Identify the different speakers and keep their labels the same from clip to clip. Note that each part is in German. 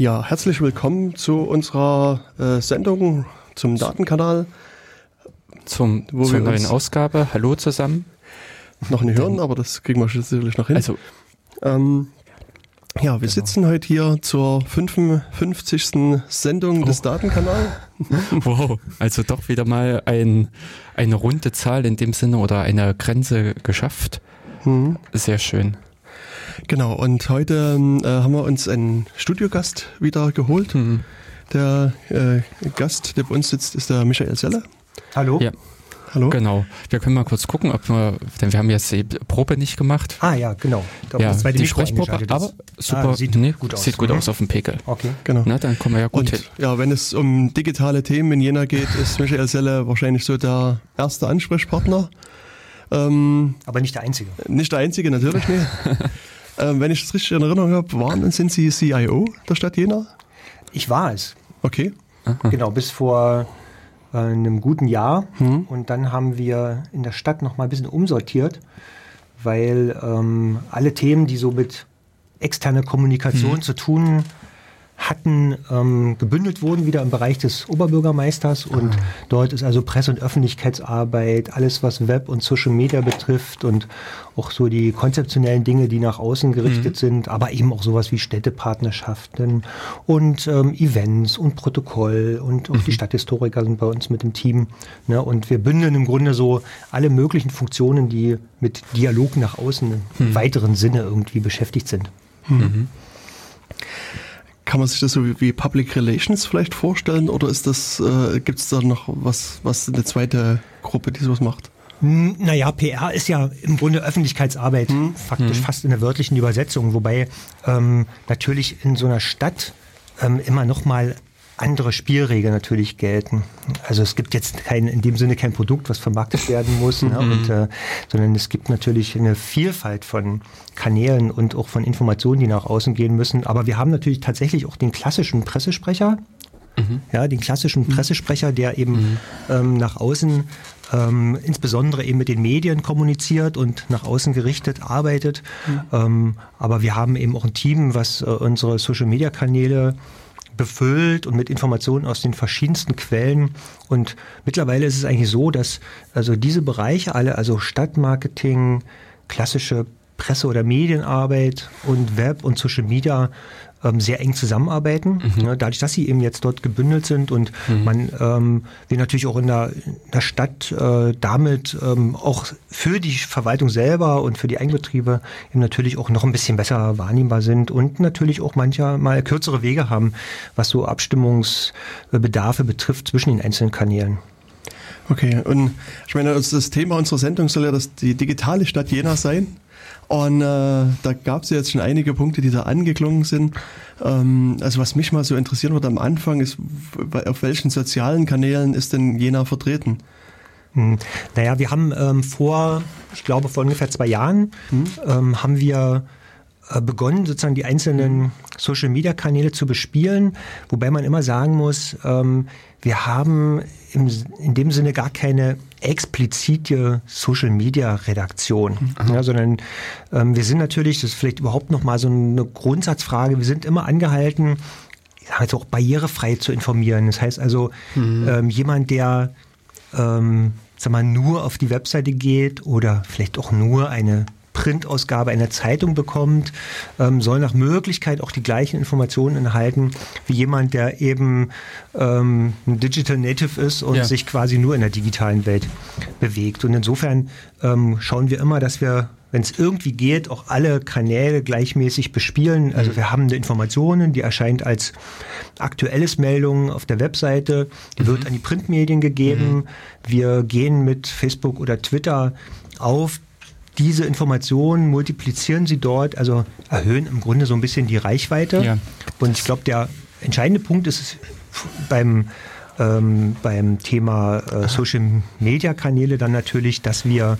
Speaker 1: Ja, herzlich willkommen zu unserer äh, Sendung zum Datenkanal.
Speaker 2: Zum, zur neuen Ausgabe. Hallo zusammen.
Speaker 1: Noch nicht hören, aber das kriegen wir sicherlich noch hin. Also, ähm, ja, wir genau. sitzen heute hier zur 55. Sendung oh. des Datenkanals.
Speaker 2: Wow, also doch wieder mal ein, eine runde Zahl in dem Sinne oder eine Grenze geschafft. Mhm. Sehr schön.
Speaker 1: Genau, und heute äh, haben wir uns einen Studiogast wieder geholt. Mhm. Der äh, Gast, der bei uns sitzt, ist der Michael Selle.
Speaker 2: Hallo. Ja. Hallo? Genau. Wir können mal kurz gucken, ob wir, denn wir haben jetzt die Probe nicht gemacht.
Speaker 3: Ah ja, genau.
Speaker 2: Da ja, die Mikro Sprechprobe, aber super, ah,
Speaker 3: sieht nee, gut aus.
Speaker 2: Sieht gut mhm. aus auf dem Pegel.
Speaker 1: Okay, genau.
Speaker 2: Na, dann kommen wir ja gut
Speaker 1: Und,
Speaker 2: hin.
Speaker 1: Ja, wenn es um digitale Themen in Jena geht, ist Michael Selle wahrscheinlich so der erste Ansprechpartner.
Speaker 3: Ähm, aber nicht der einzige.
Speaker 1: Nicht der einzige, natürlich nicht. ähm, wenn ich das richtig in Erinnerung habe, waren und sind Sie CIO der Stadt Jena?
Speaker 3: Ich war es.
Speaker 1: Okay.
Speaker 3: Aha. Genau, bis vor äh, einem guten Jahr. Mhm. Und dann haben wir in der Stadt noch mal ein bisschen umsortiert, weil ähm, alle Themen, die so mit externer Kommunikation mhm. zu tun hatten, ähm, gebündelt wurden wieder im Bereich des Oberbürgermeisters und ah. dort ist also Presse- und Öffentlichkeitsarbeit, alles was Web und Social Media betrifft und auch so die konzeptionellen Dinge, die nach außen gerichtet mhm. sind, aber eben auch sowas wie Städtepartnerschaften und ähm, Events und Protokoll und auch mhm. die Stadthistoriker sind bei uns mit dem Team. Ne? Und wir bündeln im Grunde so alle möglichen Funktionen, die mit Dialog nach außen im mhm. weiteren Sinne irgendwie beschäftigt sind.
Speaker 1: Kann man sich das so wie, Public Relations vielleicht vorstellen oder ist das, äh, gibt es da noch was, was eine zweite Gruppe, die sowas macht?
Speaker 3: Hm, naja, PR ist ja im Grunde Öffentlichkeitsarbeit, hm. faktisch hm. fast in der wörtlichen Übersetzung, wobei ähm, natürlich in so einer Stadt ähm, immer noch mal andere Spielregeln natürlich gelten. Also es gibt jetzt kein, in dem Sinne kein Produkt, was vermarktet werden muss, ne, mhm. und, äh, sondern es gibt natürlich eine Vielfalt von Kanälen und auch von Informationen, die nach außen gehen müssen. Aber wir haben natürlich tatsächlich auch den klassischen Pressesprecher, mhm. ja, den klassischen mhm. Pressesprecher, der eben mhm. ähm, nach außen ähm, insbesondere eben mit den Medien kommuniziert und nach außen gerichtet arbeitet. Mhm. Ähm, aber wir haben eben auch ein Team, was äh, unsere Social-Media-Kanäle befüllt und mit Informationen aus den verschiedensten Quellen. Und mittlerweile ist es eigentlich so, dass also diese Bereiche alle, also Stadtmarketing, klassische Presse- oder Medienarbeit und Web und Social Media ähm, sehr eng zusammenarbeiten. Mhm. Ne, dadurch, dass sie eben jetzt dort gebündelt sind und mhm. man ähm, wir natürlich auch in der, in der Stadt äh, damit ähm, auch für die Verwaltung selber und für die Eigenbetriebe eben natürlich auch noch ein bisschen besser wahrnehmbar sind und natürlich auch manchmal kürzere Wege haben, was so Abstimmungsbedarfe betrifft zwischen den einzelnen Kanälen.
Speaker 1: Okay, und ich meine, das Thema unserer Sendung soll ja das, die digitale Stadt Jena sein. Und äh, da gab es ja jetzt schon einige Punkte, die da angeklungen sind. Ähm, also was mich mal so interessieren würde am Anfang ist, auf welchen sozialen Kanälen ist denn Jena vertreten?
Speaker 3: Hm. Naja, wir haben ähm, vor, ich glaube vor ungefähr zwei Jahren, hm. ähm, haben wir begonnen, sozusagen die einzelnen Social-Media-Kanäle zu bespielen, wobei man immer sagen muss, ähm, wir haben im, in dem Sinne gar keine explizite Social Media Redaktion, mhm. ja, sondern ähm, wir sind natürlich, das ist vielleicht überhaupt noch mal so eine Grundsatzfrage, wir sind immer angehalten, jetzt auch barrierefrei zu informieren. Das heißt also, mhm. ähm, jemand, der ähm, sag mal, nur auf die Webseite geht oder vielleicht auch nur eine Printausgabe einer Zeitung bekommt, ähm, soll nach Möglichkeit auch die gleichen Informationen enthalten wie jemand, der eben ähm, ein Digital Native ist und ja. sich quasi nur in der digitalen Welt bewegt. Und insofern ähm, schauen wir immer, dass wir wenn es irgendwie geht, auch alle Kanäle gleichmäßig bespielen. Also mhm. wir haben eine Informationen, die erscheint als aktuelles Meldung auf der Webseite, die mhm. wird an die Printmedien gegeben. Mhm. Wir gehen mit Facebook oder Twitter auf diese Informationen, multiplizieren sie dort, also erhöhen im Grunde so ein bisschen die Reichweite. Ja. Und ich glaube, der entscheidende Punkt ist beim, ähm, beim Thema äh, Social Media Kanäle dann natürlich, dass wir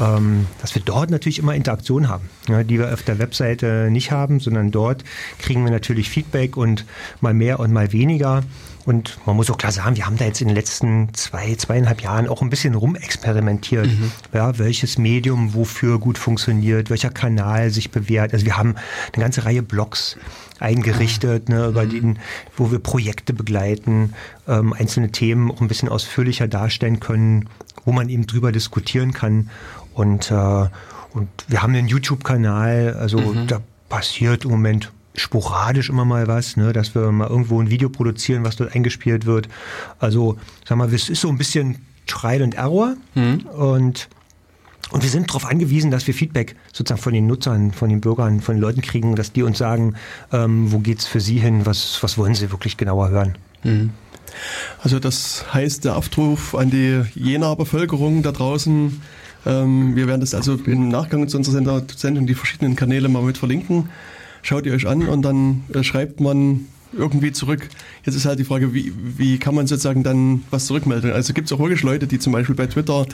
Speaker 3: ähm, dass wir dort natürlich immer Interaktion haben, ja, die wir auf der Webseite nicht haben, sondern dort kriegen wir natürlich Feedback und mal mehr und mal weniger. Und man muss auch klar sagen, wir haben da jetzt in den letzten zwei, zweieinhalb Jahren auch ein bisschen rumexperimentiert, mhm. ja, welches Medium wofür gut funktioniert, welcher Kanal sich bewährt. Also wir haben eine ganze Reihe Blogs eingerichtet, ne, über den, wo wir Projekte begleiten, ähm, einzelne Themen auch ein bisschen ausführlicher darstellen können, wo man eben drüber diskutieren kann. Und, äh, und wir haben einen YouTube-Kanal, also mhm. da passiert im Moment sporadisch immer mal was, ne, dass wir mal irgendwo ein Video produzieren, was dort eingespielt wird. Also, sag mal, es ist so ein bisschen Trial and Error mhm. und und wir sind darauf angewiesen, dass wir Feedback sozusagen von den Nutzern, von den Bürgern, von den Leuten kriegen, dass die uns sagen, ähm, wo geht's für sie hin, was, was wollen sie wirklich genauer hören. Mhm.
Speaker 1: Also das heißt, der Aufruf an die Jenaer Bevölkerung da draußen, ähm, wir werden das also im Nachgang zu unserer Sendung die verschiedenen Kanäle mal mit verlinken. Schaut ihr euch an und dann äh, schreibt man irgendwie zurück. Jetzt ist halt die Frage, wie, wie kann man sozusagen dann was zurückmelden? Also gibt es auch wirklich Leute, die zum Beispiel bei Twitter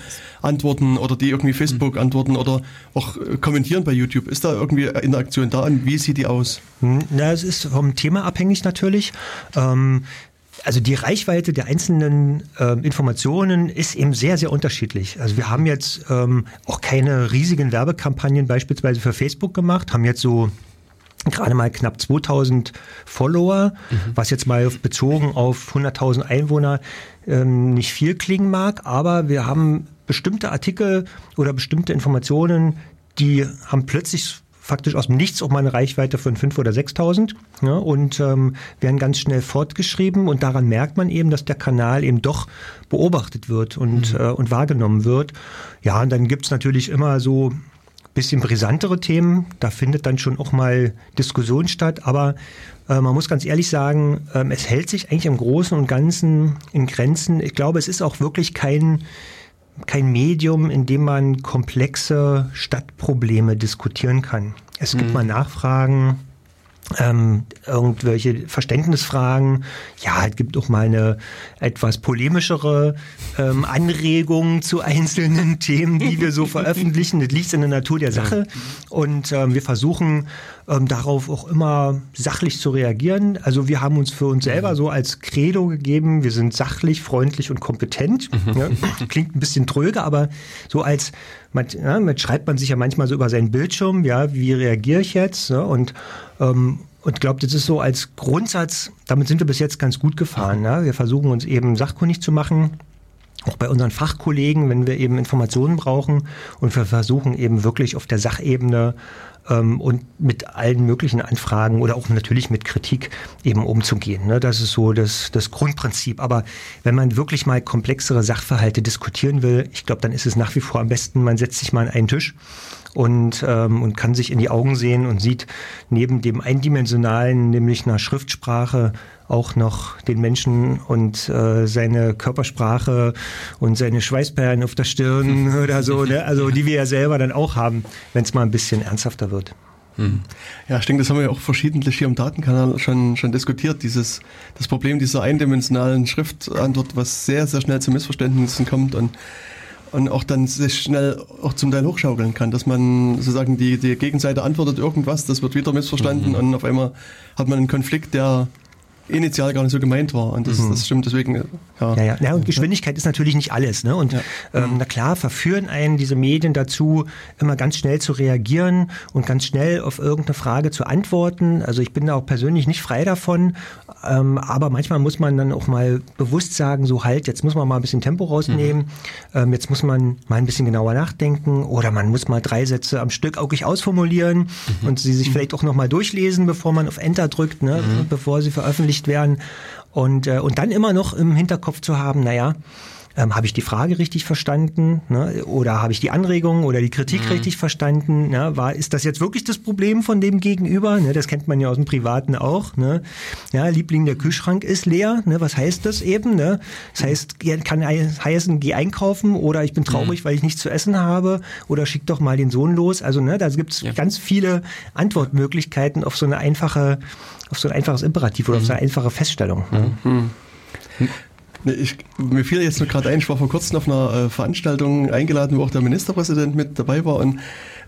Speaker 1: antworten oder die irgendwie Facebook mhm. antworten oder auch äh, kommentieren bei YouTube. Ist da irgendwie Interaktion da und wie sieht die aus?
Speaker 3: Hm, na, es ist vom Thema abhängig natürlich. Ähm, also die Reichweite der einzelnen äh, Informationen ist eben sehr, sehr unterschiedlich. Also wir haben jetzt ähm, auch keine riesigen Werbekampagnen beispielsweise für Facebook gemacht, haben jetzt so gerade mal knapp 2000 Follower, mhm. was jetzt mal bezogen auf 100.000 Einwohner ähm, nicht viel klingen mag, aber wir haben bestimmte Artikel oder bestimmte Informationen, die haben plötzlich faktisch aus dem Nichts auch mal eine Reichweite von 5.000 oder 6.000 ja, und ähm, werden ganz schnell fortgeschrieben und daran merkt man eben, dass der Kanal eben doch beobachtet wird und, mhm. äh, und wahrgenommen wird. Ja, und dann gibt's natürlich immer so bisschen brisantere Themen. Da findet dann schon auch mal Diskussion statt. Aber äh, man muss ganz ehrlich sagen, äh, es hält sich eigentlich im Großen und Ganzen in Grenzen. Ich glaube, es ist auch wirklich kein, kein Medium, in dem man komplexe Stadtprobleme diskutieren kann. Es gibt mhm. mal Nachfragen ähm, irgendwelche Verständnisfragen. Ja, es gibt auch mal eine etwas polemischere ähm, Anregung zu einzelnen Themen, die wir so veröffentlichen. Das liegt in der Natur der Sache. Und ähm, wir versuchen ähm, darauf auch immer sachlich zu reagieren. Also wir haben uns für uns selber so als Credo gegeben, wir sind sachlich, freundlich und kompetent. Mhm. Ja, klingt ein bisschen tröge, aber so als man, ja, man schreibt man sich ja manchmal so über seinen Bildschirm, ja, wie reagiere ich jetzt? Ja, und ähm, und glaube, das ist so als Grundsatz, damit sind wir bis jetzt ganz gut gefahren. Ne? Wir versuchen uns eben sachkundig zu machen, auch bei unseren Fachkollegen, wenn wir eben Informationen brauchen. Und wir versuchen eben wirklich auf der Sachebene ähm, und mit allen möglichen Anfragen oder auch natürlich mit Kritik eben umzugehen. Ne? Das ist so das, das Grundprinzip. Aber wenn man wirklich mal komplexere Sachverhalte diskutieren will, ich glaube, dann ist es nach wie vor am besten, man setzt sich mal an einen Tisch und, ähm, und kann sich in die Augen sehen und sieht neben dem eindimensionalen, nämlich einer Schriftsprache, auch noch den Menschen und äh, seine Körpersprache und seine Schweißperlen auf der Stirn oder so, ne? also die wir ja selber dann auch haben, wenn es mal ein bisschen ernsthafter wird.
Speaker 1: Hm. Ja, ich denke, das haben wir ja auch verschiedentlich hier im Datenkanal schon, schon diskutiert. Dieses, das Problem dieser eindimensionalen Schriftantwort, was sehr, sehr schnell zu Missverständnissen kommt und und auch dann sich schnell auch zum Teil hochschaukeln kann, dass man sozusagen die, die Gegenseite antwortet irgendwas, das wird wieder missverstanden mhm. und auf einmal hat man einen Konflikt, der initial gar nicht so gemeint war. Und das, mhm. das stimmt deswegen.
Speaker 3: Ja. Ja, ja. ja, und Geschwindigkeit ist natürlich nicht alles. Ne? Und ja. ähm, na klar, verführen einen diese Medien dazu, immer ganz schnell zu reagieren und ganz schnell auf irgendeine Frage zu antworten. Also ich bin da auch persönlich nicht frei davon. Ähm, aber manchmal muss man dann auch mal bewusst sagen, so halt, jetzt muss man mal ein bisschen Tempo rausnehmen. Mhm. Ähm, jetzt muss man mal ein bisschen genauer nachdenken oder man muss mal drei Sätze am Stück augig ausformulieren mhm. und sie sich mhm. vielleicht auch nochmal durchlesen, bevor man auf Enter drückt, ne? Mhm. bevor sie veröffentlicht werden. Und, äh, und dann immer noch im Hinterkopf zu haben, naja, ähm, habe ich die Frage richtig verstanden? Ne? Oder habe ich die Anregung oder die Kritik mhm. richtig verstanden? Ne? War, ist das jetzt wirklich das Problem von dem Gegenüber? Ne? Das kennt man ja aus dem Privaten auch. Ne? Ja, Liebling, der Kühlschrank ist leer. Ne? Was heißt das eben? Ne? Das heißt, kann heißen, geh einkaufen oder ich bin traurig, mhm. weil ich nichts zu essen habe oder schick doch mal den Sohn los. Also ne, da gibt es ja. ganz viele Antwortmöglichkeiten auf so eine einfache, auf so ein einfaches Imperativ oder mhm. auf so eine einfache Feststellung. Ne?
Speaker 1: Ich, mir fiel jetzt nur gerade ein, ich war vor kurzem auf einer äh, Veranstaltung eingeladen, wo auch der Ministerpräsident mit dabei war und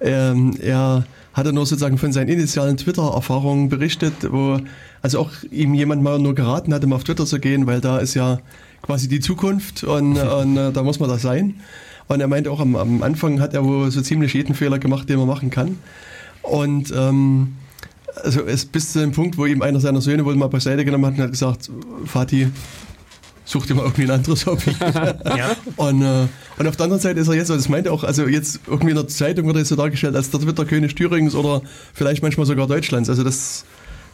Speaker 1: ähm, er hatte nur sozusagen von seinen initialen Twitter-Erfahrungen berichtet, wo also auch ihm jemand mal nur geraten hatte, mal auf Twitter zu gehen, weil da ist ja quasi die Zukunft und, und äh, da muss man da sein. Und er meinte auch am, am Anfang hat er wohl so ziemlich jeden Fehler gemacht, den man machen kann. Und ähm, also es bis zu dem Punkt, wo ihm einer seiner Söhne wohl mal beiseite genommen hat und hat gesagt, Vati, such dir mal irgendwie ein anderes Hobby. ja. und, äh, und auf der anderen Seite ist er jetzt, das meinte auch, also jetzt irgendwie in der Zeitung wird er so dargestellt als der Twitter-König Thürings oder vielleicht manchmal sogar Deutschlands. Also das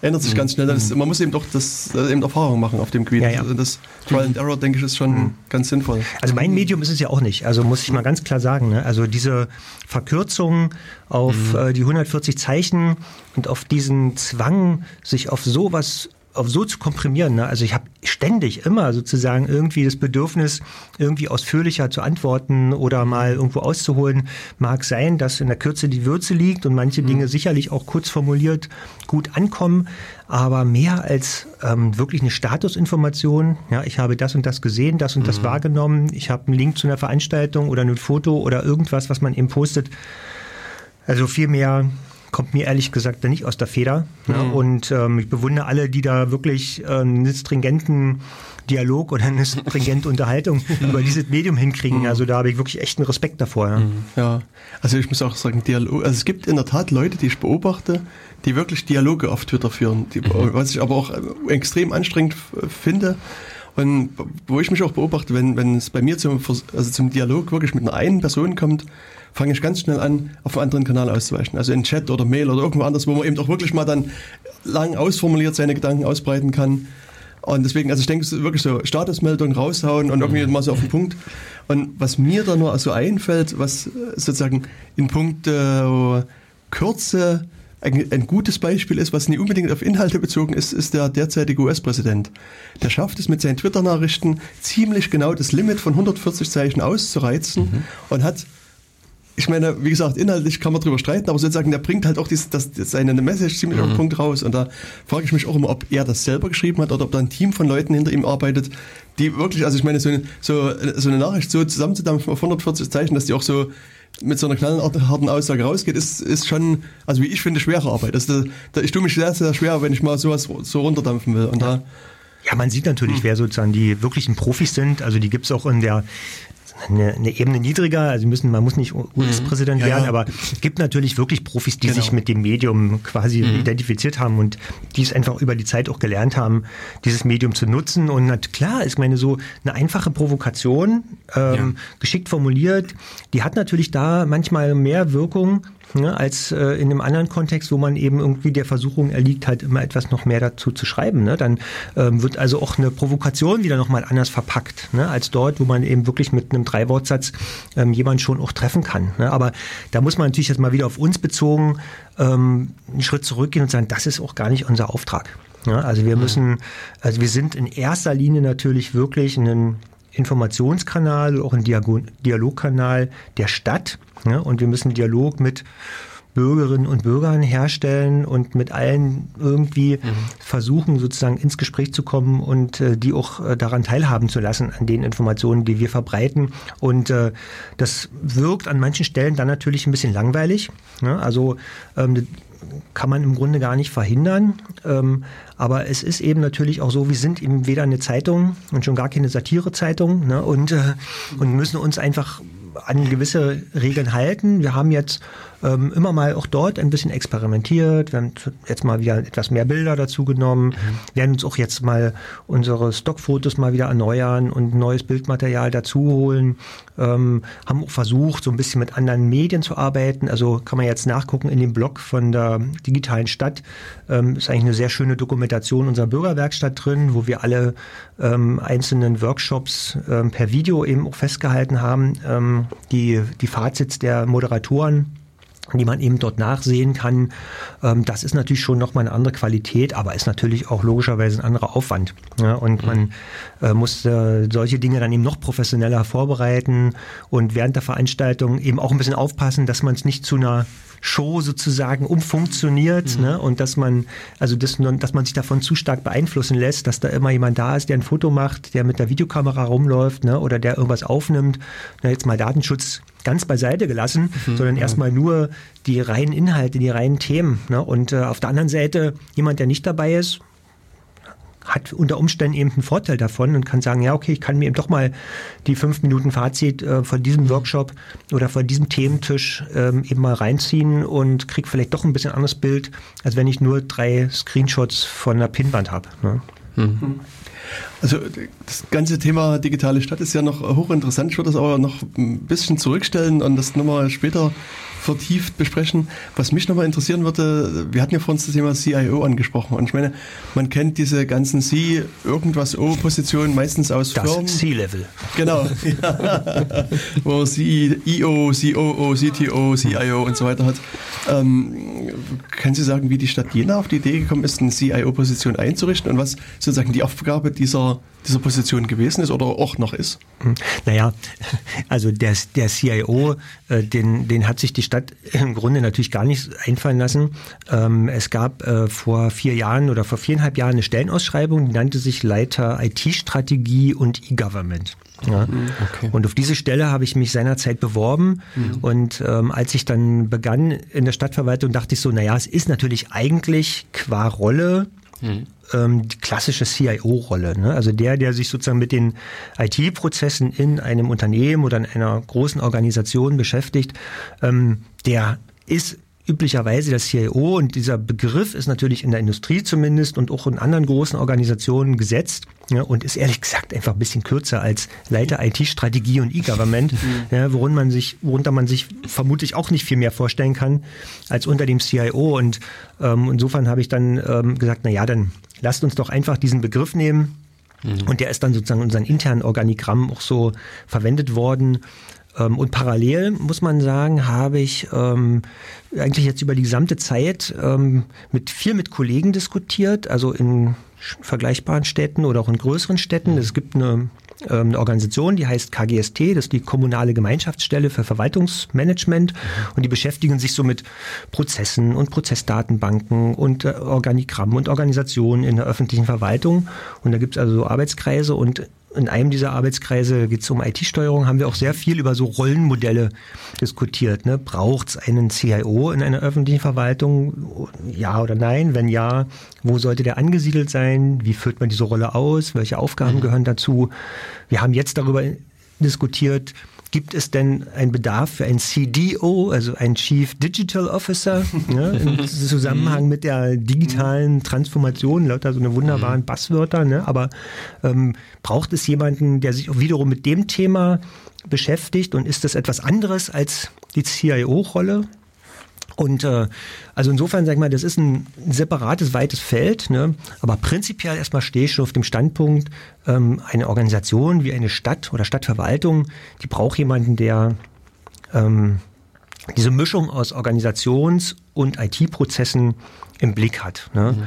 Speaker 1: ändert sich mhm. ganz schnell. Das, man muss eben doch das, äh, eben Erfahrung machen auf dem Gebiet. Ja, ja. Also das Trial and Error, denke ich, ist schon mhm. ganz sinnvoll.
Speaker 3: Also mein Medium ist es ja auch nicht. Also muss ich mal ganz klar sagen. Ne? Also diese Verkürzung auf mhm. äh, die 140 Zeichen und auf diesen Zwang, sich auf sowas auf so zu komprimieren. Ne? Also ich habe ständig immer sozusagen irgendwie das Bedürfnis, irgendwie ausführlicher zu antworten oder mal irgendwo auszuholen. Mag sein, dass in der Kürze die Würze liegt und manche mhm. Dinge sicherlich auch kurz formuliert gut ankommen, aber mehr als ähm, wirklich eine Statusinformation. Ja, ich habe das und das gesehen, das und das mhm. wahrgenommen. Ich habe einen Link zu einer Veranstaltung oder ein Foto oder irgendwas, was man eben postet. Also viel mehr kommt mir ehrlich gesagt nicht aus der Feder. Mhm. Ja, und ähm, ich bewundere alle, die da wirklich äh, einen stringenten Dialog oder eine stringente Unterhaltung über dieses Medium hinkriegen. Mhm. Also da habe ich wirklich echt einen Respekt davor. Ja.
Speaker 1: Mhm. ja, also ich muss auch sagen, Dialog, also es gibt in der Tat Leute, die ich beobachte, die wirklich Dialoge auf Twitter führen, die, mhm. was ich aber auch äh, extrem anstrengend finde. Und wo ich mich auch beobachte, wenn, wenn es bei mir zum, also zum Dialog wirklich mit einer einen Person kommt, fange ich ganz schnell an, auf einen anderen Kanal auszuweichen. Also in Chat oder Mail oder irgendwo anders, wo man eben auch wirklich mal dann lang ausformuliert seine Gedanken ausbreiten kann. Und deswegen, also ich denke, es ist wirklich so Statusmeldung raushauen und irgendwie mal so auf den Punkt. Und was mir da nur so einfällt, was sozusagen in Punkt äh, Kürze ein, ein, gutes Beispiel ist, was nicht unbedingt auf Inhalte bezogen ist, ist der derzeitige US-Präsident. Der schafft es mit seinen Twitter-Nachrichten ziemlich genau das Limit von 140 Zeichen auszureizen mhm. und hat ich meine, wie gesagt, inhaltlich kann man drüber streiten, aber sozusagen, der bringt halt auch dieses, das, seine Message ziemlich mhm. auf den Punkt raus. Und da frage ich mich auch immer, ob er das selber geschrieben hat oder ob da ein Team von Leuten hinter ihm arbeitet, die wirklich, also ich meine, so eine, so, so eine Nachricht so zusammenzudampfen auf 140 Zeichen, dass die auch so mit so einer knallharten Aussage rausgeht, ist, ist schon, also wie ich finde, schwere Arbeit. Also da, da, ich tue mich sehr, sehr schwer, wenn ich mal sowas so runterdampfen will. Und da
Speaker 3: ja, man sieht natürlich, hm. wer sozusagen die wirklichen Profis sind. Also die gibt es auch in der eine, eine Ebene niedriger. Also müssen, man muss nicht US-Präsident mhm. werden, ja. aber es gibt natürlich wirklich Profis, die genau. sich mit dem Medium quasi mhm. identifiziert haben und die es einfach über die Zeit auch gelernt haben, dieses Medium zu nutzen. Und na, klar, ich meine, so eine einfache Provokation, ähm, ja. geschickt formuliert, die hat natürlich da manchmal mehr Wirkung ne, als äh, in einem anderen Kontext, wo man eben irgendwie der Versuchung erliegt, halt immer etwas noch mehr dazu zu schreiben. Ne? Dann ähm, wird also auch eine Provokation wieder nochmal anders verpackt, ne, als dort, wo man eben wirklich mit einem Dreiwortsatz ähm, jemanden schon auch treffen kann. Ne? Aber da muss man natürlich jetzt mal wieder auf uns bezogen ähm, einen Schritt zurückgehen und sagen, das ist auch gar nicht unser Auftrag. Ja, also wir mhm. müssen, also wir sind in erster Linie natürlich wirklich ein Informationskanal, auch ein Dialogkanal der Stadt. Ja, und wir müssen Dialog mit Bürgerinnen und Bürgern herstellen und mit allen irgendwie mhm. versuchen, sozusagen ins Gespräch zu kommen und äh, die auch äh, daran teilhaben zu lassen, an den Informationen, die wir verbreiten. Und äh, das wirkt an manchen Stellen dann natürlich ein bisschen langweilig. Ne? Also ähm, kann man im Grunde gar nicht verhindern. Ähm, aber es ist eben natürlich auch so, wir sind eben weder eine Zeitung und schon gar keine Satirezeitung ne, und, äh, und müssen uns einfach an gewisse Regeln halten. Wir haben jetzt ähm, immer mal auch dort ein bisschen experimentiert. Wir haben jetzt mal wieder etwas mehr Bilder dazu genommen. Mhm. werden uns auch jetzt mal unsere Stockfotos mal wieder erneuern und neues Bildmaterial dazu holen. Ähm, haben auch versucht, so ein bisschen mit anderen Medien zu arbeiten. Also kann man jetzt nachgucken in dem Blog von der digitalen Stadt. Ähm, ist eigentlich eine sehr schöne Dokumentation unserer Bürgerwerkstatt drin, wo wir alle ähm, einzelnen Workshops ähm, per Video eben auch festgehalten haben. Ähm, die, die Fazits der Moderatoren die man eben dort nachsehen kann. Ähm, das ist natürlich schon nochmal eine andere Qualität, aber ist natürlich auch logischerweise ein anderer Aufwand. und man äh, muss äh, solche Dinge dann eben noch professioneller vorbereiten und während der Veranstaltung eben auch ein bisschen aufpassen, dass man es nicht zu einer Show sozusagen umfunktioniert mhm. ne? und dass man also das, dass man sich davon zu stark beeinflussen lässt, dass da immer jemand da ist, der ein Foto macht, der mit der Videokamera rumläuft ne? oder der irgendwas aufnimmt. Na, jetzt mal Datenschutz ganz beiseite gelassen, mhm. sondern erstmal nur die reinen Inhalte, die reinen Themen. Ne? Und äh, auf der anderen Seite jemand, der nicht dabei ist, hat unter Umständen eben einen Vorteil davon und kann sagen, ja, okay, ich kann mir eben doch mal die fünf Minuten Fazit äh, von diesem Workshop oder von diesem Thementisch ähm, eben mal reinziehen und kriege vielleicht doch ein bisschen anderes Bild, als wenn ich nur drei Screenshots von einer Pinwand habe. Ne? Mhm.
Speaker 1: Also das ganze Thema digitale Stadt ist ja noch hochinteressant. Ich würde das aber noch ein bisschen zurückstellen und das nochmal später vertieft besprechen. Was mich nochmal interessieren würde, wir hatten ja vorhin das Thema CIO angesprochen und ich meine, man kennt diese ganzen C, irgendwas O-Positionen meistens aus
Speaker 3: das
Speaker 1: Firmen.
Speaker 3: C-Level.
Speaker 1: Genau. Ja. Wo CEO, COO, CTO, CIO und so weiter hat. Ähm, können Sie sagen, wie die Stadt Jena auf die Idee gekommen ist, eine CIO-Position einzurichten und was sozusagen die Aufgabe dieser dieser Position gewesen ist oder auch noch ist?
Speaker 3: Hm. Naja, also der, der CIO, äh, den, den hat sich die Stadt im Grunde natürlich gar nicht einfallen lassen. Ähm, es gab äh, vor vier Jahren oder vor viereinhalb Jahren eine Stellenausschreibung, die nannte sich Leiter IT-Strategie und E-Government. Ja. Mhm, okay. Und auf diese Stelle habe ich mich seinerzeit beworben. Mhm. Und ähm, als ich dann begann in der Stadtverwaltung, dachte ich so, naja, es ist natürlich eigentlich qua Rolle mhm ähm, die klassische CIO-Rolle. Ne? Also der, der sich sozusagen mit den IT-Prozessen in einem Unternehmen oder in einer großen Organisation beschäftigt, ähm, der ist üblicherweise das CIO und dieser Begriff ist natürlich in der Industrie zumindest und auch in anderen großen Organisationen gesetzt ja, und ist ehrlich gesagt einfach ein bisschen kürzer als Leiter IT-Strategie und E-Government, mhm. ja, worunter man sich, worunter man sich vermutlich auch nicht viel mehr vorstellen kann als unter dem CIO und ähm, insofern habe ich dann ähm, gesagt, na ja, dann lasst uns doch einfach diesen Begriff nehmen. Mhm. Und der ist dann sozusagen in unseren internen Organigramm auch so verwendet worden. Ähm, und parallel muss man sagen, habe ich ähm, eigentlich jetzt über die gesamte Zeit ähm, mit viel mit Kollegen diskutiert, also in vergleichbaren Städten oder auch in größeren Städten. Es gibt eine ähm, eine Organisation, die heißt KGST, das ist die Kommunale Gemeinschaftsstelle für Verwaltungsmanagement und die beschäftigen sich so mit Prozessen und Prozessdatenbanken und äh, Organigrammen und Organisationen in der öffentlichen Verwaltung und da gibt es also so Arbeitskreise und in einem dieser Arbeitskreise geht es um IT-Steuerung, haben wir auch sehr viel über so Rollenmodelle diskutiert. Ne? Braucht es einen CIO in einer öffentlichen Verwaltung? Ja oder nein? Wenn ja, wo sollte der angesiedelt sein? Wie führt man diese Rolle aus? Welche Aufgaben mhm. gehören dazu? Wir haben jetzt darüber diskutiert, Gibt es denn einen Bedarf für ein CDO, also ein Chief Digital Officer, ne, im Zusammenhang mit der digitalen Transformation, lauter so eine wunderbaren Basswörter, ne? aber ähm, braucht es jemanden, der sich auch wiederum mit dem Thema beschäftigt und ist das etwas anderes als die CIO-Rolle? Und äh, also insofern sag ich mal, das ist ein separates, weites Feld, ne? aber prinzipiell erstmal stehe ich schon auf dem Standpunkt, ähm, eine Organisation wie eine Stadt oder Stadtverwaltung, die braucht jemanden, der ähm, diese Mischung aus Organisations- und IT-Prozessen im Blick hat. Ne? Mhm.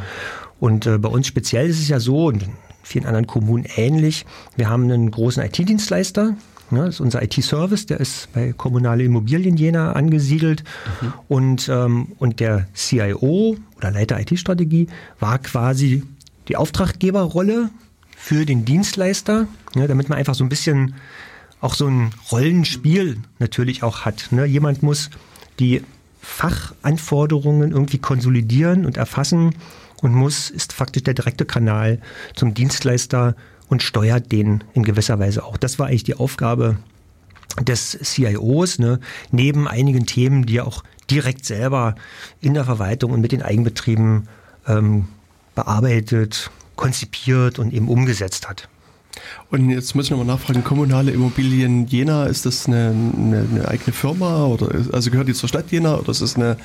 Speaker 3: Und äh, bei uns speziell ist es ja so, und in vielen anderen Kommunen ähnlich, wir haben einen großen IT-Dienstleister, Ne? Das ist unser IT-Service, der ist bei Kommunale Immobilien Jena angesiedelt. Mhm. Und, ähm, und der CIO oder Leiter IT-Strategie war quasi die Auftraggeberrolle für den Dienstleister, ne? damit man einfach so ein bisschen auch so ein Rollenspiel natürlich auch hat. Ne? Jemand muss die Fachanforderungen irgendwie konsolidieren und erfassen und muss, ist faktisch der direkte Kanal zum Dienstleister und steuert den in gewisser Weise auch. Das war eigentlich die Aufgabe des CIOs, ne, neben einigen Themen, die er auch direkt selber in der Verwaltung und mit den Eigenbetrieben ähm, bearbeitet, konzipiert und eben umgesetzt hat.
Speaker 1: Und jetzt muss ich nochmal nachfragen, kommunale Immobilien Jena, ist das eine, eine, eine eigene Firma oder also gehört die zur Stadt Jena oder ist das eine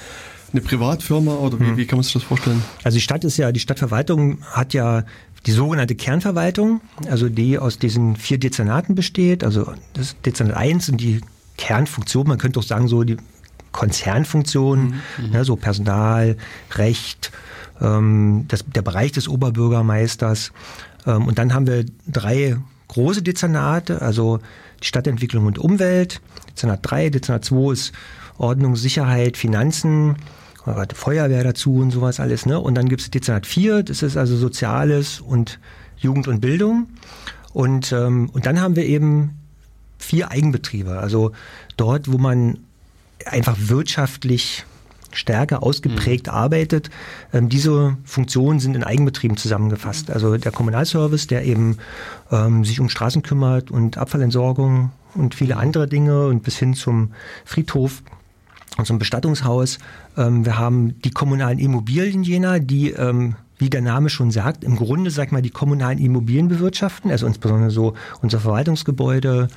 Speaker 1: eine Privatfirma oder wie, hm. wie kann man sich das vorstellen?
Speaker 3: Also die Stadt ist ja, die Stadtverwaltung hat ja die sogenannte Kernverwaltung, also die aus diesen vier Dezernaten besteht. Also das Dezernat 1 sind die Kernfunktionen, man könnte auch sagen so die Konzernfunktionen, mhm. ne, so Personal, Recht, ähm, das, der Bereich des Oberbürgermeisters. Ähm, und dann haben wir drei große Dezernate, also die Stadtentwicklung und Umwelt. Dezernat 3, Dezernat 2 ist Ordnung, Sicherheit, Finanzen, Feuerwehr dazu und sowas alles. Ne? Und dann gibt es Dezernat 4, das ist also Soziales und Jugend und Bildung. Und, ähm, und dann haben wir eben vier Eigenbetriebe. Also dort, wo man einfach wirtschaftlich stärker ausgeprägt mhm. arbeitet. Ähm, diese Funktionen sind in Eigenbetrieben zusammengefasst. Also der Kommunalservice, der eben ähm, sich um Straßen kümmert und Abfallentsorgung und viele andere Dinge und bis hin zum Friedhof und zum Bestattungshaus. Ähm, wir haben die kommunalen Immobilien jener, die ähm, wie der Name schon sagt, im Grunde, sag mal, die kommunalen Immobilien bewirtschaften, also insbesondere so unsere Verwaltungsgebäude,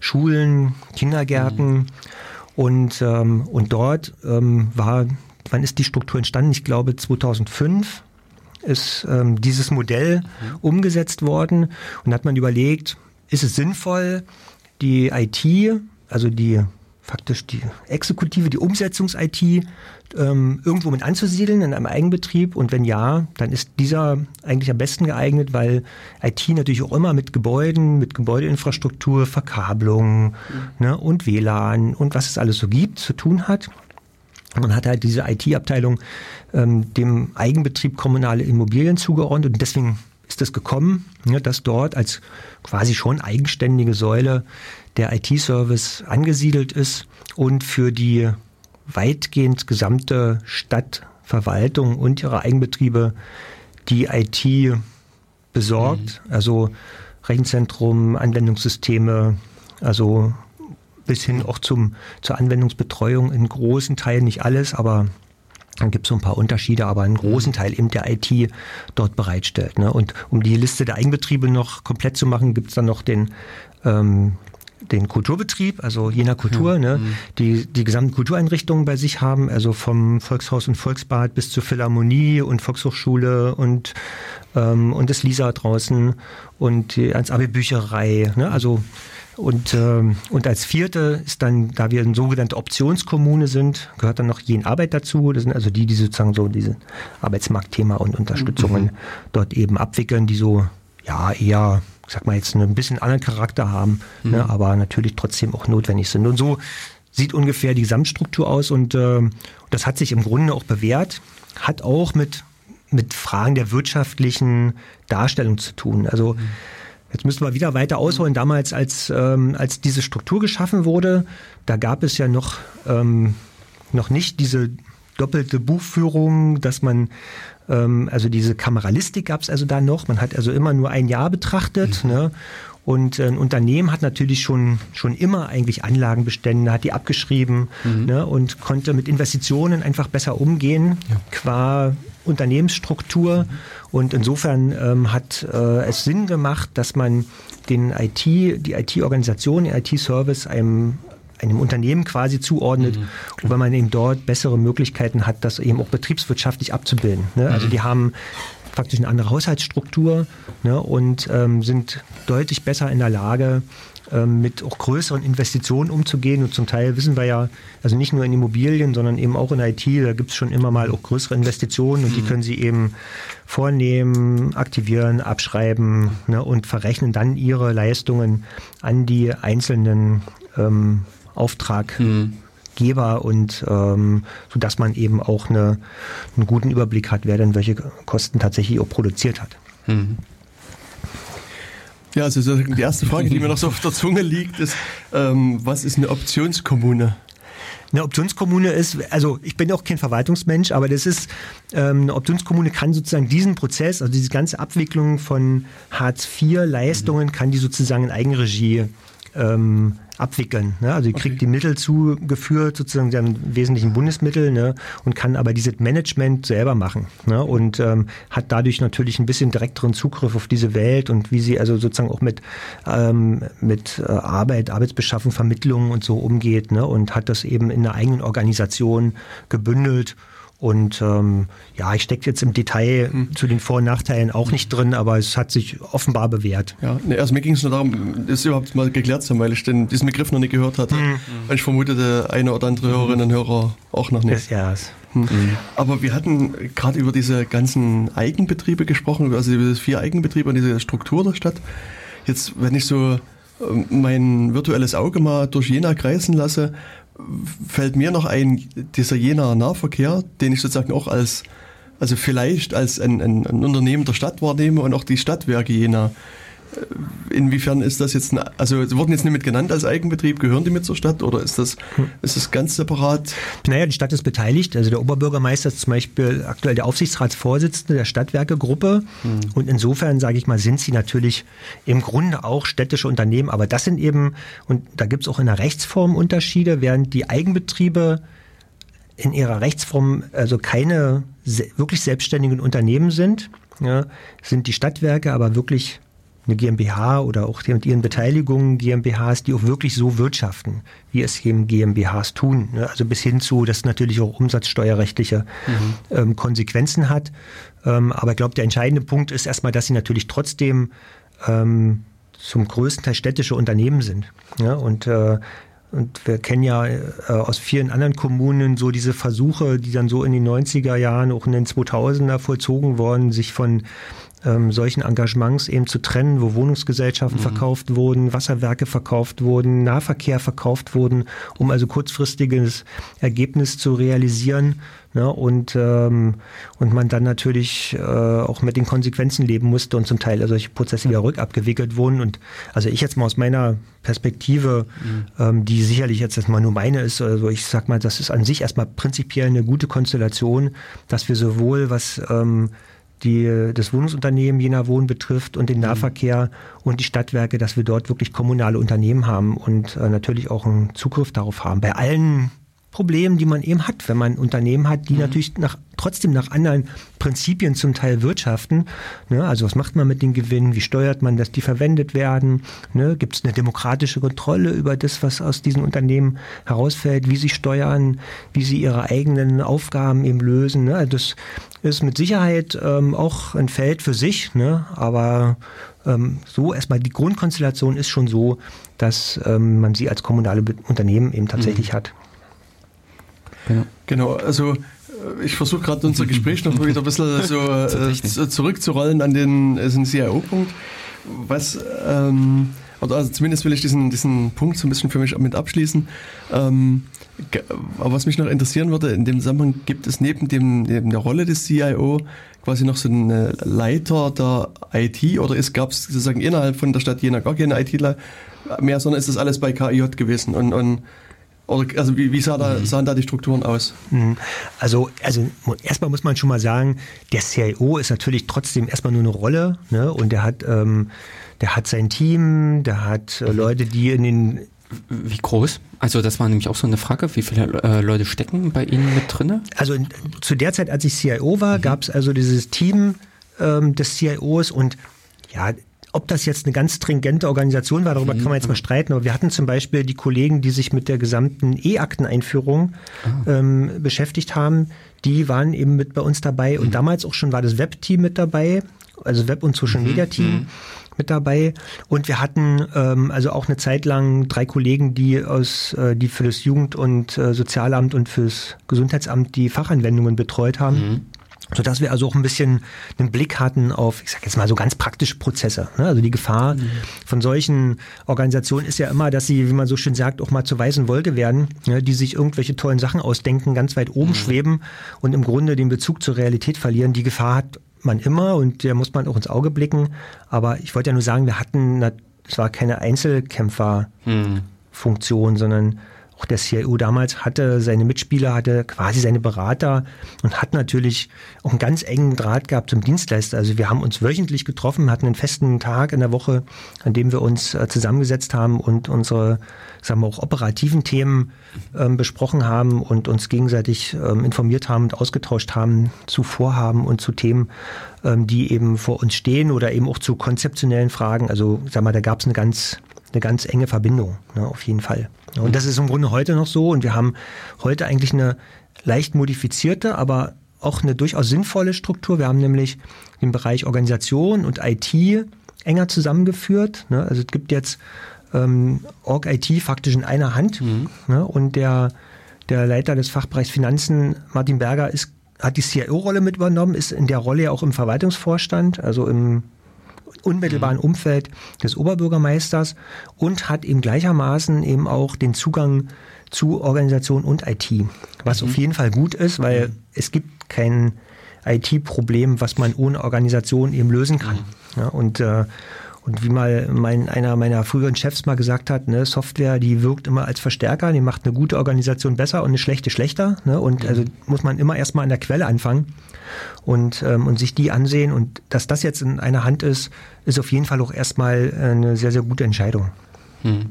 Speaker 3: Schulen, Kindergärten. Mhm. Und, ähm, und dort ähm, war, wann ist die Struktur entstanden? Ich glaube 2005 ist ähm, dieses Modell mhm. umgesetzt worden und hat man überlegt, ist es sinnvoll, die IT, also die faktisch die Exekutive, die Umsetzungs-IT ähm, irgendwo mit anzusiedeln in einem Eigenbetrieb? Und wenn ja, dann ist dieser eigentlich am besten geeignet, weil IT natürlich auch immer mit Gebäuden, mit Gebäudeinfrastruktur, Verkabelung mhm. ne, und WLAN und was es alles so gibt zu tun hat. Man hat halt diese IT-Abteilung ähm, dem Eigenbetrieb kommunale Immobilien zugeordnet und deswegen ist es gekommen, ne, dass dort als quasi schon eigenständige Säule der IT-Service angesiedelt ist und für die weitgehend gesamte Stadtverwaltung und ihre Eigenbetriebe die IT besorgt, mhm. also Rechenzentrum, Anwendungssysteme, also bis hin auch zum, zur Anwendungsbetreuung in großen Teilen, nicht alles, aber dann gibt es so ein paar Unterschiede, aber einen großen Teil eben der IT dort bereitstellt. Ne? Und um die Liste der Eigenbetriebe noch komplett zu machen, gibt es dann noch den ähm, den Kulturbetrieb, also jener Kultur, ja, ne, mhm. die die gesamten Kultureinrichtungen bei sich haben, also vom Volkshaus und Volksbad bis zur Philharmonie und Volkshochschule und ähm, und das Lisa draußen und die ans Abi Bücherei, ne, also und, ähm, und als vierte ist dann, da wir eine sogenannte Optionskommune sind, gehört dann noch Jen Arbeit dazu. Das sind also die, die sozusagen so diese Arbeitsmarktthema und Unterstützungen mhm. dort eben abwickeln, die so ja eher sag mal jetzt ein bisschen anderen Charakter haben, ne, mhm. ne, aber natürlich trotzdem auch notwendig sind. Und so sieht ungefähr die Gesamtstruktur aus und äh, das hat sich im Grunde auch bewährt, hat auch mit, mit Fragen der wirtschaftlichen Darstellung zu tun. Also mhm. Jetzt müssen wir wieder weiter ausholen. Damals, als, ähm, als diese Struktur geschaffen wurde, da gab es ja noch, ähm, noch nicht diese doppelte Buchführung, dass man ähm, also diese Kameralistik gab es also da noch. Man hat also immer nur ein Jahr betrachtet. Mhm. Ne? Und äh, ein Unternehmen hat natürlich schon, schon immer eigentlich Anlagenbestände, hat die abgeschrieben mhm. ne, und konnte mit Investitionen einfach besser umgehen, ja. qua Unternehmensstruktur. Mhm. Und insofern ähm, hat äh, es Sinn gemacht, dass man den IT, die IT-Organisation, den IT-Service einem einem Unternehmen quasi zuordnet, mhm. und weil man eben dort bessere Möglichkeiten hat, das eben auch betriebswirtschaftlich abzubilden. Ne? Also mhm. die haben praktisch eine andere Haushaltsstruktur ne? und ähm, sind deutlich besser in der Lage, ähm, mit auch größeren Investitionen umzugehen. Und zum Teil wissen wir ja, also nicht nur in Immobilien, sondern eben auch in IT, da gibt es schon immer mal auch größere Investitionen und die mhm. können sie eben vornehmen, aktivieren, abschreiben ne, und verrechnen dann ihre Leistungen an die einzelnen ähm, Auftraggeber mhm. und ähm, so dass man eben auch eine, einen guten Überblick hat, wer denn welche Kosten tatsächlich auch produziert hat. Mhm.
Speaker 1: Ja, also die erste Frage, die mir noch so auf der Zunge liegt, ist, ähm, was ist eine Optionskommune?
Speaker 3: Eine Optionskommune ist, also ich bin auch kein Verwaltungsmensch, aber das ist, ähm, eine Optionskommune kann sozusagen diesen Prozess, also diese ganze Abwicklung von Hartz-IV-Leistungen, mhm. kann die sozusagen in Eigenregie ähm, abwickeln. Ne? Also die kriegt okay. die Mittel zugeführt, sozusagen sie haben wesentlichen Bundesmittel ne? und kann aber dieses Management selber machen ne? und ähm, hat dadurch natürlich ein bisschen direkteren Zugriff auf diese Welt und wie sie also sozusagen auch mit, ähm, mit äh, Arbeit, Arbeitsbeschaffung, Vermittlung und so umgeht ne? und hat das eben in einer eigenen Organisation gebündelt und ähm, ja, ich stecke jetzt im Detail mhm. zu den Vor- und Nachteilen auch nicht drin, aber es hat sich offenbar bewährt.
Speaker 1: Ja, ne, also mir ging es nur darum, das überhaupt mal geklärt zu haben, weil ich den, diesen Begriff noch nicht gehört hatte. Mhm. Und ich vermute, der eine oder andere Hörerinnen und Hörer auch noch nicht.
Speaker 3: Ja, yes. mhm.
Speaker 1: Aber wir hatten gerade über diese ganzen Eigenbetriebe gesprochen, also über diese vier Eigenbetriebe und diese Struktur der Stadt. Jetzt, wenn ich so ähm, mein virtuelles Auge mal durch Jena kreisen lasse, fällt mir noch ein, dieser Jenaer Nahverkehr, den ich sozusagen auch als, also vielleicht als ein, ein, ein Unternehmen der Stadt wahrnehme und auch die Stadtwerke Jena. Inwiefern ist das jetzt, also wurden jetzt nicht mit genannt als Eigenbetrieb, gehören die mit zur Stadt oder ist das, ist das ganz separat?
Speaker 3: Naja, die Stadt ist beteiligt. Also der Oberbürgermeister ist zum Beispiel aktuell der Aufsichtsratsvorsitzende der Stadtwerkegruppe. Mhm. Und insofern, sage ich mal, sind sie natürlich im Grunde auch städtische Unternehmen. Aber das sind eben, und da gibt es auch in der Rechtsform Unterschiede, während die Eigenbetriebe in ihrer Rechtsform also keine wirklich selbstständigen Unternehmen sind, ja, sind die Stadtwerke aber wirklich eine GmbH oder auch mit ihren Beteiligungen GmbHs, die auch wirklich so wirtschaften, wie es eben GmbHs tun. Ne? Also bis hin zu, dass natürlich auch umsatzsteuerrechtliche mhm. ähm, Konsequenzen hat. Ähm, aber ich glaube, der entscheidende Punkt ist erstmal, dass sie natürlich trotzdem ähm, zum größten Teil städtische Unternehmen sind. Ja? Und äh, und wir kennen ja äh, aus vielen anderen Kommunen so diese Versuche, die dann so in den 90er Jahren, auch in den 2000er vollzogen worden, sich von ähm, solchen Engagements eben zu trennen, wo Wohnungsgesellschaften mhm. verkauft wurden, Wasserwerke verkauft wurden, Nahverkehr verkauft wurden, um also kurzfristiges Ergebnis zu realisieren. Ne, und, ähm, und man dann natürlich äh, auch mit den Konsequenzen leben musste und zum Teil solche Prozesse wieder rückabgewickelt wurden. Und also ich jetzt mal aus meiner Perspektive, mhm. ähm, die sicherlich jetzt erstmal nur meine ist, also ich sag mal, das ist an sich erstmal prinzipiell eine gute Konstellation, dass wir sowohl was ähm, die, das Wohnungsunternehmen Jena Wohn betrifft und den mhm. Nahverkehr und die Stadtwerke, dass wir dort wirklich kommunale Unternehmen haben und äh, natürlich auch einen Zugriff darauf haben. Bei allen Problemen, die man eben hat, wenn man Unternehmen hat, die mhm. natürlich nach, trotzdem nach anderen Prinzipien zum Teil wirtschaften. Ne? Also was macht man mit den Gewinnen? Wie steuert man, dass die verwendet werden? Ne? Gibt es eine demokratische Kontrolle über das, was aus diesen Unternehmen herausfällt? Wie sie steuern? Wie sie ihre eigenen Aufgaben eben lösen? Ne? Also das ist mit Sicherheit ähm, auch ein Feld für sich, ne? aber ähm, so erstmal die Grundkonstellation ist schon so, dass ähm, man sie als kommunale Unternehmen eben tatsächlich mhm. hat.
Speaker 1: Genau, genau also äh, ich versuche gerade unser Gespräch noch wieder ein bisschen so äh, zurückzurollen an den, also CIO-Punkt. Was, ähm, also zumindest will ich diesen, diesen Punkt so ein bisschen für mich mit abschließen. Ähm, aber was mich noch interessieren würde, in dem Zusammenhang gibt es neben, dem, neben der Rolle des CIO quasi noch so einen Leiter der IT oder gab es sozusagen innerhalb von der Stadt Jena gar keine IT mehr, sondern ist das alles bei KIJ gewesen und, und oder also wie, wie sah da, mhm. sahen da die Strukturen aus?
Speaker 3: Mhm. Also, also erstmal muss man schon mal sagen, der CIO ist natürlich trotzdem erstmal nur eine Rolle, ne? Und der hat, ähm, der hat sein Team, der hat äh, mhm. Leute, die in den
Speaker 2: wie groß? Also das war nämlich auch so eine Frage. Wie viele äh, Leute stecken bei Ihnen mit drinne?
Speaker 3: Also zu der Zeit, als ich CIO war, mhm. gab es also dieses Team ähm, des CIOs und ja, ob das jetzt eine ganz stringente Organisation war, darüber mhm. kann man jetzt mal streiten, aber wir hatten zum Beispiel die Kollegen, die sich mit der gesamten E-Akteneinführung ah. ähm, beschäftigt haben, die waren eben mit bei uns dabei mhm. und damals auch schon war das Web-Team mit dabei, also Web- und Social-Media-Team mhm. mit dabei und wir hatten ähm, also auch eine Zeit lang drei Kollegen, die aus, äh, die für das Jugend- und äh, Sozialamt und fürs Gesundheitsamt die Fachanwendungen betreut haben. Mhm sodass wir also auch ein bisschen einen Blick hatten auf, ich sage jetzt mal so ganz praktische Prozesse. Ne? Also die Gefahr mhm. von solchen Organisationen ist ja immer, dass sie, wie man so schön sagt, auch mal zur weißen Wolke werden, ne? die sich irgendwelche tollen Sachen ausdenken, ganz weit oben mhm. schweben und im Grunde den Bezug zur Realität verlieren. Die Gefahr hat man immer und der muss man auch ins Auge blicken. Aber ich wollte ja nur sagen, wir hatten, es war keine Einzelkämpferfunktion, mhm. sondern auch der CIO damals hatte seine Mitspieler, hatte quasi seine Berater und hat natürlich auch einen ganz engen Draht gehabt zum Dienstleister. Also wir haben uns wöchentlich getroffen, hatten einen festen Tag in der Woche, an dem wir uns äh, zusammengesetzt haben und unsere, sagen wir auch operativen Themen ähm, besprochen haben und uns gegenseitig ähm, informiert haben und ausgetauscht haben zu Vorhaben und zu Themen, ähm, die eben vor uns stehen oder eben auch zu konzeptionellen Fragen. Also sag mal, da gab es eine ganz eine ganz enge Verbindung, ne, auf jeden Fall. Und das ist im Grunde heute noch so und wir haben heute eigentlich eine leicht modifizierte, aber auch eine durchaus sinnvolle Struktur. Wir haben nämlich den Bereich Organisation und IT enger zusammengeführt. Ne? Also es gibt jetzt ähm, Org IT faktisch in einer Hand mhm. ne? und der, der Leiter des Fachbereichs Finanzen, Martin Berger, ist, hat die CIO-Rolle mit übernommen, ist in der Rolle ja auch im Verwaltungsvorstand, also im unmittelbaren mhm. Umfeld des Oberbürgermeisters und hat eben gleichermaßen eben auch den Zugang zu Organisation und IT, was mhm. auf jeden Fall gut ist, weil mhm. es gibt kein IT-Problem, was man ohne Organisation eben lösen kann. Mhm. Ja, und, äh, und wie mal mein, einer meiner früheren Chefs mal gesagt hat, ne, Software, die wirkt immer als Verstärker, die macht eine gute Organisation besser und eine schlechte schlechter. Ne? Und also muss man immer erstmal an der Quelle anfangen und, ähm, und sich die ansehen. Und dass das jetzt in einer Hand ist, ist auf jeden Fall auch erstmal eine sehr, sehr gute Entscheidung. Hm.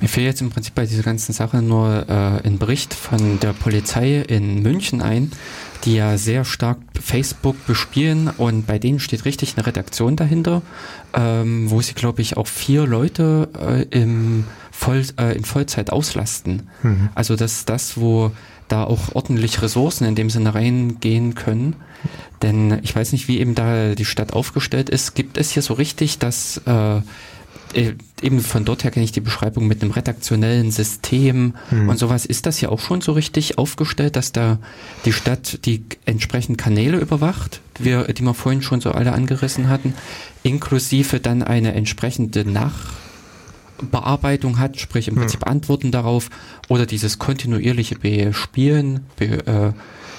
Speaker 2: Mir fehlt jetzt im Prinzip bei dieser ganzen Sache nur äh, ein Bericht von der Polizei in München ein, die ja sehr stark Facebook bespielen und bei denen steht richtig eine Redaktion dahinter, ähm, wo sie, glaube ich, auch vier Leute äh, im Voll, äh, in Vollzeit auslasten. Mhm. Also das ist das, wo da auch ordentlich Ressourcen in dem Sinne reingehen können. Denn ich weiß nicht, wie eben da die Stadt aufgestellt ist. Gibt es hier so richtig, dass äh, äh, eben von dort her kenne ich die Beschreibung mit einem redaktionellen System hm. und sowas. Ist das ja auch schon so richtig aufgestellt, dass da die Stadt die entsprechenden Kanäle überwacht, die wir, die wir vorhin schon so alle angerissen hatten, inklusive dann eine entsprechende Nachbearbeitung hat, sprich im hm. Prinzip Antworten darauf oder dieses kontinuierliche Bespielen, be, äh,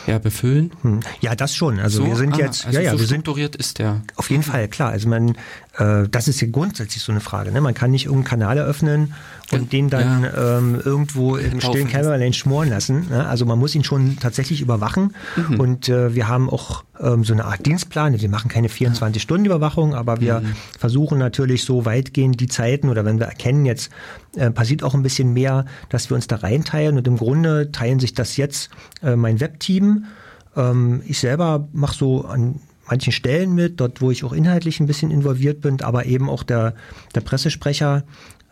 Speaker 2: ja, befüllen? Hm.
Speaker 3: Ja, das schon. Also so, wir sind ah, jetzt,
Speaker 2: also
Speaker 3: ja, ja,
Speaker 2: so
Speaker 3: wir
Speaker 2: strukturiert
Speaker 3: sind,
Speaker 2: ist der.
Speaker 3: Auf jeden Fall, klar. Also man, äh, das ist ja grundsätzlich so eine Frage. Ne? Man kann nicht irgendeinen Kanal eröffnen und ja, den dann ja. ähm, irgendwo im stillen Kämmerlein schmoren lassen. Ne? Also man muss ihn schon tatsächlich überwachen. Mhm. Und äh, wir haben auch ähm, so eine Art Dienstplan. Wir machen keine 24-Stunden-Überwachung, aber wir mhm. versuchen natürlich so weitgehend die Zeiten oder wenn wir erkennen, jetzt äh, passiert auch ein bisschen mehr, dass wir uns da reinteilen. Und im Grunde teilen sich das jetzt äh, mein Webteam. Ähm, ich selber mache so an manchen Stellen mit, dort wo ich auch inhaltlich ein bisschen involviert bin, aber eben auch der, der Pressesprecher,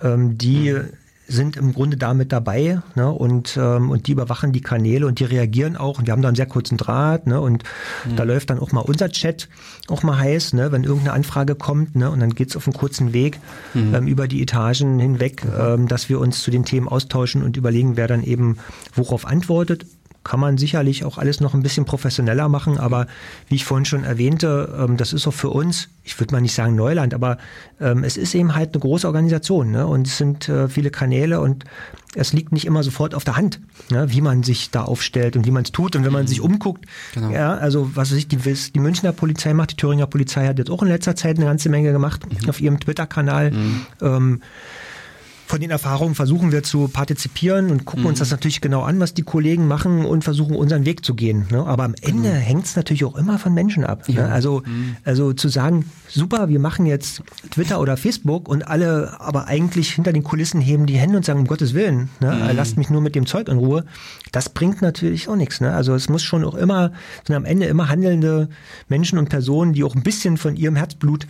Speaker 3: ähm, die mhm sind im Grunde damit dabei ne, und, ähm, und die überwachen die Kanäle und die reagieren auch. Und wir haben da einen sehr kurzen Draht ne, und mhm. da läuft dann auch mal unser Chat auch mal heiß, ne, wenn irgendeine Anfrage kommt ne, und dann geht's auf einen kurzen Weg mhm. ähm, über die Etagen hinweg, ähm, dass wir uns zu den Themen austauschen und überlegen, wer dann eben worauf antwortet kann man sicherlich auch alles noch ein bisschen professioneller machen, aber wie ich vorhin schon erwähnte, ähm, das ist auch für uns, ich würde mal nicht sagen Neuland, aber ähm, es ist eben halt eine große Organisation ne? und es sind äh, viele Kanäle und es liegt nicht immer sofort auf der Hand, ne? wie man sich da aufstellt und wie man es tut und wenn man mhm. sich umguckt, genau. ja, also was weiß ich, die, die Münchner Polizei macht, die Thüringer Polizei hat jetzt auch in letzter Zeit eine ganze Menge gemacht mhm. auf ihrem Twitter-Kanal. Mhm. Ähm, von den Erfahrungen versuchen wir zu partizipieren und gucken mhm. uns das natürlich genau an, was die Kollegen machen und versuchen unseren Weg zu gehen. Ne? Aber am Ende mhm. hängt es natürlich auch immer von Menschen ab. Ne? Ja. Ne? Also, mhm. also zu sagen, super, wir machen jetzt Twitter oder Facebook und alle aber eigentlich hinter den Kulissen heben die Hände und sagen, um Gottes Willen, ne? Mhm. lasst mich nur mit dem Zeug in Ruhe. Das bringt natürlich auch nichts. Ne? Also es muss schon auch immer, sind am Ende immer handelnde Menschen und Personen, die auch ein bisschen von ihrem Herzblut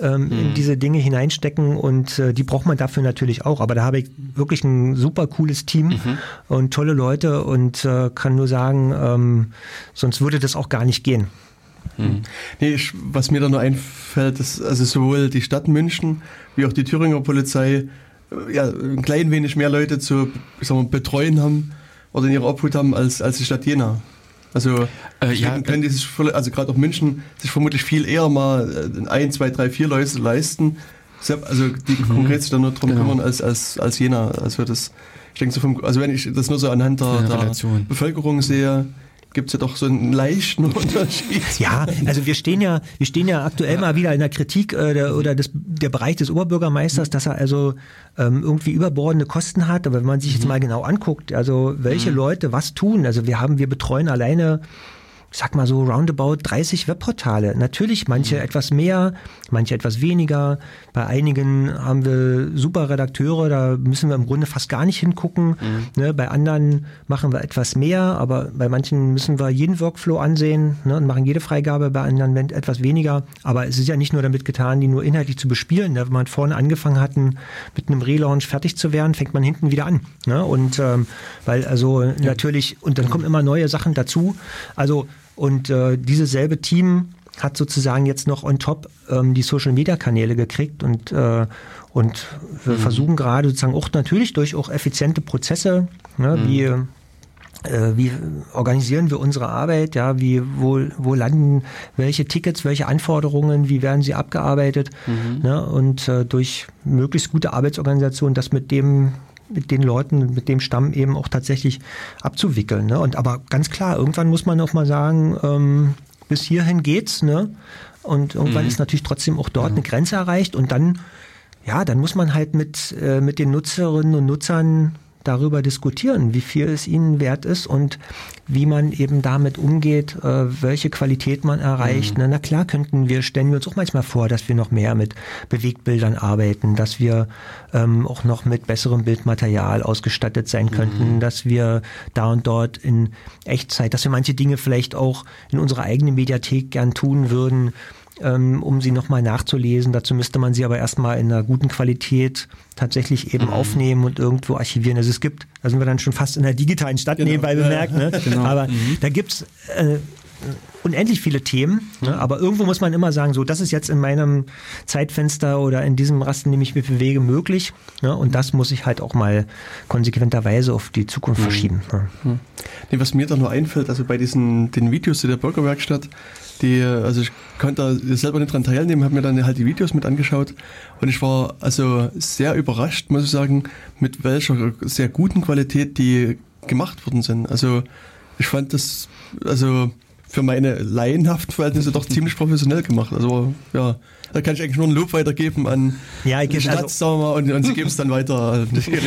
Speaker 3: ähm, in mhm. diese Dinge hineinstecken und äh, die braucht man dafür natürlich auch. Aber da habe ich wirklich ein super cooles Team mhm. und tolle Leute und äh, kann nur sagen, ähm, sonst würde das auch gar nicht gehen.
Speaker 1: Mhm. Nee, ich, was mir da nur einfällt, ist also sowohl die Stadt München wie auch die Thüringer Polizei äh, ja, ein klein wenig mehr Leute zu mal, betreuen haben oder in ihrer Obhut haben als, als die Stadt Jena. Also äh, ja, können die sich, also gerade auch München, sich vermutlich viel eher mal äh, ein, zwei, drei, vier Leute leisten. Also die mhm. konkret sich da nur drum genau. kümmern als, als, als Jena. Also das, ich denke so vom, also wenn ich das nur so anhand der, der Bevölkerung sehe, gibt es ja doch so einen leichten Unterschied.
Speaker 3: Ja, also wir stehen ja, wir stehen ja aktuell ja. mal wieder in der Kritik äh, der, oder des, der Bereich des Oberbürgermeisters, dass er also ähm, irgendwie überbordende Kosten hat. Aber wenn man sich jetzt mhm. mal genau anguckt, also welche mhm. Leute was tun, also wir haben, wir betreuen alleine sag mal so roundabout 30 Webportale. Natürlich manche mhm. etwas mehr, manche etwas weniger. Bei einigen haben wir super Redakteure, da müssen wir im Grunde fast gar nicht hingucken. Mhm. Ne, bei anderen machen wir etwas mehr, aber bei manchen müssen wir jeden Workflow ansehen ne, und machen jede Freigabe, bei anderen etwas weniger. Aber es ist ja nicht nur damit getan, die nur inhaltlich zu bespielen. Ne? Wenn man vorne angefangen hatten, mit einem Relaunch fertig zu werden, fängt man hinten wieder an. Ne? Und ähm, weil also ja. natürlich, und dann kommen immer neue Sachen dazu. Also und äh, dieses selbe Team hat sozusagen jetzt noch on top ähm, die Social Media Kanäle gekriegt und äh, und wir mhm. versuchen gerade sozusagen auch natürlich durch auch effiziente Prozesse, ne, mhm. wie äh, wie organisieren wir unsere Arbeit, ja, wie, wo, wo landen welche Tickets, welche Anforderungen, wie werden sie abgearbeitet, mhm. ne, und äh, durch möglichst gute Arbeitsorganisation das mit dem mit den Leuten, mit dem Stamm eben auch tatsächlich abzuwickeln. Ne? Und aber ganz klar, irgendwann muss man auch mal sagen, ähm, bis hierhin geht's, ne? und irgendwann mhm. ist natürlich trotzdem auch dort ja. eine Grenze erreicht und dann, ja, dann muss man halt mit, äh, mit den Nutzerinnen und Nutzern darüber diskutieren, wie viel es ihnen wert ist und wie man eben damit umgeht, äh, welche Qualität man erreicht. Mhm. Na, klar könnten wir, stellen wir uns auch manchmal vor, dass wir noch mehr mit Bewegtbildern arbeiten, dass wir ähm, auch noch mit besserem Bildmaterial ausgestattet sein könnten, mhm. dass wir da und dort in Echtzeit, dass wir manche Dinge vielleicht auch in unserer eigenen Mediathek gern tun würden, ähm, um sie nochmal nachzulesen. Dazu müsste man sie aber erstmal in einer guten Qualität tatsächlich eben mhm. aufnehmen und irgendwo archivieren. Also es gibt, da sind wir dann schon fast in der digitalen Stadt genau. nebenbei bemerkt, ne? genau. aber mhm. da gibt's äh, unendlich viele Themen, ne? aber irgendwo muss man immer sagen, so, das ist jetzt in meinem Zeitfenster oder in diesem Rasten, in dem ich mich bewege, möglich. Ne? Und das muss ich halt auch mal konsequenterweise auf die Zukunft mhm. verschieben. Ne?
Speaker 1: Mhm. Was mir da nur einfällt, also bei diesen den Videos der Bürgerwerkstatt, die, also ich konnte da selber nicht dran teilnehmen, habe mir dann halt die Videos mit angeschaut und ich war also sehr überrascht, muss ich sagen, mit welcher sehr guten Qualität die gemacht worden sind. Also ich fand das, also für meine laienhaften Verhältnisse doch ziemlich professionell gemacht. Also ja, da kann ich eigentlich nur ein Lob weitergeben an
Speaker 3: ja, ich Stadt,
Speaker 1: also, mal, und, und sie geben es dann weiter.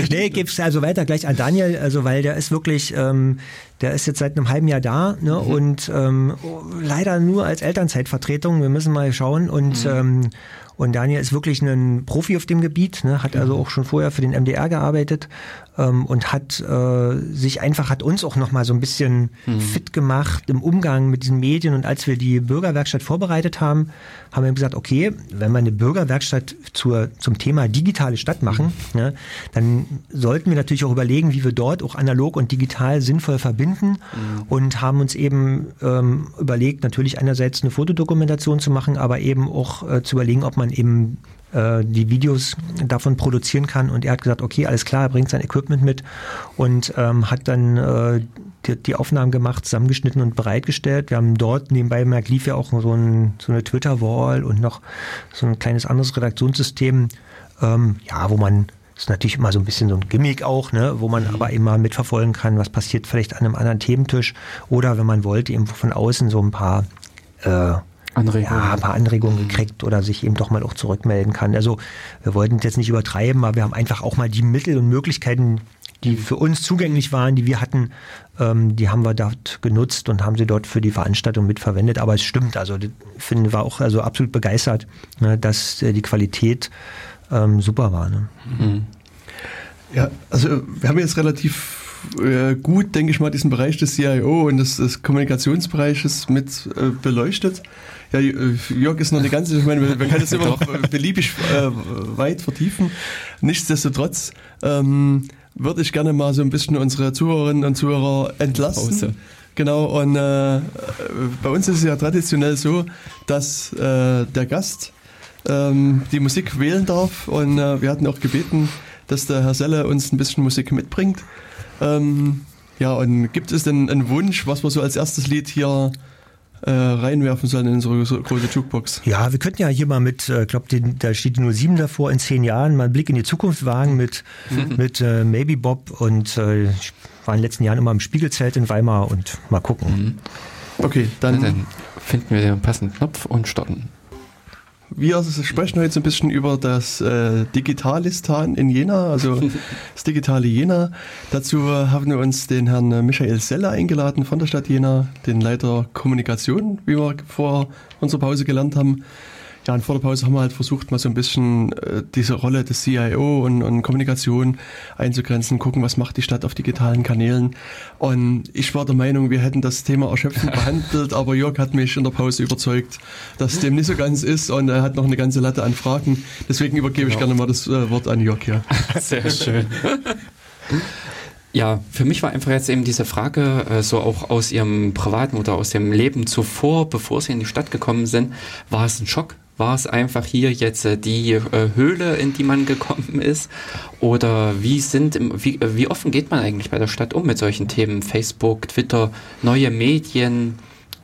Speaker 3: nee, ich gebe es also weiter gleich an Daniel, also weil der ist wirklich, ähm, der ist jetzt seit einem halben Jahr da ne, mhm. und ähm, leider nur als Elternzeitvertretung. Wir müssen mal schauen und mhm. ähm, und Daniel ist wirklich ein Profi auf dem Gebiet, ne, hat also mhm. auch schon vorher für den MDR gearbeitet ähm, und hat äh, sich einfach, hat uns auch nochmal so ein bisschen mhm. fit gemacht im Umgang mit diesen Medien. Und als wir die Bürgerwerkstatt vorbereitet haben, haben wir gesagt, okay, wenn wir eine Bürgerwerkstatt zur, zum Thema digitale Stadt machen, mhm. ne, dann sollten wir natürlich auch überlegen, wie wir dort auch analog und digital sinnvoll verbinden mhm. und haben uns eben ähm, überlegt, natürlich einerseits eine Fotodokumentation zu machen, aber eben auch äh, zu überlegen, ob man eben äh, die Videos davon produzieren kann. Und er hat gesagt, okay, alles klar, er bringt sein Equipment mit und ähm, hat dann äh, die, die, Aufnahmen gemacht, zusammengeschnitten und bereitgestellt. Wir haben dort nebenbei merkt, lief ja auch so, ein, so eine Twitter-Wall und noch so ein kleines anderes Redaktionssystem, ähm, ja, wo man das ist natürlich immer so ein bisschen so ein Gimmick auch, ne, wo man mhm. aber immer mitverfolgen kann, was passiert vielleicht an einem anderen Thementisch oder wenn man wollte, eben von außen so ein paar äh, Anregungen. Ja, ein paar Anregungen mhm. gekriegt oder sich eben doch mal auch zurückmelden kann. Also wir wollten es jetzt nicht übertreiben, aber wir haben einfach auch mal die Mittel und Möglichkeiten, die für uns zugänglich waren, die wir hatten, ähm, die haben wir dort genutzt und haben sie dort für die Veranstaltung mitverwendet. Aber es stimmt, also ich finde, war auch also absolut begeistert, ne, dass äh, die Qualität ähm, super war. Ne? Mhm.
Speaker 1: Ja, also wir haben jetzt relativ äh, gut, denke ich mal, diesen Bereich des CIO und des, des Kommunikationsbereiches mit äh, beleuchtet. Ja, äh, Jörg ist noch eine ganze, ich meine, man kann das immer noch beliebig äh, weit vertiefen. Nichtsdestotrotz ähm, würde ich gerne mal so ein bisschen unsere Zuhörerinnen und Zuhörer entlasten. Pause. Genau, und äh, bei uns ist es ja traditionell so, dass äh, der Gast ähm, die Musik wählen darf und äh, wir hatten auch gebeten, dass der Herr Selle uns ein bisschen Musik mitbringt. Ähm, ja, und gibt es denn einen Wunsch, was wir so als erstes Lied hier äh, reinwerfen sollen in unsere große Jukebox?
Speaker 3: Ja, wir könnten ja hier mal mit, ich äh, glaube, da steht die 07 davor, in zehn Jahren mal einen Blick in die Zukunft wagen mit, mhm. mit äh, Maybe Bob und äh, ich war in den letzten Jahren immer im Spiegelzelt in Weimar und mal gucken. Mhm.
Speaker 2: Okay, dann, dann finden wir den passenden Knopf und starten.
Speaker 1: Wir sprechen heute so ein bisschen über das äh, Digitalistan in Jena, also das digitale Jena. Dazu haben wir uns den Herrn Michael Seller eingeladen von der Stadt Jena, den Leiter Kommunikation, wie wir vor unserer Pause gelernt haben. Ja, und vor der Pause haben wir halt versucht, mal so ein bisschen äh, diese Rolle des CIO und, und Kommunikation einzugrenzen, gucken, was macht die Stadt auf digitalen Kanälen. Und ich war der Meinung, wir hätten das Thema erschöpfend behandelt, aber Jörg hat mich in der Pause überzeugt, dass dem nicht so ganz ist und er hat noch eine ganze Latte an Fragen. Deswegen übergebe genau. ich gerne mal das äh, Wort an Jörg hier.
Speaker 2: Sehr schön. Ja, für mich war einfach jetzt eben diese Frage, äh, so auch aus Ihrem privaten oder aus dem Leben zuvor, bevor Sie in die Stadt gekommen sind, war es ein Schock, war es einfach hier jetzt äh, die äh, Höhle, in die man gekommen ist? Oder wie sind, wie, äh, wie offen geht man eigentlich bei der Stadt um mit solchen Themen? Facebook, Twitter, neue Medien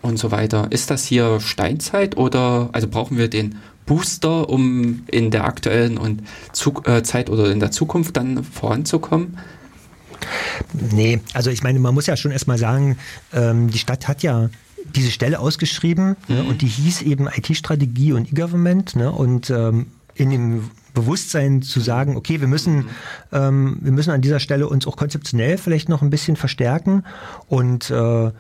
Speaker 2: und so weiter. Ist das hier Steinzeit oder, also brauchen wir den Booster, um in der aktuellen und Zug, äh, Zeit oder in der Zukunft dann voranzukommen?
Speaker 3: Nee, also ich meine, man muss ja schon erstmal sagen, ähm, die Stadt hat ja diese Stelle ausgeschrieben ne, mhm. ne, und die hieß eben IT-Strategie und E-Government ne, und ähm, in dem Bewusstsein zu sagen, okay, wir müssen, mhm. ähm, wir müssen an dieser Stelle uns auch konzeptionell vielleicht noch ein bisschen verstärken und äh,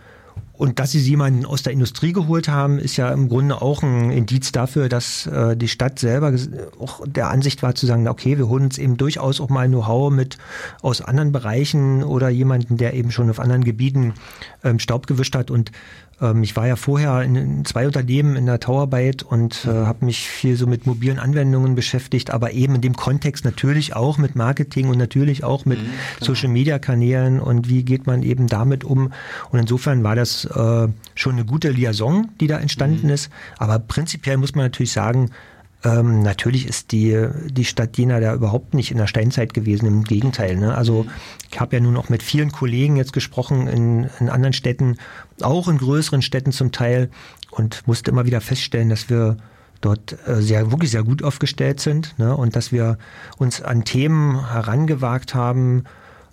Speaker 3: und dass sie jemanden aus der Industrie geholt haben, ist ja im Grunde auch ein Indiz dafür, dass äh, die Stadt selber auch der Ansicht war zu sagen, okay, wir holen uns eben durchaus auch mal Know-how mit aus anderen Bereichen oder jemanden, der eben schon auf anderen Gebieten ähm, Staub gewischt hat und ähm, ich war ja vorher in, in, zwei Unternehmen in der Tauarbeit und äh, habe mich viel so mit mobilen Anwendungen beschäftigt, aber eben in dem Kontext natürlich auch mit Marketing und natürlich auch mit mhm, genau. Social Media Kanälen und wie geht man eben damit um. Und insofern war das äh, schon eine gute Liaison, die da entstanden mhm. ist. Aber prinzipiell muss man natürlich sagen, ähm, natürlich ist die, die Stadt Jena da überhaupt nicht in der Steinzeit gewesen, im Gegenteil. Ne? Also ich habe ja nun auch mit vielen Kollegen jetzt gesprochen in, in anderen Städten, auch in größeren Städten zum Teil und musste immer wieder feststellen, dass wir dort äh, sehr, wirklich sehr gut aufgestellt sind ne? und dass wir uns an Themen herangewagt haben,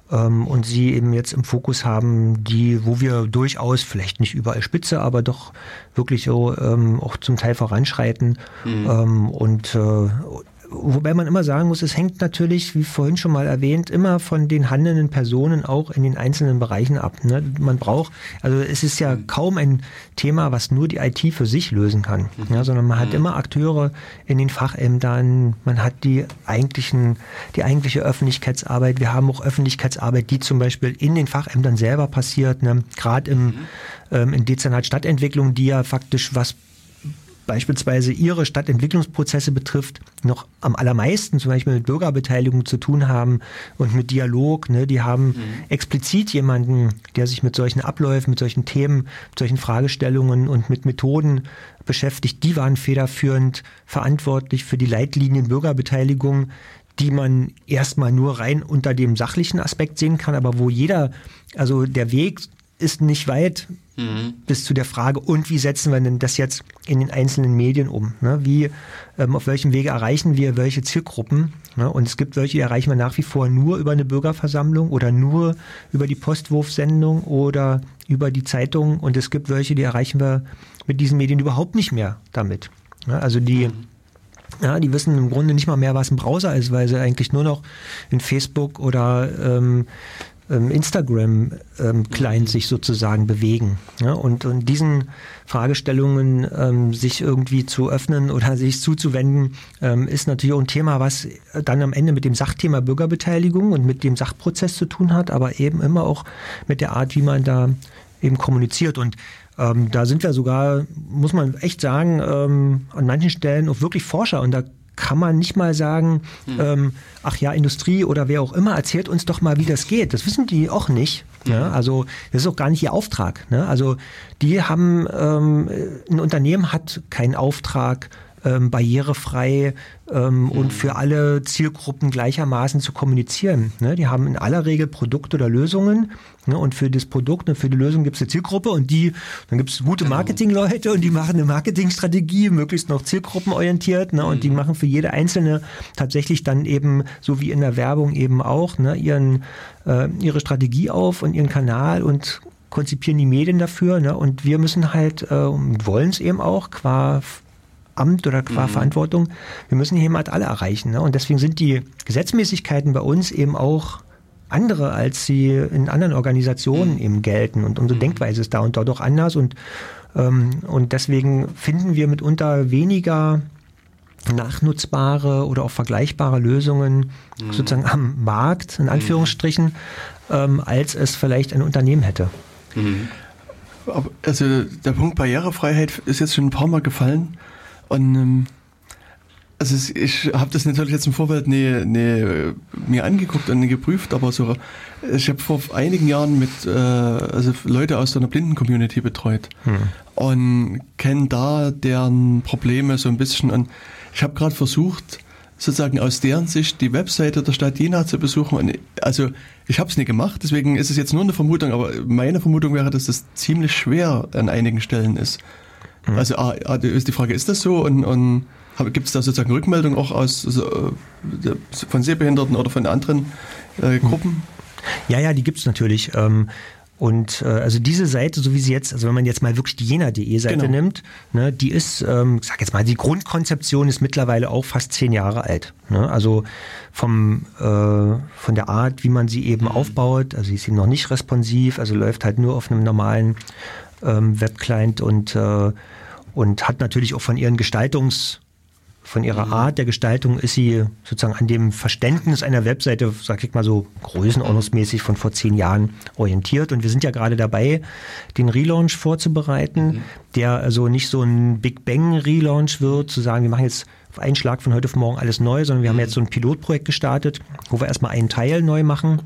Speaker 3: und sie eben jetzt im Fokus haben, die, wo wir durchaus vielleicht nicht überall spitze, aber doch wirklich so ähm, auch zum Teil voranschreiten mhm. ähm, und äh, Wobei man immer sagen muss, es hängt natürlich, wie vorhin schon mal erwähnt, immer von den handelnden Personen auch in den einzelnen Bereichen ab. Ne? Man braucht, also es ist ja kaum ein Thema, was nur die IT für sich lösen kann, mhm. ja, sondern man hat mhm. immer Akteure in den Fachämtern, man hat die eigentlichen, die eigentliche Öffentlichkeitsarbeit. Wir haben auch Öffentlichkeitsarbeit, die zum Beispiel in den Fachämtern selber passiert, ne? gerade im, mhm. ähm, in Dezernat Stadtentwicklung, die ja faktisch was beispielsweise ihre Stadtentwicklungsprozesse betrifft, noch am allermeisten zum Beispiel mit Bürgerbeteiligung zu tun haben und mit Dialog. Ne? Die haben mhm. explizit jemanden, der sich mit solchen Abläufen, mit solchen Themen, mit solchen Fragestellungen und mit Methoden beschäftigt. Die waren federführend verantwortlich für die Leitlinien Bürgerbeteiligung die man erstmal nur rein unter dem sachlichen Aspekt sehen kann, aber wo jeder, also der Weg ist nicht weit mhm. bis zu der Frage, und wie setzen wir denn das jetzt in den einzelnen Medien um? Ne? Wie, ähm, auf welchem Wege erreichen wir welche Zielgruppen? Ne? Und es gibt welche, die erreichen wir nach wie vor nur über eine Bürgerversammlung oder nur über die Postwurfsendung oder über die Zeitung. Und es gibt welche, die erreichen wir mit diesen Medien überhaupt nicht mehr damit. Ne? Also die, mhm. ja, die wissen im Grunde nicht mal mehr, was ein Browser ist, weil sie eigentlich nur noch in Facebook oder ähm, Instagram-Client ähm, sich sozusagen bewegen. Ja, und, und diesen Fragestellungen ähm, sich irgendwie zu öffnen oder sich zuzuwenden, ähm, ist natürlich auch ein Thema, was dann am Ende mit dem Sachthema Bürgerbeteiligung und mit dem Sachprozess zu tun hat, aber eben immer auch mit der Art, wie man da eben kommuniziert. Und ähm, da sind wir sogar, muss man echt sagen, ähm, an manchen Stellen auch wirklich Forscher. Und da kann man nicht mal sagen, hm. ähm, ach ja, Industrie oder wer auch immer, erzählt uns doch mal, wie das geht. Das wissen die auch nicht. Ne? Ne? Also das ist auch gar nicht ihr Auftrag. Ne? Also die haben, ähm, ein Unternehmen hat keinen Auftrag, ähm, barrierefrei ähm, mhm. und für alle Zielgruppen gleichermaßen zu kommunizieren. Ne? Die haben in aller Regel Produkte oder Lösungen ne? und für das Produkt und für die Lösung gibt es eine Zielgruppe und die, dann gibt es gute genau. Marketingleute und die machen eine Marketingstrategie, möglichst noch zielgruppenorientiert ne? und mhm. die machen für jede einzelne tatsächlich dann eben, so wie in der Werbung eben auch, ne? ihren, äh, ihre Strategie auf und ihren Kanal und konzipieren die Medien dafür. Ne? Und wir müssen halt, äh, wollen es eben auch, qua Amt oder qua mhm. Verantwortung. Wir müssen hier halt alle erreichen. Ne? Und deswegen sind die Gesetzmäßigkeiten bei uns eben auch andere, als sie in anderen Organisationen mhm. eben gelten. Und unsere mhm. Denkweise ist da und dort auch anders. Und, ähm, und deswegen finden wir mitunter weniger nachnutzbare oder auch vergleichbare Lösungen mhm. sozusagen am Markt, in Anführungsstrichen, ähm, als es vielleicht ein Unternehmen hätte.
Speaker 1: Mhm. Also der Punkt Barrierefreiheit ist jetzt schon ein paar Mal gefallen. Und ähm, also ich habe das natürlich jetzt im Vorfeld nie, nie, mir angeguckt und geprüft, aber so ich habe vor einigen Jahren mit äh, also Leute aus einer Blinden-Community betreut hm. und kenne da deren Probleme so ein bisschen. Und ich habe gerade versucht, sozusagen aus deren Sicht die Webseite der Stadt Jena zu besuchen. Und also ich habe es nie gemacht, deswegen ist es jetzt nur eine Vermutung, aber meine Vermutung wäre, dass das ziemlich schwer an einigen Stellen ist. Mhm. Also ah, ah, ist die Frage, ist das so? Und, und gibt es da sozusagen Rückmeldungen auch aus so, von Sehbehinderten oder von anderen äh, Gruppen?
Speaker 3: Ja, ja, die gibt es natürlich. Ähm, Und äh, also diese Seite, so wie sie jetzt, also wenn man jetzt mal wirklich die jena.de Seite genau. nimmt, ne, die ist, ähm, ich sag jetzt mal, die Grundkonzeption ist mittlerweile auch fast zehn Jahre alt. Ne? Also vom äh, von der Art, wie man sie eben aufbaut, also sie ist eben noch nicht responsiv, also läuft halt nur auf einem normalen ähm, Webclient und äh, und hat natürlich auch von ihren Gestaltungs von ihrer mhm. Art der Gestaltung ist sie sozusagen an dem Verständnis einer Webseite, sag ich mal so größenordnungsmäßig von vor zehn Jahren orientiert. Und wir sind ja gerade dabei, den Relaunch vorzubereiten, mhm. der also nicht so ein Big Bang Relaunch wird, zu sagen, wir machen jetzt auf einen Schlag von heute auf morgen alles neu, sondern wir haben mhm. jetzt so ein Pilotprojekt gestartet, wo wir erstmal einen Teil neu machen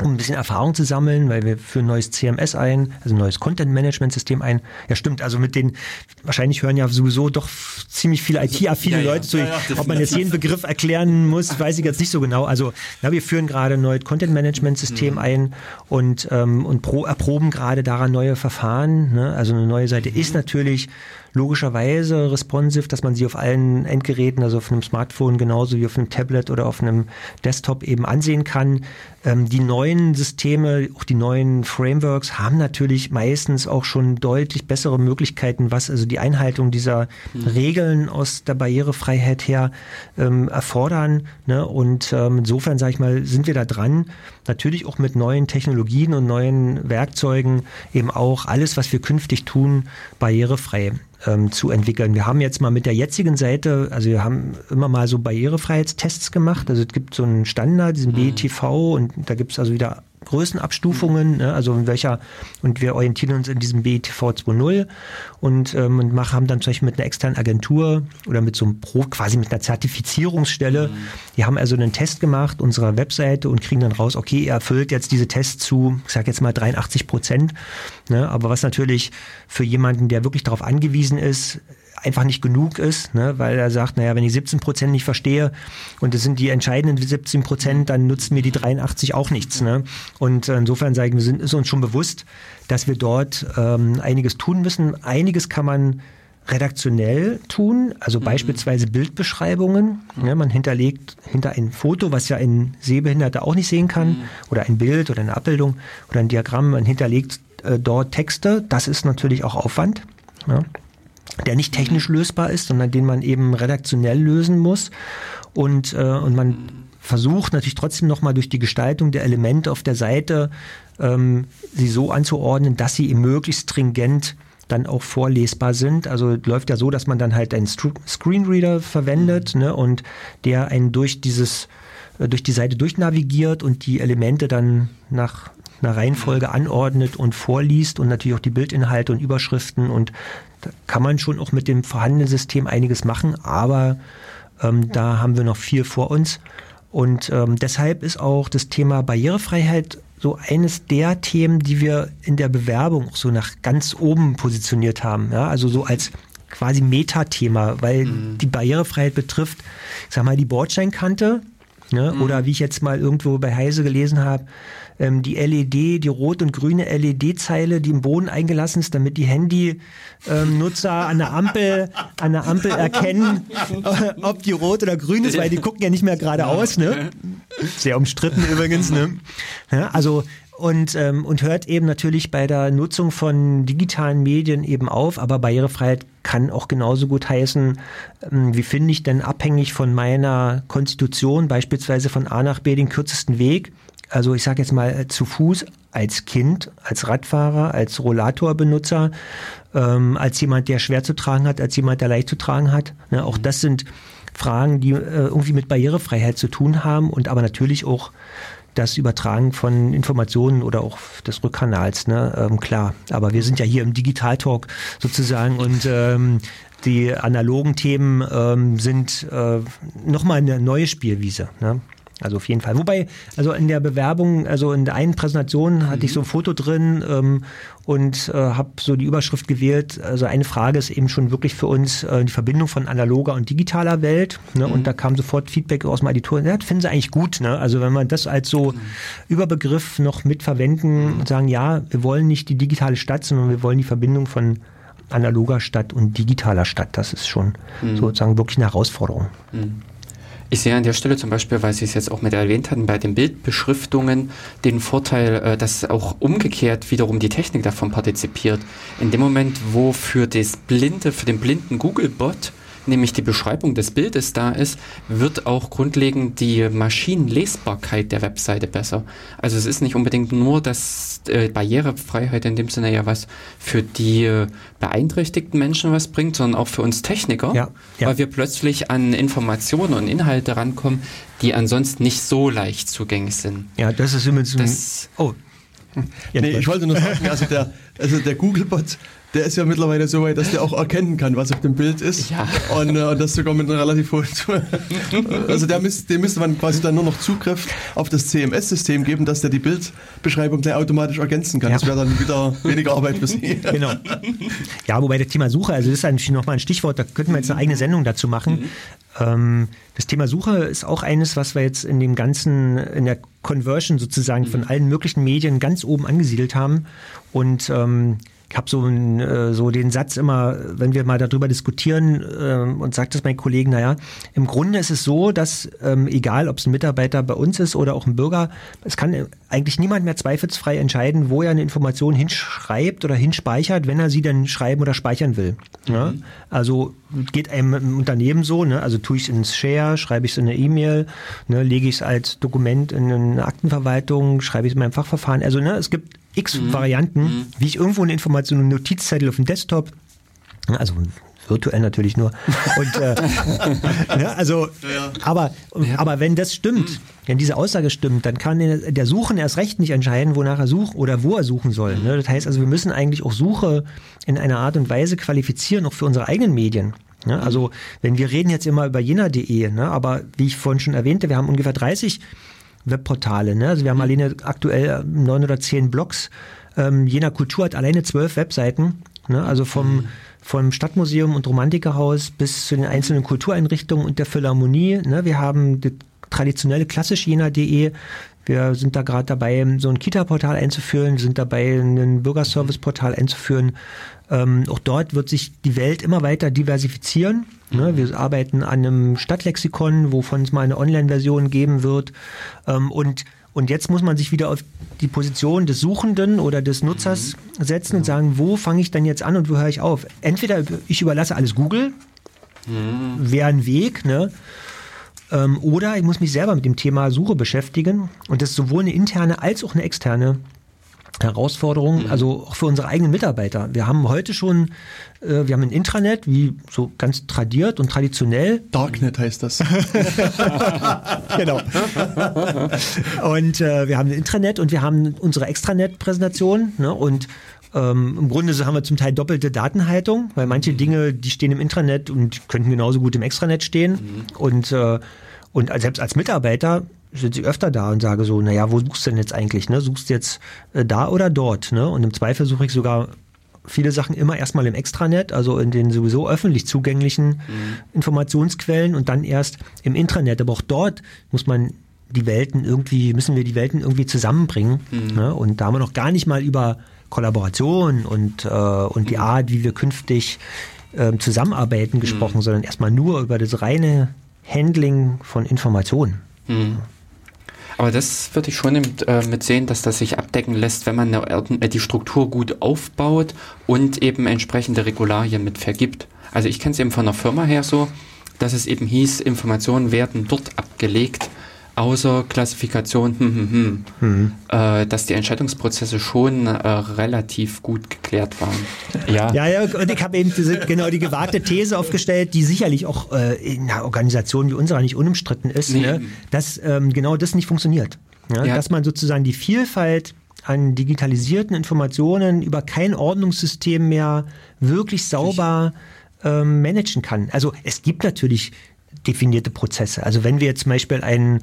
Speaker 3: um ein bisschen Erfahrung zu sammeln, weil wir führen ein neues CMS ein, also ein neues Content-Management-System ein. Ja, stimmt, also mit den, wahrscheinlich hören ja sowieso doch ziemlich viele IT-affine ja, ja, Leute zu. Ja, Ob man jetzt jeden Begriff erklären muss, weiß ich jetzt nicht so genau. Also, ja, wir führen gerade ein neues Content-Management-System mhm. ein und, ähm, und pro, erproben gerade daran neue Verfahren. Ne? Also eine neue Seite mhm. ist natürlich logischerweise responsive, dass man sie auf allen Endgeräten, also auf einem Smartphone genauso wie auf einem Tablet oder auf einem Desktop eben ansehen kann. Ähm, die neuen Systeme, auch die neuen Frameworks haben natürlich meistens auch schon deutlich bessere Möglichkeiten, was also die Einhaltung dieser mhm. Regeln aus der Barrierefreiheit her ähm, erfordern. Ne? Und ähm, insofern, sage ich mal, sind wir da dran, natürlich auch mit neuen Technologien und neuen Werkzeugen eben auch alles, was wir künftig tun, barrierefrei ähm, zu entwickeln. Wir haben jetzt mal mit der jetzigen Seite, also wir haben immer mal so Barrierefreiheitstests gemacht. Also es gibt so einen Standard, diesen mhm. BTV und da gibt es also wieder Größenabstufungen, ne, also in welcher, und wir orientieren uns in diesem BTV 2.0 und, ähm, und machen, haben dann zum Beispiel mit einer externen Agentur oder mit so einem Pro, quasi mit einer Zertifizierungsstelle, mhm. die haben also einen Test gemacht unserer Webseite und kriegen dann raus, okay, ihr erfüllt jetzt diese Tests zu, ich sage jetzt mal 83 Prozent, ne, aber was natürlich für jemanden, der wirklich darauf angewiesen ist, einfach nicht genug ist, ne? weil er sagt, naja, wenn ich 17 Prozent nicht verstehe und es sind die entscheidenden 17 Prozent, dann nutzt mir die 83 auch nichts. Ne? Und insofern sagen wir, sind ist uns schon bewusst, dass wir dort ähm, einiges tun müssen. Einiges kann man redaktionell tun, also mhm. beispielsweise Bildbeschreibungen. Ja, man hinterlegt hinter ein Foto, was ja ein Sehbehinderter auch nicht sehen kann, mhm. oder ein Bild oder eine Abbildung oder ein Diagramm, man hinterlegt äh, dort Texte. Das ist natürlich auch Aufwand. Ja der nicht technisch lösbar ist, sondern den man eben redaktionell lösen muss. Und, äh, und man versucht natürlich trotzdem nochmal durch die Gestaltung der Elemente auf der Seite ähm, sie so anzuordnen, dass sie möglichst stringent dann auch vorlesbar sind. Also läuft ja so, dass man dann halt einen Screenreader verwendet ne, und der einen durch dieses äh, durch die Seite durchnavigiert und die Elemente dann nach einer Reihenfolge anordnet und vorliest und natürlich auch die Bildinhalte und Überschriften und da kann man schon auch mit dem vorhandenen System einiges machen, aber ähm, da haben wir noch viel vor uns. Und ähm, deshalb ist auch das Thema Barrierefreiheit so eines der Themen, die wir in der Bewerbung so nach ganz oben positioniert haben. Ja? Also so als quasi Metathema, weil mhm. die Barrierefreiheit betrifft, ich sag mal, die Bordsteinkante. Ne? Mhm. Oder wie ich jetzt mal irgendwo bei Heise gelesen habe, ähm, die LED, die rot und grüne LED-Zeile, die im Boden eingelassen ist, damit die Handynutzer an der Ampel, an der Ampel erkennen, äh, ob die rot oder grün ist, weil die gucken ja nicht mehr geradeaus, ne? Sehr umstritten übrigens, ne? Ja, also und, ähm, und hört eben natürlich bei der Nutzung von digitalen Medien eben auf, aber Barrierefreiheit kann auch genauso gut heißen, ähm, wie finde ich denn abhängig von meiner Konstitution, beispielsweise von A nach B den kürzesten Weg, also ich sage jetzt mal äh, zu Fuß als Kind, als Radfahrer, als Rollatorbenutzer, ähm, als jemand, der schwer zu tragen hat, als jemand, der leicht zu tragen hat. Ne, auch das sind Fragen, die äh, irgendwie mit Barrierefreiheit zu tun haben und aber natürlich auch das Übertragen von Informationen oder auch des Rückkanals, ne, ähm, klar. Aber wir sind ja hier im Digitaltalk sozusagen und ähm, die analogen Themen ähm, sind äh, nochmal eine neue Spielwiese. Ne? Also auf jeden Fall. Wobei, also in der Bewerbung, also in der einen Präsentation hatte mhm. ich so ein Foto drin ähm, und äh, habe so die Überschrift gewählt. Also eine Frage ist eben schon wirklich für uns äh, die Verbindung von analoger und digitaler Welt. Ne? Mhm. Und da kam sofort Feedback aus dem Editor. Ja, das finden sie eigentlich gut. Ne? Also wenn man das als so mhm. Überbegriff noch mitverwenden und sagen, ja, wir wollen nicht die digitale Stadt, sondern wir wollen die Verbindung von analoger Stadt und digitaler Stadt. Das ist schon mhm. sozusagen wirklich eine Herausforderung.
Speaker 2: Ich sehe an der Stelle zum Beispiel, weil Sie es jetzt auch mit erwähnt hatten, bei den Bildbeschriftungen den Vorteil, äh, dass auch umgekehrt wiederum die Technik davon partizipiert. In dem Moment, wo für das blinde, für den blinden Google-Bot nämlich die Beschreibung des Bildes da ist, wird auch grundlegend die Maschinenlesbarkeit der Webseite besser. Also es ist nicht unbedingt nur, dass äh, Barrierefreiheit in dem Sinne ja was für die äh, beeinträchtigten Menschen was bringt, sondern auch für uns Techniker, ja, ja. weil wir plötzlich an Informationen und Inhalte rankommen, die ansonsten nicht so leicht zugänglich sind.
Speaker 3: Ja, das ist immer so ein... Oh,
Speaker 1: ja, nee, ich wollte nur sagen, also der, also der Googlebot der ist ja mittlerweile so weit, dass der auch erkennen kann, was auf dem Bild ist. Ja. Und, äh, und das sogar mit einer relativ hohen Also der müsst, dem müsste man quasi dann nur noch Zugriff auf das CMS-System geben, dass der die Bildbeschreibung gleich automatisch ergänzen kann. Ja. Das wäre dann wieder weniger Arbeit für Sie. Genau.
Speaker 3: Ja, wobei das Thema Suche, also das ist eigentlich nochmal ein Stichwort, da könnten wir jetzt eine eigene Sendung dazu machen. Mhm. Ähm, das Thema Suche ist auch eines, was wir jetzt in dem ganzen, in der Conversion sozusagen von mhm. allen möglichen Medien ganz oben angesiedelt haben. Und ähm, ich habe so, äh, so den Satz immer, wenn wir mal darüber diskutieren äh, und sagt es mein Kollegen, naja, im Grunde ist es so, dass ähm, egal, ob es ein Mitarbeiter bei uns ist oder auch ein Bürger, es kann eigentlich niemand mehr zweifelsfrei entscheiden, wo er eine Information hinschreibt oder hinspeichert, wenn er sie dann schreiben oder speichern will. Mhm. Ja? Also geht einem im Unternehmen so, ne? also tue ich es ins Share, schreibe ich es in eine E-Mail, ne? lege ich es als Dokument in eine Aktenverwaltung, schreibe ich es in meinem Fachverfahren. Also ne, es gibt x mhm. Varianten, mhm. wie ich irgendwo eine Information, einen Notizzettel auf dem Desktop, also virtuell natürlich nur. Und, äh, ne, also, ja. aber, aber wenn das stimmt, mhm. wenn diese Aussage stimmt, dann kann der Suchen erst recht nicht entscheiden, wonach er sucht oder wo er suchen soll. Ne? Das heißt also, wir müssen eigentlich auch Suche in einer Art und Weise qualifizieren, auch für unsere eigenen Medien. Ne? Also, wenn wir reden jetzt immer über jena.de, ne? aber wie ich vorhin schon erwähnte, wir haben ungefähr 30 Webportale. Ne? Also wir haben mhm. alleine aktuell neun oder zehn Blogs. Ähm, Jena Kultur hat alleine zwölf Webseiten. Ne? Also vom, mhm. vom Stadtmuseum und Romantikerhaus bis zu den einzelnen Kultureinrichtungen und der Philharmonie. Ne? Wir haben das traditionelle klassisch jena.de. Wir sind da gerade dabei, so ein Kita-Portal einzuführen, wir sind dabei, ein Bürgerservice-Portal einzuführen. Ähm, auch dort wird sich die Welt immer weiter diversifizieren. Ne? Wir arbeiten an einem Stadtlexikon, wovon es mal eine Online-Version geben wird. Ähm, und und jetzt muss man sich wieder auf die Position des Suchenden oder des Nutzers mhm. setzen und sagen, wo fange ich denn jetzt an und wo höre ich auf? Entweder ich überlasse alles Google, mhm. wäre ein Weg, ne? Ähm, oder ich muss mich selber mit dem Thema Suche beschäftigen und das ist sowohl eine interne als auch eine externe Herausforderung, mhm. also auch für unsere eigenen Mitarbeiter. Wir haben heute schon, äh, wir haben ein Intranet, wie so ganz tradiert und traditionell.
Speaker 1: Darknet heißt das.
Speaker 3: genau. Und äh, wir haben ein Intranet und wir haben unsere Extranet-Präsentation ne, und ähm, Im Grunde haben wir zum Teil doppelte Datenhaltung, weil manche mhm. Dinge, die stehen im Intranet und könnten genauso gut im Extranet stehen. Mhm. Und, äh, und selbst als Mitarbeiter sitze ich öfter da und sage so, naja, wo suchst du denn jetzt eigentlich? Ne? Suchst du jetzt äh, da oder dort? Ne? Und im Zweifel suche ich sogar viele Sachen immer erstmal im Extranet, also in den sowieso öffentlich zugänglichen mhm. Informationsquellen und dann erst im Intranet. Aber auch dort muss man die Welten irgendwie, müssen wir die Welten irgendwie zusammenbringen. Mhm. Ne? Und da haben wir noch gar nicht mal über Kollaboration und, äh, und die mhm. Art, wie wir künftig äh, zusammenarbeiten gesprochen, mhm. sondern erstmal nur über das reine Handling von Informationen. Mhm.
Speaker 2: Aber das würde ich schon mit, äh, mit sehen, dass das sich abdecken lässt, wenn man eine, äh, die Struktur gut aufbaut und eben entsprechende Regularien mit vergibt. Also ich kenne es eben von der Firma her so, dass es eben hieß, Informationen werden dort abgelegt außer Klassifikation, hm, hm, hm, mhm. äh, dass die Entscheidungsprozesse schon äh, relativ gut geklärt waren.
Speaker 3: Ja, ja, ja und ich habe eben diese, genau die gewagte These aufgestellt, die sicherlich auch äh, in einer Organisation wie unserer nicht unumstritten ist, nee. ne, dass ähm, genau das nicht funktioniert. Ja, ja. Dass man sozusagen die Vielfalt an digitalisierten Informationen über kein Ordnungssystem mehr wirklich sauber ähm, managen kann. Also es gibt natürlich definierte Prozesse. Also wenn wir jetzt zum Beispiel ein,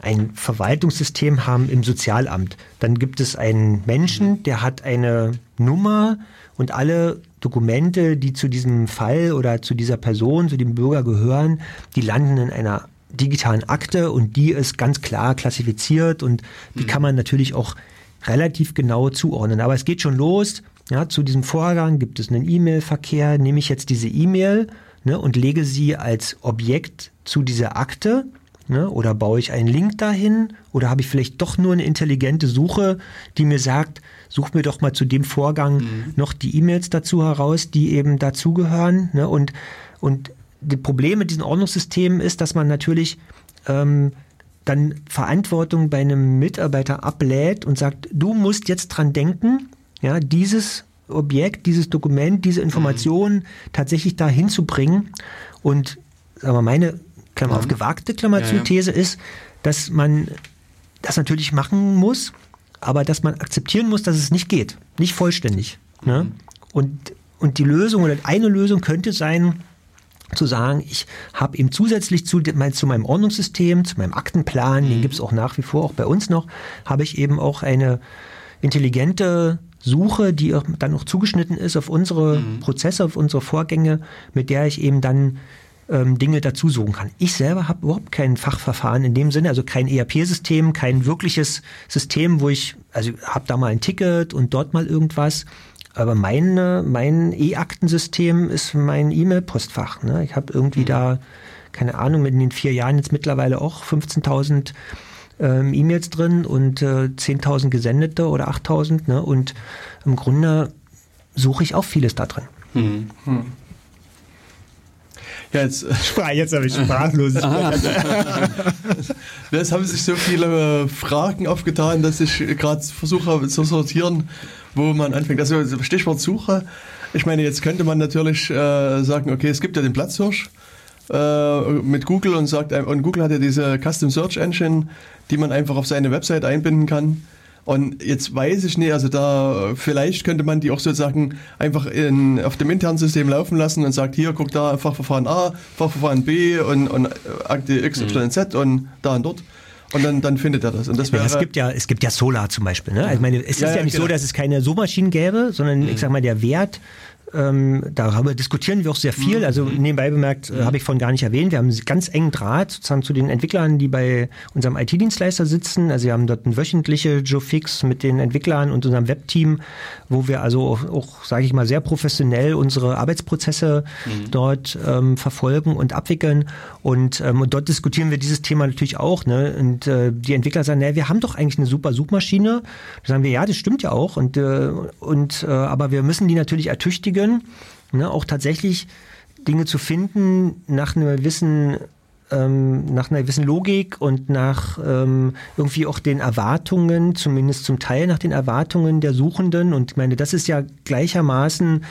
Speaker 3: ein Verwaltungssystem haben im Sozialamt, dann gibt es einen Menschen, der hat eine Nummer und alle Dokumente, die zu diesem Fall oder zu dieser Person, zu dem Bürger gehören, die landen in einer digitalen Akte und die ist ganz klar klassifiziert und die mhm. kann man natürlich auch relativ genau zuordnen. Aber es geht schon los. Ja, zu diesem Vorgang gibt es einen E-Mail-Verkehr. Nehme ich jetzt diese E-Mail ne, und lege sie als Objekt zu dieser Akte Ne? Oder baue ich einen Link dahin? Oder habe ich vielleicht doch nur eine intelligente Suche, die mir sagt, such mir doch mal zu dem Vorgang mhm. noch die E-Mails dazu heraus, die eben dazugehören. Ne? Und, und das Problem mit diesen Ordnungssystemen ist, dass man natürlich ähm, dann Verantwortung bei einem Mitarbeiter ablädt und sagt, du musst jetzt dran denken, ja, dieses Objekt, dieses Dokument, diese Informationen mhm. tatsächlich da hinzubringen. Und aber meine Klammer auf gewagte Klammer zu These ist, dass man das natürlich machen muss, aber dass man akzeptieren muss, dass es nicht geht, nicht vollständig. Ne? Mhm. Und, und die Lösung oder eine Lösung könnte sein, zu sagen, ich habe eben zusätzlich zu, zu meinem Ordnungssystem, zu meinem Aktenplan, mhm. den gibt es auch nach wie vor, auch bei uns noch, habe ich eben auch eine intelligente Suche, die dann auch zugeschnitten ist auf unsere mhm. Prozesse, auf unsere Vorgänge, mit der ich eben dann ähm, Dinge dazu suchen kann. Ich selber habe überhaupt kein Fachverfahren in dem Sinne, also kein ERP-System, kein wirkliches System, wo ich, also habe da mal ein Ticket und dort mal irgendwas. Aber meine, mein E-Aktensystem ist mein E-Mail-Postfach. Ne? Ich habe irgendwie mhm. da, keine Ahnung, in den vier Jahren jetzt mittlerweile auch 15.000 ähm, E-Mails drin und äh, 10.000 gesendete oder 8.000. Ne? Und im Grunde suche ich auch vieles da drin. Mhm. Hm.
Speaker 1: Ja, jetzt, jetzt habe ich Sprachlosigkeit. es haben sich so viele Fragen aufgetan, dass ich gerade versuche zu sortieren, wo man anfängt. Also Stichwort Suche. Ich meine, jetzt könnte man natürlich äh, sagen, okay, es gibt ja den Platzhirsch äh, mit Google und sagt, und Google hat ja diese Custom Search Engine, die man einfach auf seine Website einbinden kann. Und jetzt weiß ich nicht, also da vielleicht könnte man die auch sozusagen einfach in, auf dem internen System laufen lassen und sagt, hier, guck da, Fachverfahren A, Fachverfahren B und, und Akte X, Y, Z und da und dort. Und dann, dann findet er das. Und das
Speaker 3: wäre, ja, es gibt ja, es gibt ja Solar zum Beispiel. Ne? Also ich meine, es ist ja, ja nicht genau. so, dass es keine Suchmaschinen gäbe, sondern mhm. ich sag mal, der Wert ähm, darüber diskutieren wir auch sehr viel. Mhm. Also nebenbei bemerkt, äh, habe ich von gar nicht erwähnt. Wir haben ganz engen Draht sozusagen zu den Entwicklern, die bei unserem IT-Dienstleister sitzen. Also wir haben dort eine wöchentliche Joe Fix mit den Entwicklern und unserem Webteam, wo wir also auch, auch sage ich mal, sehr professionell unsere Arbeitsprozesse mhm. dort ähm, verfolgen und abwickeln. Und, ähm, und dort diskutieren wir dieses Thema natürlich auch. Ne? Und äh, die Entwickler sagen, naja, wir haben doch eigentlich eine super Suchmaschine. Da sagen wir, ja, das stimmt ja auch. Und, äh, und äh, aber wir müssen die natürlich ertüchtigen bemühen, ne, auch tatsächlich Dinge zu finden nach einer gewissen ähm, nach einer gewissen Logik und nach ähm, irgendwie auch den Erwartungen, zumindest zum Teil nach den Erwartungen der Suchenden. Und ich meine, das ist ja gleichermaßen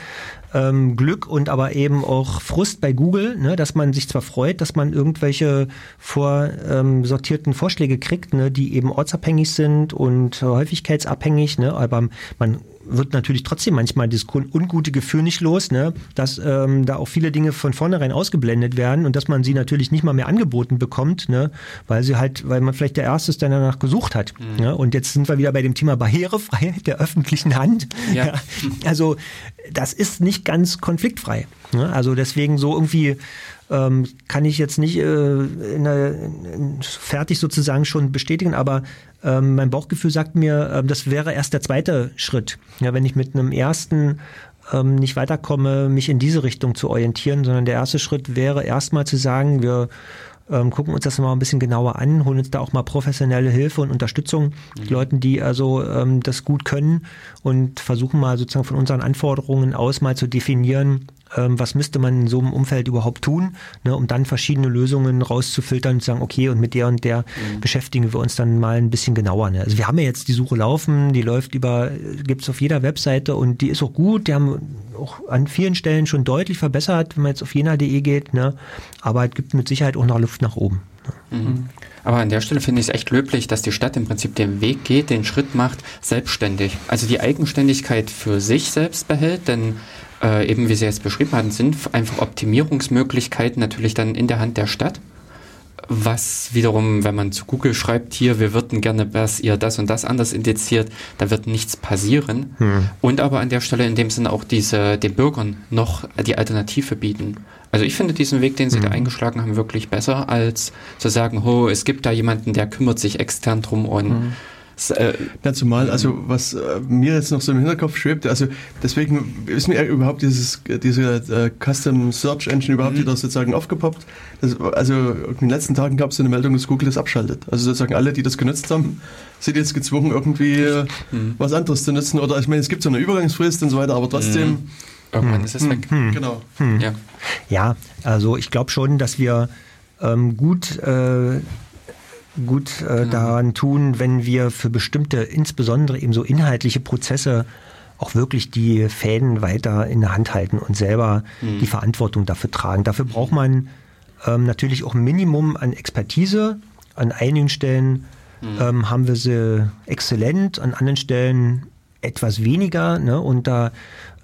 Speaker 3: ähm, Glück und aber eben auch Frust bei Google, ne, dass man sich zwar freut, dass man irgendwelche vorsortierten ähm, Vorschläge kriegt, ne, die eben ortsabhängig sind und häufigkeitsabhängig, ne, aber man wird natürlich trotzdem manchmal das ungute Gefühl nicht los, ne? dass ähm, da auch viele Dinge von vornherein ausgeblendet werden und dass man sie natürlich nicht mal mehr angeboten bekommt, ne? weil sie halt, weil man vielleicht der Erste ist, der danach gesucht hat. Mhm. Ne? Und jetzt sind wir wieder bei dem Thema Barrierefreiheit der öffentlichen Hand. Ja. ja. Also das ist nicht ganz konfliktfrei. Ne? Also deswegen so irgendwie ähm, kann ich jetzt nicht äh, in der, in, fertig sozusagen schon bestätigen, aber ähm, mein Bauchgefühl sagt mir, äh, das wäre erst der zweite Schritt. Ja, wenn ich mit einem ersten ähm, nicht weiterkomme, mich in diese Richtung zu orientieren, sondern der erste Schritt wäre erstmal zu sagen, wir ähm, gucken uns das mal ein bisschen genauer an, holen uns da auch mal professionelle Hilfe und Unterstützung, mhm. Leuten, die also ähm, das gut können und versuchen mal sozusagen von unseren Anforderungen aus mal zu definieren, ähm, was müsste man in so einem Umfeld überhaupt tun, ne, um dann verschiedene Lösungen rauszufiltern und zu sagen, okay, und mit der und der mhm. beschäftigen wir uns dann mal ein bisschen genauer. Ne. Also wir haben ja jetzt die Suche laufen, die läuft über, gibt es auf jeder Webseite und die ist auch gut, die haben auch an vielen Stellen schon deutlich verbessert, wenn man jetzt auf jena.de geht, ne, aber es gibt mit Sicherheit auch noch Luft nach oben.
Speaker 2: Ne. Mhm. Aber an der Stelle finde ich es echt löblich, dass die Stadt im Prinzip den Weg geht, den Schritt macht, selbstständig. Also die Eigenständigkeit für sich selbst behält, denn äh, eben wie Sie jetzt beschrieben hatten, sind einfach Optimierungsmöglichkeiten natürlich dann in der Hand der Stadt. Was wiederum, wenn man zu Google schreibt, hier, wir würden gerne, dass ihr das und das anders indiziert, da wird nichts passieren. Hm. Und aber an der Stelle in dem Sinne auch diese, den Bürgern noch die Alternative bieten. Also ich finde diesen Weg, den Sie hm. da eingeschlagen haben, wirklich besser, als zu sagen, oh, es gibt da jemanden, der kümmert sich extern drum und hm
Speaker 1: Äh, ja, zumal, also was äh, mir jetzt noch so im Hinterkopf schwebt, also deswegen ist mir überhaupt dieses, diese äh, Custom Search Engine überhaupt mhm. wieder sozusagen aufgepoppt. Das, also in den letzten Tagen gab es eine Meldung, dass Google das abschaltet. Also sozusagen alle, die das genutzt haben, sind jetzt gezwungen, irgendwie äh, mhm. was anderes zu nutzen. Oder ich meine, es gibt so eine Übergangsfrist und so weiter, aber trotzdem. Mhm.
Speaker 2: Irgendwann ist es weg. Hm.
Speaker 3: Genau. Hm. Ja. ja, also ich glaube schon, dass wir ähm, gut äh, gut äh, genau. daran tun, wenn wir für bestimmte, insbesondere eben so inhaltliche Prozesse auch wirklich die Fäden weiter in der Hand halten und selber mhm. die Verantwortung dafür tragen. Dafür braucht man ähm, natürlich auch ein Minimum an Expertise. An einigen Stellen mhm. ähm, haben wir sie exzellent, an anderen Stellen etwas weniger. Ne? Und da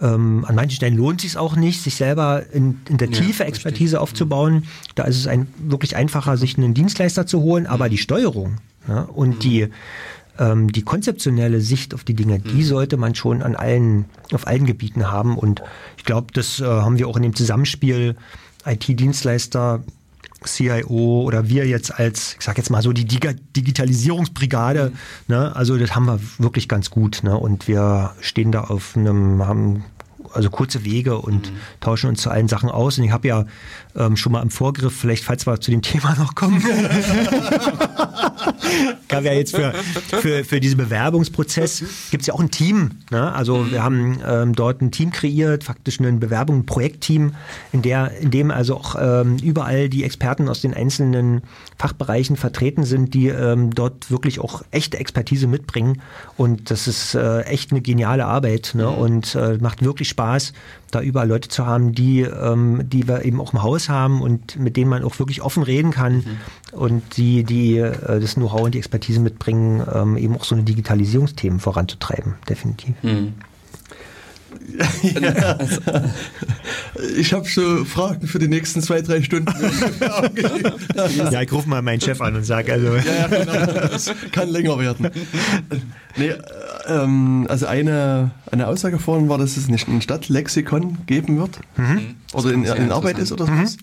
Speaker 3: ähm, an manchen Stellen lohnt es sich auch nicht, sich selber in, in der Tiefe ja, Expertise richtig. aufzubauen. Da ist es ein, wirklich einfacher, sich einen Dienstleister zu holen, aber mhm. die Steuerung ja, und mhm. die ähm, die konzeptionelle Sicht auf die Dinge, die mhm. sollte man schon an allen, auf allen Gebieten haben. Und ich glaube, das äh, haben wir auch in dem Zusammenspiel IT-Dienstleister, CIO oder wir jetzt als, ich sag jetzt mal so die Digitalisierungsbrigade, mhm. ne, also das haben wir wirklich ganz gut, ne, und wir stehen da auf einem, haben also kurze Wege und mhm. tauschen uns zu allen Sachen aus. Und ich habe ja ähm, schon mal im Vorgriff, vielleicht falls wir zu dem Thema noch kommen, gab ja jetzt für, für, für diesen Bewerbungsprozess, gibt es ja auch ein Team. Ne? Also wir haben ähm, dort ein Team kreiert, faktisch ein Bewerbung, ein Projektteam, in, der, in dem also auch ähm, überall die Experten aus den einzelnen Fachbereichen vertreten sind, die ähm, dort wirklich auch echte Expertise mitbringen. Und das ist äh, echt eine geniale Arbeit ne? und äh, macht wirklich Spaß, da überall Leute zu haben, die, ähm, die wir eben auch im Haus haben und mit denen man auch wirklich offen reden kann mhm. und die, die äh, das Know-how und die Expertise mitbringen, ähm, eben auch so eine Digitalisierungsthemen voranzutreiben, definitiv. Mhm.
Speaker 1: Ja. Ich habe so Fragen für die nächsten zwei, drei Stunden.
Speaker 3: ja, ich rufe mal meinen Chef an und sage, also. Ja, ja,
Speaker 1: genau. Das kann länger werden. Nee, ähm, also eine, eine Aussage vorhin war, dass es nicht ein Stadtlexikon geben wird. Mhm. Oder in, in Arbeit ist oder sowas. Mhm.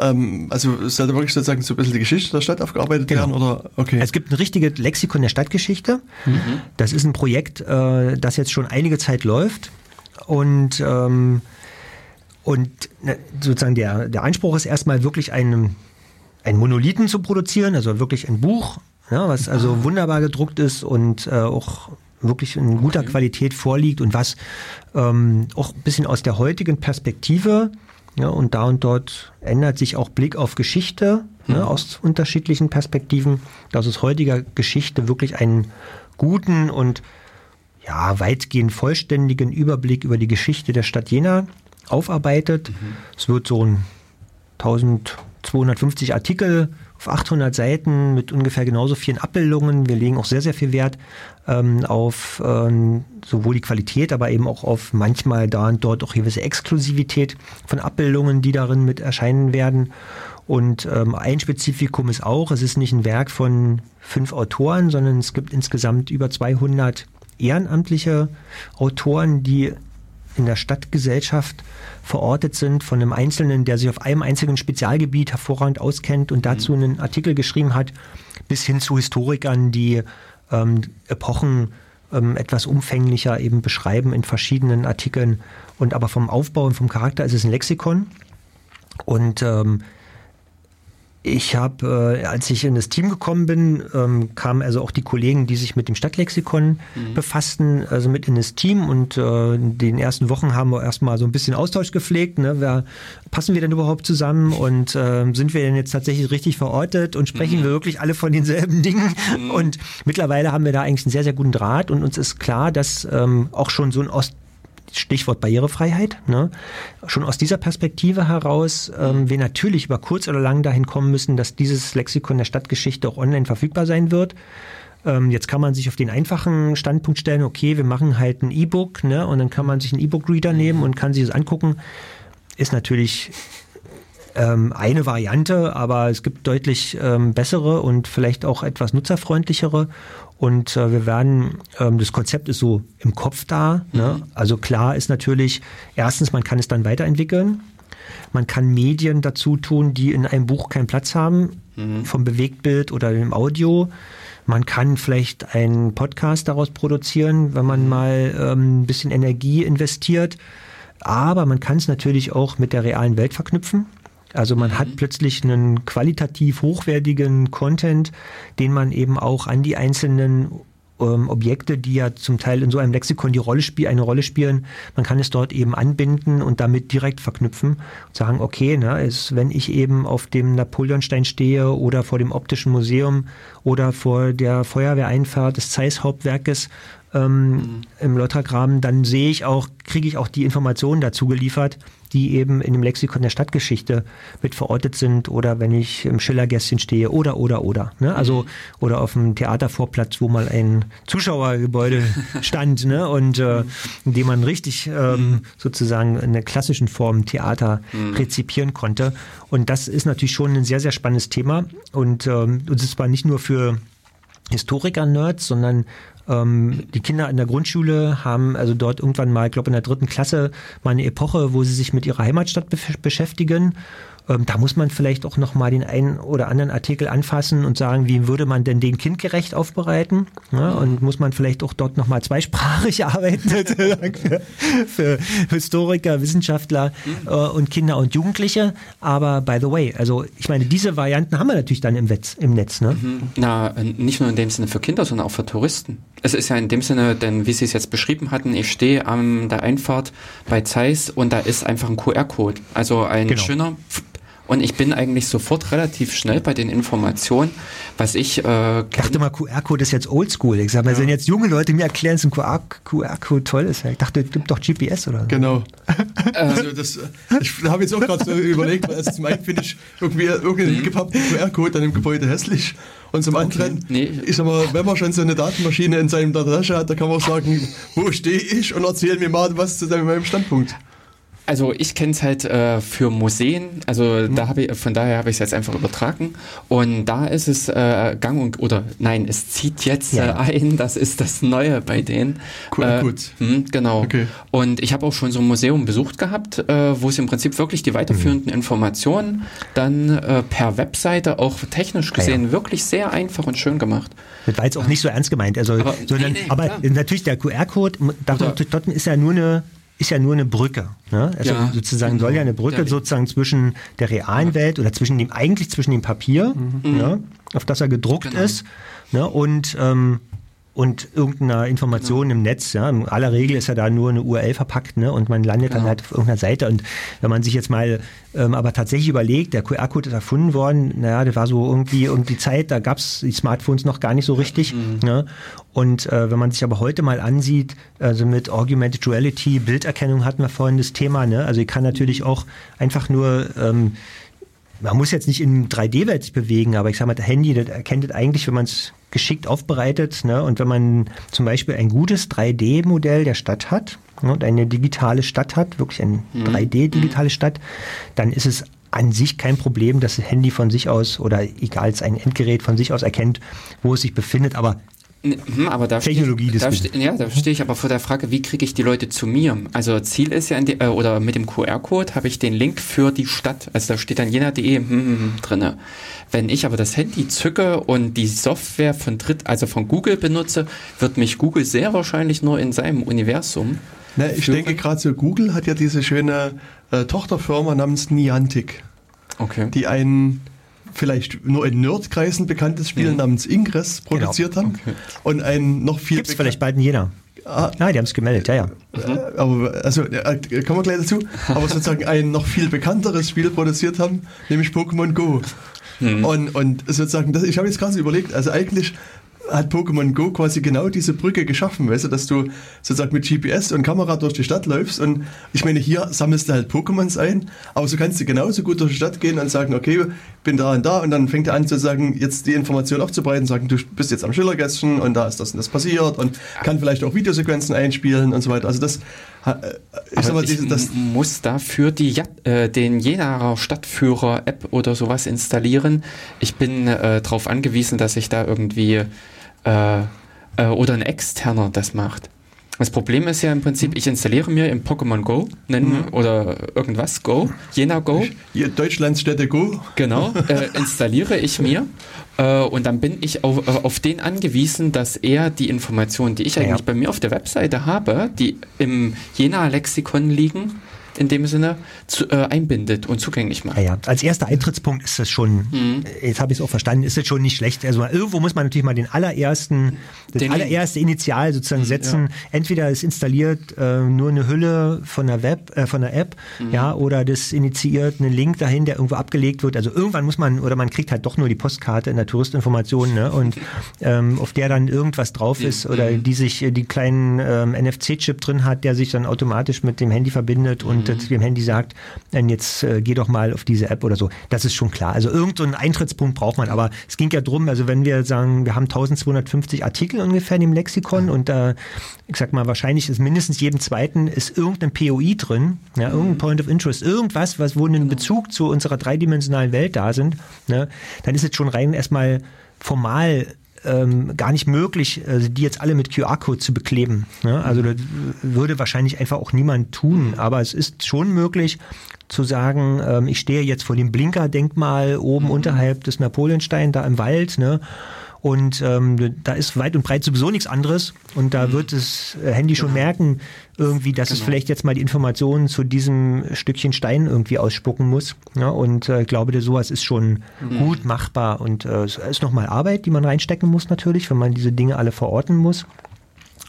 Speaker 1: Ähm, also sollte wirklich sozusagen so ein bisschen die Geschichte der Stadt aufgearbeitet genau. werden? Oder?
Speaker 3: Okay. Es gibt ein richtiges Lexikon der Stadtgeschichte. Mhm. Das ist ein Projekt, äh, das jetzt schon einige Zeit läuft. Und, ähm, und ne, sozusagen der, der Anspruch ist erstmal wirklich einen, einen Monolithen zu produzieren, also wirklich ein Buch, ja, was also wunderbar gedruckt ist und äh, auch wirklich in guter okay. Qualität vorliegt und was ähm, auch ein bisschen aus der heutigen Perspektive ja, und da und dort ändert sich auch Blick auf Geschichte mhm. ne, aus unterschiedlichen Perspektiven, dass aus heutiger Geschichte wirklich einen guten und ja, weitgehend vollständigen Überblick über die Geschichte der Stadt Jena aufarbeitet. Mhm. Es wird so ein 1250 Artikel auf 800 Seiten mit ungefähr genauso vielen Abbildungen. Wir legen auch sehr, sehr viel Wert ähm, auf ähm, sowohl die Qualität, aber eben auch auf manchmal da und dort auch gewisse Exklusivität von Abbildungen, die darin mit erscheinen werden. Und ähm, ein Spezifikum ist auch, es ist nicht ein Werk von fünf Autoren, sondern es gibt insgesamt über 200 ehrenamtliche Autoren, die in der Stadtgesellschaft verortet sind, von einem Einzelnen, der sich auf einem einzigen Spezialgebiet hervorragend auskennt und dazu mhm. einen Artikel geschrieben hat, bis hin zu Historikern, die ähm, Epochen ähm, etwas umfänglicher eben beschreiben in verschiedenen Artikeln. Und aber vom Aufbau und vom Charakter ist es ein Lexikon. Und ähm, ich habe, äh, als ich in das Team gekommen bin, ähm, kamen also auch die Kollegen, die sich mit dem Stadtlexikon mhm. befassten, also mit in das Team und äh, in den ersten Wochen haben wir erstmal so ein bisschen Austausch gepflegt. Ne? Wer, passen wir denn überhaupt zusammen und äh, sind wir denn jetzt tatsächlich richtig verortet und sprechen mhm. wir wirklich alle von denselben Dingen? Mhm. Und mittlerweile haben wir da eigentlich einen sehr, sehr guten Draht und uns ist klar, dass ähm, auch schon so ein Ost Stichwort Barrierefreiheit. Ne? Schon aus dieser Perspektive heraus ähm, wir natürlich über kurz oder lang dahin kommen müssen, dass dieses Lexikon der Stadtgeschichte auch online verfügbar sein wird. Ähm, jetzt kann man sich auf den einfachen Standpunkt stellen, okay, wir machen halt ein E-Book ne? und dann kann man sich einen E-Book-Reader nehmen und kann sich das angucken. Ist natürlich ähm, eine Variante, aber es gibt deutlich ähm, bessere und vielleicht auch etwas nutzerfreundlichere. Und äh, wir werden, ähm, das Konzept ist so im Kopf da. Ne? Mhm. Also klar ist natürlich, erstens, man kann es dann weiterentwickeln. Man kann Medien dazu tun, die in einem Buch keinen Platz haben, mhm. vom Bewegtbild oder dem Audio. Man kann vielleicht einen Podcast daraus produzieren, wenn man mal ähm, ein bisschen Energie investiert. Aber man kann es natürlich auch mit der realen Welt verknüpfen. Also man mhm. hat plötzlich einen qualitativ hochwertigen Content, den man eben auch an die einzelnen ähm, Objekte, die ja zum Teil in so einem Lexikon die Rolle spiel, eine Rolle spielen, man kann es dort eben anbinden und damit direkt verknüpfen und sagen, okay, ne, ist, wenn ich eben auf dem Napoleonstein stehe oder vor dem Optischen Museum oder vor der Feuerwehreinfahrt des Zeiss Hauptwerkes ähm, mhm. im Lottergraben, dann sehe ich auch, kriege ich auch die Informationen dazu geliefert, die eben in dem Lexikon der Stadtgeschichte mit verortet sind oder wenn ich im Schillergästchen stehe oder oder oder. Ne? Also mhm. oder auf dem Theatervorplatz, wo mal ein Zuschauergebäude stand ne? und äh, in dem man richtig ähm, mhm. sozusagen in der klassischen Form Theater mhm. rezipieren konnte. Und das ist natürlich schon ein sehr, sehr spannendes Thema. Und ähm, es ist zwar nicht nur für Historiker-Nerds, sondern ähm, die Kinder in der Grundschule haben also dort irgendwann mal, ich glaube in der dritten Klasse, mal eine Epoche, wo sie sich mit ihrer Heimatstadt be beschäftigen ähm, da muss man vielleicht auch noch mal den einen oder anderen Artikel anfassen und sagen, wie würde man denn den kindgerecht aufbereiten? Ja, und muss man vielleicht auch dort noch mal zweisprachig arbeiten für, für, Historiker, Wissenschaftler äh, und Kinder und Jugendliche. Aber by the way, also ich meine, diese Varianten haben wir natürlich dann im, Wetz, im Netz. Ne? Mhm.
Speaker 2: Na, nicht nur in dem Sinne für Kinder, sondern auch für Touristen. Es ist ja in dem Sinne, denn wie Sie es jetzt beschrieben hatten, ich stehe an der Einfahrt bei Zeiss und da ist einfach ein QR-Code. Also ein genau. schöner und ich bin eigentlich sofort relativ schnell bei den Informationen, was ich. Äh,
Speaker 3: ich dachte mal, QR-Code ist jetzt oldschool. Ich sag mal, ja. wenn jetzt junge Leute mir erklären, dass ein QR-Code toll ist, ich dachte, es gibt doch GPS oder so.
Speaker 1: Genau. Also das, ich habe jetzt auch gerade so überlegt, weil zum einen finde ich irgendwie irgendeinen mhm. gepappten QR-Code dann im Gebäude hässlich. Und zum anderen, okay. nee. ich sag mal, wenn man schon so eine Datenmaschine in seinem Tasche hat, da kann man auch sagen, wo stehe ich und erzähl mir mal was zu meinem Standpunkt.
Speaker 2: Also ich kenne es halt äh, für Museen, also mhm. da habe ich, von daher habe ich es jetzt einfach übertragen. Und da ist es äh, gang und oder nein, es zieht jetzt ja. äh, ein, das ist das Neue bei denen.
Speaker 1: Cool, äh, gut.
Speaker 2: Mh, genau. Okay. Und ich habe auch schon so ein Museum besucht gehabt, äh, wo es im Prinzip wirklich die weiterführenden mhm. Informationen dann äh, per Webseite auch technisch gesehen ja, ja. wirklich sehr einfach und schön gemacht.
Speaker 3: Das war jetzt auch nicht so ernst gemeint, also aber, sondern, nee, nee, aber natürlich der QR-Code, dort ist ja nur eine ist ja nur eine Brücke. Ne? Also ja, sozusagen soll ja eine Brücke ja. sozusagen zwischen der realen ja. Welt oder zwischen dem eigentlich zwischen dem Papier, mhm. ne? auf das er gedruckt genau. ist, ne? und ähm, und irgendeiner Information genau. im Netz. Ja. In aller Regel ist ja da nur eine URL verpackt ne? und man landet genau. dann halt auf irgendeiner Seite. Und wenn man sich jetzt mal ähm, aber tatsächlich überlegt, der QR-Code ist erfunden worden, naja, das war so irgendwie irgendwie Zeit, da gab es die Smartphones noch gar nicht so richtig. Mhm. Ne? Und äh, wenn man sich aber heute mal ansieht, also mit Augmented Reality, Bilderkennung hatten wir vorhin das Thema, ne? also ich kann natürlich auch einfach nur ähm, man muss jetzt nicht in 3D-Welt sich bewegen, aber ich sage mal, das Handy, das erkennt es eigentlich, wenn man es geschickt aufbereitet. Ne? Und wenn man zum Beispiel ein gutes 3D-Modell der Stadt hat ne? und eine digitale Stadt hat, wirklich eine mhm. 3D-digitale Stadt, dann ist es an sich kein Problem, dass das Handy von sich aus oder egal, es ein Endgerät von sich aus erkennt, wo es sich befindet. Aber
Speaker 2: hm, aber da Technologie stehe, da ste ja, da stehe ich aber vor der Frage, wie kriege ich die Leute zu mir? Also Ziel ist ja, die, äh, oder mit dem QR-Code habe ich den Link für die Stadt. Also da steht dann jena.de hm, hm, hm, drinne. Wenn ich aber das Handy zücke und die Software von Dritt, also von Google benutze, wird mich Google sehr wahrscheinlich nur in seinem Universum.
Speaker 1: Na, ich führen. denke gerade so, Google hat ja diese schöne äh, Tochterfirma namens Niantic. Okay. Die einen vielleicht nur in Nerdkreisen bekanntes Spiel mhm. namens Ingress produziert genau. haben okay. und ein noch viel
Speaker 3: Gibt's vielleicht bald in jeder. Ah, ah, die haben es gemeldet, ja, ja.
Speaker 1: Äh, aber, also, äh, kommen wir gleich dazu. Aber sozusagen ein noch viel bekannteres Spiel produziert haben, nämlich Pokémon Go. Mhm. Und, und sozusagen, das, ich habe jetzt gerade überlegt, also eigentlich hat Pokémon Go quasi genau diese Brücke geschaffen, weißt du, dass du sozusagen mit GPS und Kamera durch die Stadt läufst und ich meine, hier sammelst du halt Pokémons ein, aber so kannst du genauso gut durch die Stadt gehen und sagen, okay, bin da und da und dann fängt er an zu sagen, jetzt die Information aufzubreiten, sagen, du bist jetzt am Schillergästchen und da ist das und das passiert und kann vielleicht auch Videosequenzen einspielen und so weiter. Also das
Speaker 2: äh, ich, sag mal, ich das muss dafür die, äh, den Jenaer Stadtführer-App oder sowas installieren. Ich bin äh, darauf angewiesen, dass ich da irgendwie äh, äh, oder ein externer das macht. Das Problem ist ja im Prinzip, ich installiere mir im Pokémon Go nennen, mhm. oder irgendwas Go, Jena Go.
Speaker 1: Deutschlandsstädte Go.
Speaker 2: Genau, äh, installiere ich mir äh, und dann bin ich auf, äh, auf den angewiesen, dass er die Informationen, die ich eigentlich ja. bei mir auf der Webseite habe, die im Jena-Lexikon liegen, in dem Sinne zu, äh, einbindet und zugänglich macht.
Speaker 3: Ja, ja. Als erster Eintrittspunkt ist das schon, mhm. jetzt habe ich es auch verstanden, ist das schon nicht schlecht. Also irgendwo muss man natürlich mal den allerersten, das den allererste Initial sozusagen mhm, setzen. Ja. Entweder es installiert äh, nur eine Hülle von der Web, äh, von der App, mhm. ja, oder das initiiert einen Link dahin, der irgendwo abgelegt wird. Also irgendwann muss man, oder man kriegt halt doch nur die Postkarte in der Touristinformation, ne, und ähm, auf der dann irgendwas drauf ist oder mhm. die sich die kleinen ähm, NFC-Chip drin hat, der sich dann automatisch mit dem Handy verbindet und und mhm. dem Handy sagt, dann jetzt äh, geh doch mal auf diese App oder so. Das ist schon klar. Also irgendeinen Eintrittspunkt braucht man. Aber es ging ja drum, also wenn wir sagen, wir haben 1250 Artikel ungefähr in dem Lexikon und äh, ich sag mal, wahrscheinlich ist mindestens jedem zweiten ist irgendein POI drin, ja, irgendein mhm. Point of Interest, irgendwas, was wo ein genau. Bezug zu unserer dreidimensionalen Welt da sind, ne, dann ist es schon rein erstmal formal ähm, gar nicht möglich, also die jetzt alle mit QR-Code zu bekleben. Ne? Also das würde wahrscheinlich einfach auch niemand tun. Aber es ist schon möglich zu sagen, ähm, ich stehe jetzt vor dem Blinker-Denkmal oben mhm. unterhalb des Napoleonstein da im Wald. Ne? Und ähm, da ist weit und breit sowieso nichts anderes. Und da mhm. wird das äh, Handy schon genau. merken, irgendwie, dass genau. es vielleicht jetzt mal die Informationen zu diesem Stückchen Stein irgendwie ausspucken muss. Ja, und äh, ich glaube, sowas ist schon mhm. gut machbar. Und äh, es ist nochmal Arbeit, die man reinstecken muss natürlich, wenn man diese Dinge alle verorten muss.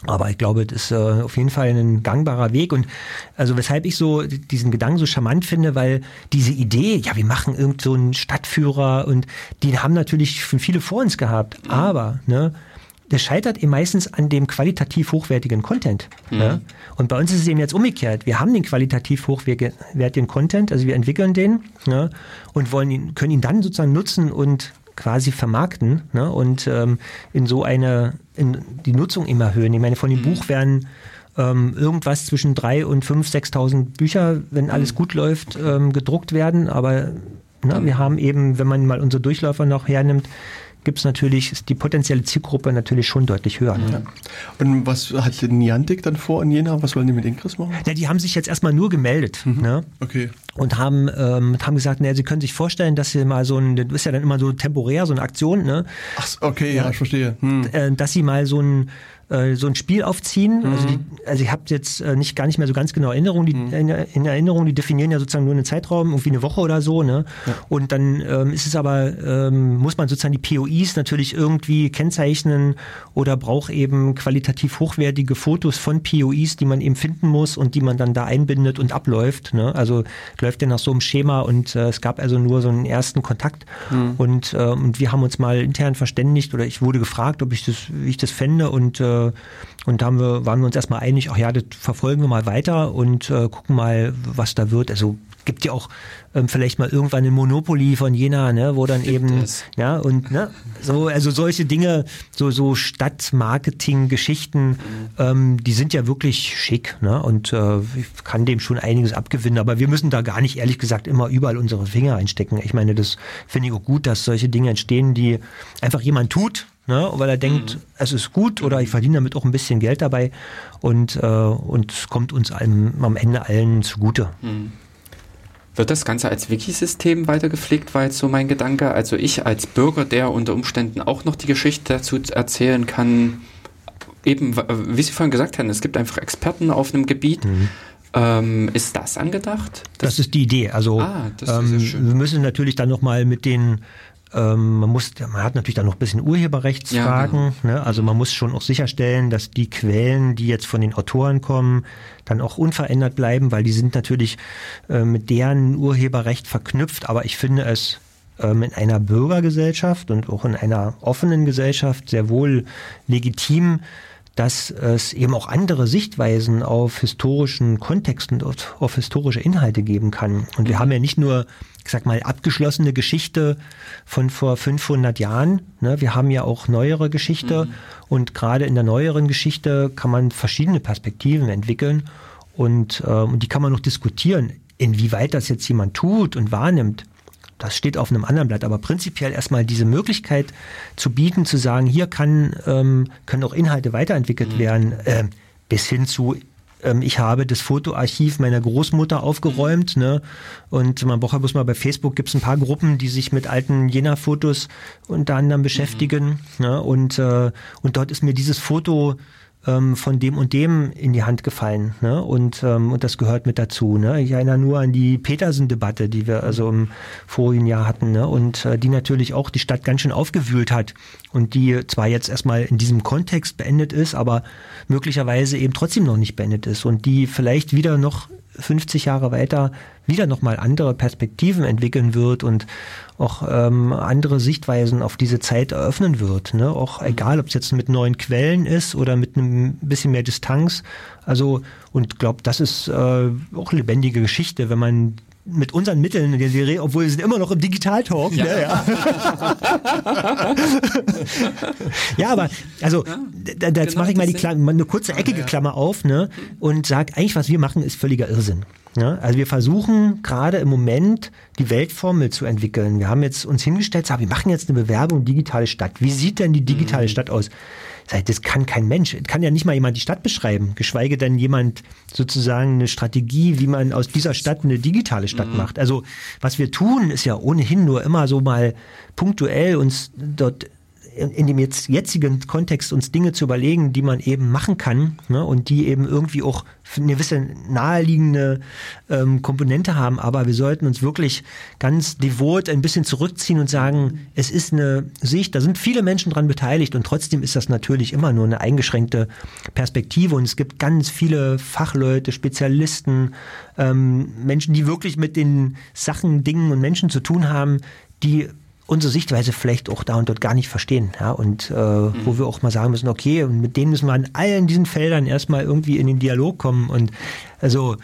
Speaker 3: Aber ich glaube, das ist äh, auf jeden Fall ein gangbarer Weg. Und also weshalb ich so diesen Gedanken so charmant finde, weil diese Idee, ja, wir machen irgend so einen Stadtführer und die haben natürlich schon viele vor uns gehabt. Mhm. Aber, ne, das scheitert eben meistens an dem qualitativ hochwertigen Content. Mhm. Ne? Und bei uns ist es eben jetzt umgekehrt. Wir haben den qualitativ hochwertigen Content, also wir entwickeln den ne? und wollen ihn, können ihn dann sozusagen nutzen und quasi vermarkten ne? und ähm, in so eine, in die Nutzung immer erhöhen. Ich meine, von dem mhm. Buch werden ähm, irgendwas zwischen drei und fünf, sechstausend Bücher, wenn alles mhm. gut läuft, ähm, gedruckt werden. Aber ne, wir haben eben, wenn man mal unsere Durchläufer noch hernimmt, gibt es natürlich, ist die potenzielle Zielgruppe natürlich schon deutlich höher. Ne? Ja.
Speaker 1: Und was hat Niantic dann vor in Jena? Was wollen die mit Ingress machen?
Speaker 3: Ja, die haben sich jetzt erstmal nur gemeldet. Mhm. Ne?
Speaker 1: Okay.
Speaker 3: Und haben, ähm, haben gesagt, naja, sie können sich vorstellen, dass sie mal so ein, das ist ja dann immer so temporär, so eine Aktion, ne?
Speaker 1: Ach, okay, ja, ja ich verstehe. Hm.
Speaker 3: Äh, dass sie mal so ein äh, so ein Spiel aufziehen. Mhm. Also, die, also ich habe jetzt äh, nicht gar nicht mehr so ganz genau Erinnerung, die, mhm. in, in, Erinnerung, die definieren ja sozusagen nur einen Zeitraum, irgendwie eine Woche oder so. Ne? Ja. Und dann ähm, ist es aber, ähm, muss man sozusagen die POIs natürlich irgendwie kennzeichnen oder braucht eben qualitativ hochwertige Fotos von POIs, die man eben finden muss und die man dann da einbindet und abläuft. Ne? Also läuft ja nach so einem Schema und äh, es gab also nur so einen ersten Kontakt mhm. und, äh, und wir haben uns mal intern verständigt oder ich wurde gefragt, ob ich das, wie ich das fände und äh, äh, und da haben wir, waren wir uns erstmal einig, ach ja, das verfolgen wir mal weiter und äh, gucken mal, was da wird. Also gibt ja auch ähm, vielleicht mal irgendwann ein Monopoly von Jena, ne, wo dann gibt eben, es. ja, und ne, so, also solche Dinge, so, so Stadtmarketing-Geschichten, mhm. ähm, die sind ja wirklich schick, ne, und äh, ich kann dem schon einiges abgewinnen, aber wir müssen da gar nicht, ehrlich gesagt, immer überall unsere Finger einstecken. Ich meine, das finde ich auch gut, dass solche Dinge entstehen, die einfach jemand tut, ne, weil er denkt, mhm. es ist gut oder ich verdiene damit auch ein bisschen Geld dabei und, äh, und kommt uns allem, am Ende allen zugute. Mhm.
Speaker 2: Wird das Ganze als Wikisystem weiter gepflegt, war jetzt so mein Gedanke. Also ich als Bürger, der unter Umständen auch noch die Geschichte dazu erzählen kann, eben, wie Sie vorhin gesagt haben, es gibt einfach Experten auf einem Gebiet. Mhm. Ähm, ist das angedacht?
Speaker 3: Das, das, ist die Idee. Also ah, ähm, wir müssen natürlich dann nochmal mit den ähm, man muss, man hat natürlich dann noch ein bisschen Urheberrechtsfragen. Ja, genau. ne? Also man muss schon auch sicherstellen, dass die Quellen, die jetzt von den Autoren kommen, dann auch unverändert bleiben, weil die sind natürlich äh, mit deren Urheberrecht verknüpft. Aber ich finde es ähm, in einer Bürgergesellschaft und auch in einer offenen Gesellschaft sehr wohl legitim, dass es eben auch andere Sichtweisen auf historischen Kontexten und auf historische Inhalte geben kann. Und wir haben ja nicht nur, ich sag mal, abgeschlossene Geschichte von vor 500 Jahren. Ne? Wir haben ja auch neuere Geschichte. Mhm. Und gerade in der neueren Geschichte kann man verschiedene Perspektiven entwickeln. Und, äh, und die kann man noch diskutieren, inwieweit das jetzt jemand tut und wahrnimmt das steht auf einem anderen Blatt, aber prinzipiell erstmal diese Möglichkeit zu bieten, zu sagen, hier kann, ähm, können auch Inhalte weiterentwickelt mhm. werden, äh, bis hin zu ähm, ich habe das Fotoarchiv meiner Großmutter aufgeräumt. Ne? Und man braucht ja bloß mal bei Facebook gibt es ein paar Gruppen, die sich mit alten Jena-Fotos unter anderem beschäftigen. Mhm. Ne? Und, äh, und dort ist mir dieses Foto ähm, von dem und dem in die Hand gefallen. Ne? Und, ähm, und das gehört mit dazu. Ne? Ich erinnere nur an die Petersen-Debatte, die wir also im vorigen Jahr hatten ne? und äh, die natürlich auch die Stadt ganz schön aufgewühlt hat und die zwar jetzt erstmal in diesem Kontext beendet ist, aber möglicherweise eben trotzdem noch nicht beendet ist und die vielleicht wieder noch 50 Jahre weiter wieder nochmal andere Perspektiven entwickeln wird und auch ähm, andere Sichtweisen auf diese Zeit eröffnen wird. Ne? Auch egal, ob es jetzt mit neuen Quellen ist oder mit einem bisschen mehr Distanz. Also, und glaube, das ist äh, auch lebendige Geschichte, wenn man mit unseren Mitteln in der Serie, obwohl wir sind immer noch im Digital-Talk. Ja, ne? ja. ja aber also ja, da, da, jetzt genau mache ich mal die Klammer, eine kurze eckige ja. Klammer auf ne, und sage, eigentlich, was wir machen, ist völliger Irrsinn. Ja, also wir versuchen gerade im Moment die Weltformel zu entwickeln. Wir haben jetzt uns hingestellt, sagen, wir machen jetzt eine Bewerbung digitale Stadt. Wie sieht denn die digitale mhm. Stadt aus? Das kann kein Mensch, kann ja nicht mal jemand die Stadt beschreiben, geschweige denn jemand sozusagen eine Strategie, wie man aus dieser Stadt eine digitale Stadt mhm. macht. Also was wir tun, ist ja ohnehin nur immer so mal punktuell uns dort in dem jetzt jetzigen Kontext uns Dinge zu überlegen, die man eben machen kann ne, und die eben irgendwie auch eine gewisse naheliegende ähm, Komponente haben. Aber wir sollten uns wirklich ganz devot ein bisschen zurückziehen und sagen, es ist eine Sicht, da sind viele Menschen dran beteiligt und trotzdem ist das natürlich immer nur eine eingeschränkte Perspektive und es gibt ganz viele Fachleute, Spezialisten, ähm, Menschen, die wirklich mit den Sachen, Dingen und Menschen zu tun haben, die unsere Sichtweise vielleicht auch da und dort gar nicht verstehen. Ja? Und äh, mhm. wo wir auch mal sagen müssen, okay, und mit denen müssen wir an allen diesen Feldern erstmal irgendwie in den Dialog kommen. Und also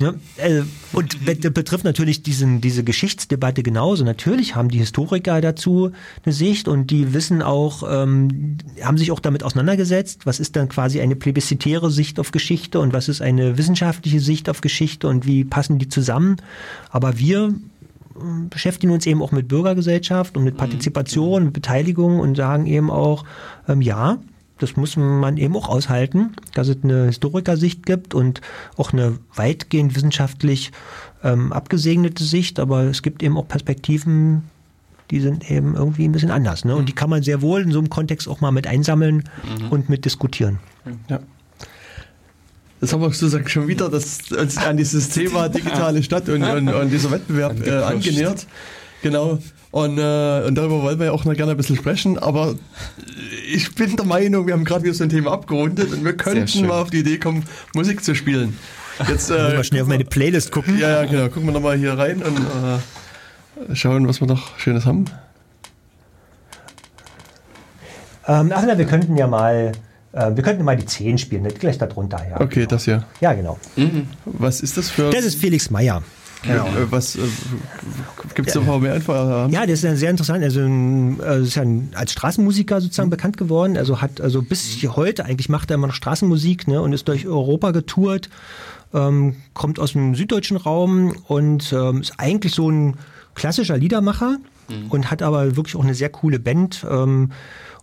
Speaker 3: ja, äh, und mhm. betrifft natürlich diesen, diese Geschichtsdebatte genauso. Natürlich haben die Historiker dazu eine Sicht und die wissen auch, ähm, haben sich auch damit auseinandergesetzt, was ist dann quasi eine plebiszitäre Sicht auf Geschichte und was ist eine wissenschaftliche Sicht auf Geschichte und wie passen die zusammen. Aber wir beschäftigen uns eben auch mit Bürgergesellschaft und mit mhm. Partizipation, mit Beteiligung und sagen eben auch, ähm, ja, das muss man eben auch aushalten, dass es eine Historikersicht gibt und auch eine weitgehend wissenschaftlich ähm, abgesegnete Sicht, aber es gibt eben auch Perspektiven, die sind eben irgendwie ein bisschen anders. Ne? Und die kann man sehr wohl in so einem Kontext auch mal mit einsammeln mhm. und mit diskutieren.
Speaker 1: Ja. Das haben wir sozusagen schon wieder das, uns an dieses Thema digitale Stadt und, und, und dieser Wettbewerb äh, angenähert. Genau. Und, äh, und darüber wollen wir ja auch noch gerne ein bisschen sprechen. Aber ich bin der Meinung, wir haben gerade wieder so ein Thema abgerundet und wir könnten mal auf die Idee kommen, Musik zu spielen.
Speaker 3: Jetzt äh, mal schnell auf meine Playlist gucken.
Speaker 1: Ja, ja, genau. Gucken wir nochmal hier rein und äh, schauen, was wir noch Schönes haben.
Speaker 3: Ähm, ach na, wir könnten ja mal äh, wir könnten mal die 10 spielen, nicht gleich darunter.
Speaker 1: Ja, okay,
Speaker 3: genau.
Speaker 1: das hier.
Speaker 3: Ja, genau.
Speaker 1: Mhm. Was ist das für.
Speaker 3: Das ist Felix Meyer.
Speaker 1: Genau. Äh, was äh, gibt es da ja. mehr Info?
Speaker 3: Ja, der ist ja sehr interessant. Also, äh, ist ja ein, als Straßenmusiker sozusagen mhm. bekannt geworden. Also hat also bis heute eigentlich macht er immer noch Straßenmusik ne, und ist durch Europa getourt. Ähm, kommt aus dem süddeutschen Raum und ähm, ist eigentlich so ein klassischer Liedermacher mhm. und hat aber wirklich auch eine sehr coole Band. Ähm,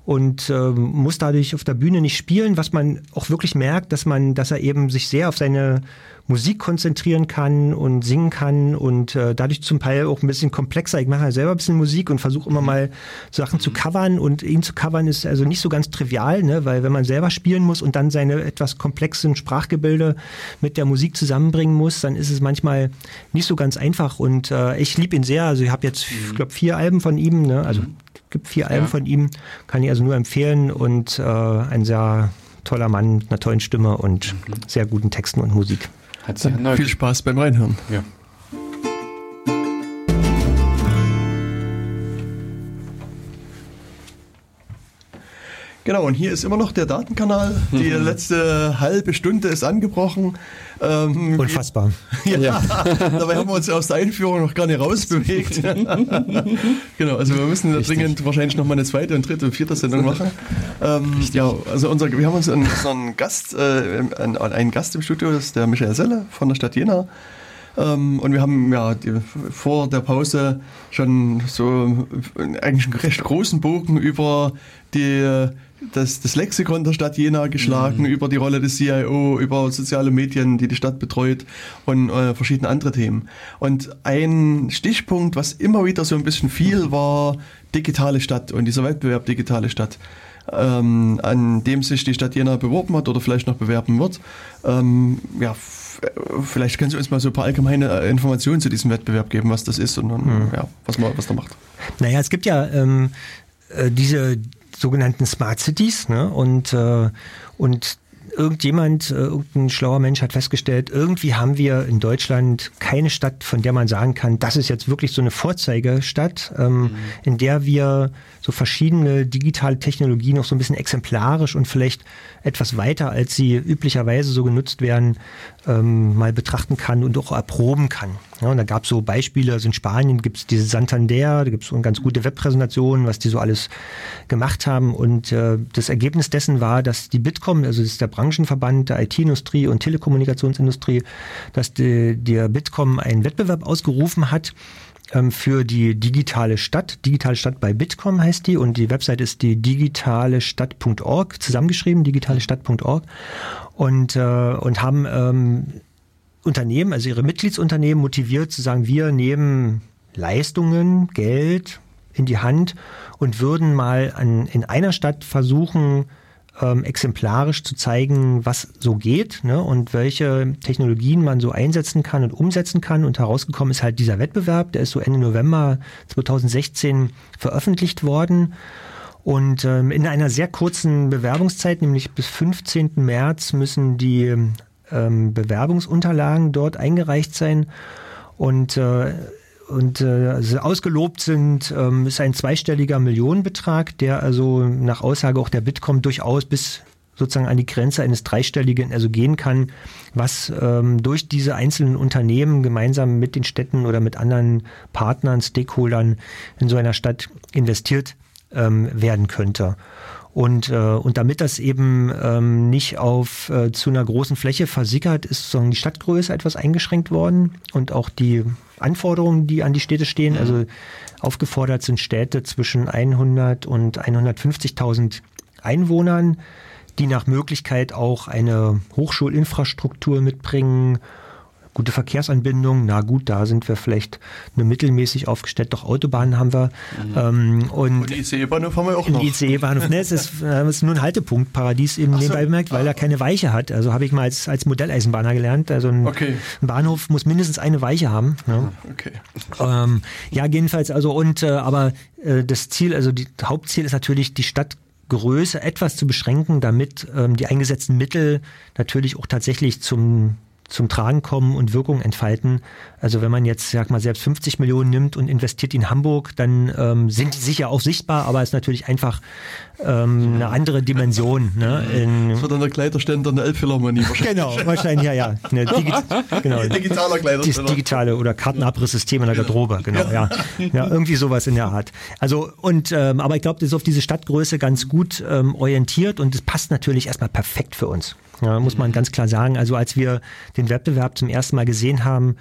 Speaker 3: und äh, muss dadurch auf der Bühne nicht spielen, was man auch wirklich merkt, dass man, dass er eben sich sehr auf seine Musik konzentrieren kann und singen kann und äh, dadurch zum Teil auch ein bisschen komplexer. Ich mache ja selber ein bisschen Musik und versuche immer mal Sachen zu covern und ihn zu covern ist also nicht so ganz trivial, ne? weil wenn man selber spielen muss und dann seine etwas komplexen Sprachgebilde mit der Musik zusammenbringen muss, dann ist es manchmal nicht so ganz einfach und äh, ich liebe ihn sehr. Also ich habe jetzt, ich glaube, vier Alben von ihm, ne? also gibt vier Alben ja. von ihm, kann ich also nur empfehlen und äh, ein sehr toller Mann mit einer tollen Stimme und mhm. sehr guten Texten und Musik.
Speaker 1: Hat viel Spaß beim Reinhören.
Speaker 2: Ja.
Speaker 1: Genau, und hier ist immer noch der Datenkanal. Die mhm. letzte halbe Stunde ist angebrochen.
Speaker 3: Ähm, Unfassbar.
Speaker 1: Ja, ja. dabei haben wir uns aus der Einführung noch gar nicht rausbewegt. genau, also wir müssen Richtig. dringend wahrscheinlich noch mal eine zweite und dritte und vierte Sendung machen. Ähm, ja, also unser, wir haben uns einen, einen Gast, äh, einen, einen Gast im Studio, das ist der Michael Selle von der Stadt Jena. Ähm, und wir haben ja die, vor der Pause schon so eigentlich einen recht großen Bogen über die das, das Lexikon der Stadt Jena geschlagen, mhm. über die Rolle des CIO, über soziale Medien, die die Stadt betreut und äh, verschiedene andere Themen. Und ein Stichpunkt, was immer wieder so ein bisschen viel war, digitale Stadt und dieser Wettbewerb digitale Stadt ähm, an dem sich die Stadt Jena beworben hat oder vielleicht noch bewerben wird. Ähm, ja, vielleicht können Sie uns mal so ein paar allgemeine äh, Informationen zu diesem Wettbewerb geben, was das ist und dann, mhm. ja, was man was da macht.
Speaker 3: Naja, es gibt ja ähm, äh, diese sogenannten Smart Cities ne? und, äh, und irgendjemand, äh, irgendein schlauer Mensch hat festgestellt, irgendwie haben wir in Deutschland keine Stadt, von der man sagen kann, das ist jetzt wirklich so eine Vorzeigestadt, ähm, mhm. in der wir so verschiedene digitale Technologien noch so ein bisschen exemplarisch und vielleicht etwas weiter, als sie üblicherweise so genutzt werden, ähm, mal betrachten kann und auch erproben kann. Ja, und da gab es so Beispiele, also in Spanien gibt es diese Santander, da gibt es so eine ganz gute Webpräsentation, was die so alles gemacht haben. Und äh, das Ergebnis dessen war, dass die Bitkom, also das ist der Branchenverband der IT-Industrie und Telekommunikationsindustrie, dass die, der Bitkom einen Wettbewerb ausgerufen hat, für die digitale Stadt. Digitale Stadt bei Bitkom heißt die und die Website ist die digitalestadt.org, zusammengeschrieben, digitalestadt.org und, äh, und haben ähm, Unternehmen, also ihre Mitgliedsunternehmen motiviert zu sagen, wir nehmen Leistungen, Geld in die Hand und würden mal an, in einer Stadt versuchen, ähm, exemplarisch zu zeigen, was so geht ne, und welche Technologien man so einsetzen kann und umsetzen kann. Und herausgekommen ist halt dieser Wettbewerb, der ist so Ende November 2016 veröffentlicht worden. Und ähm, in einer sehr kurzen Bewerbungszeit, nämlich bis 15. März, müssen die ähm, Bewerbungsunterlagen dort eingereicht sein. Und äh, und äh, ausgelobt sind, ähm, ist ein zweistelliger Millionenbetrag, der also nach Aussage auch der Bitkom durchaus bis sozusagen an die Grenze eines dreistelligen also gehen kann, was ähm, durch diese einzelnen Unternehmen gemeinsam mit den Städten oder mit anderen Partnern, Stakeholdern in so einer Stadt investiert ähm, werden könnte. Und, äh, und damit das eben ähm, nicht auf äh, zu einer großen Fläche versickert, ist sozusagen die Stadtgröße etwas eingeschränkt worden und auch die Anforderungen, die an die Städte stehen. Mhm. Also aufgefordert sind Städte zwischen 100 und 150.000 Einwohnern, die nach Möglichkeit auch eine Hochschulinfrastruktur mitbringen Gute Verkehrsanbindung, na gut, da sind wir vielleicht nur mittelmäßig aufgestellt, doch Autobahnen haben wir. Mhm.
Speaker 1: Ähm, und, und ICE-Bahnhof haben wir auch noch.
Speaker 3: ICE-Bahnhof, ne, es ist, äh, ist nur ein Haltepunkt, Paradies eben so. nebenbei bemerkt, weil ah. er keine Weiche hat. Also habe ich mal als, als Modelleisenbahner gelernt. Also ein, okay. ein, Bahnhof muss mindestens eine Weiche haben. Ne? Okay. Ähm, ja, jedenfalls, also und äh, aber äh, das Ziel, also die Hauptziel ist natürlich, die Stadt Größe etwas zu beschränken, damit ähm, die eingesetzten Mittel natürlich auch tatsächlich zum zum Tragen kommen und Wirkung entfalten. Also wenn man jetzt, sag mal, selbst 50 Millionen nimmt und investiert in Hamburg, dann ähm, sind die sicher auch sichtbar, aber es ist natürlich einfach ähm, eine andere Dimension. Ne?
Speaker 1: In, das wird dann der Kleiderständer eine Elbphilharmonie
Speaker 3: wahrscheinlich. Genau, wahrscheinlich, ja, ja. Eine Digi genau, Digitaler Kleiderständer. Digitale oder Kartenabrisssystem in der Garderobe, genau, ja. ja. Irgendwie sowas in der Art. Also, und, ähm, aber ich glaube, das ist auf diese Stadtgröße ganz gut ähm, orientiert und es passt natürlich erstmal perfekt für uns. Ja, muss man ganz klar sagen. Also als wir den Wettbewerb zum ersten Mal gesehen haben,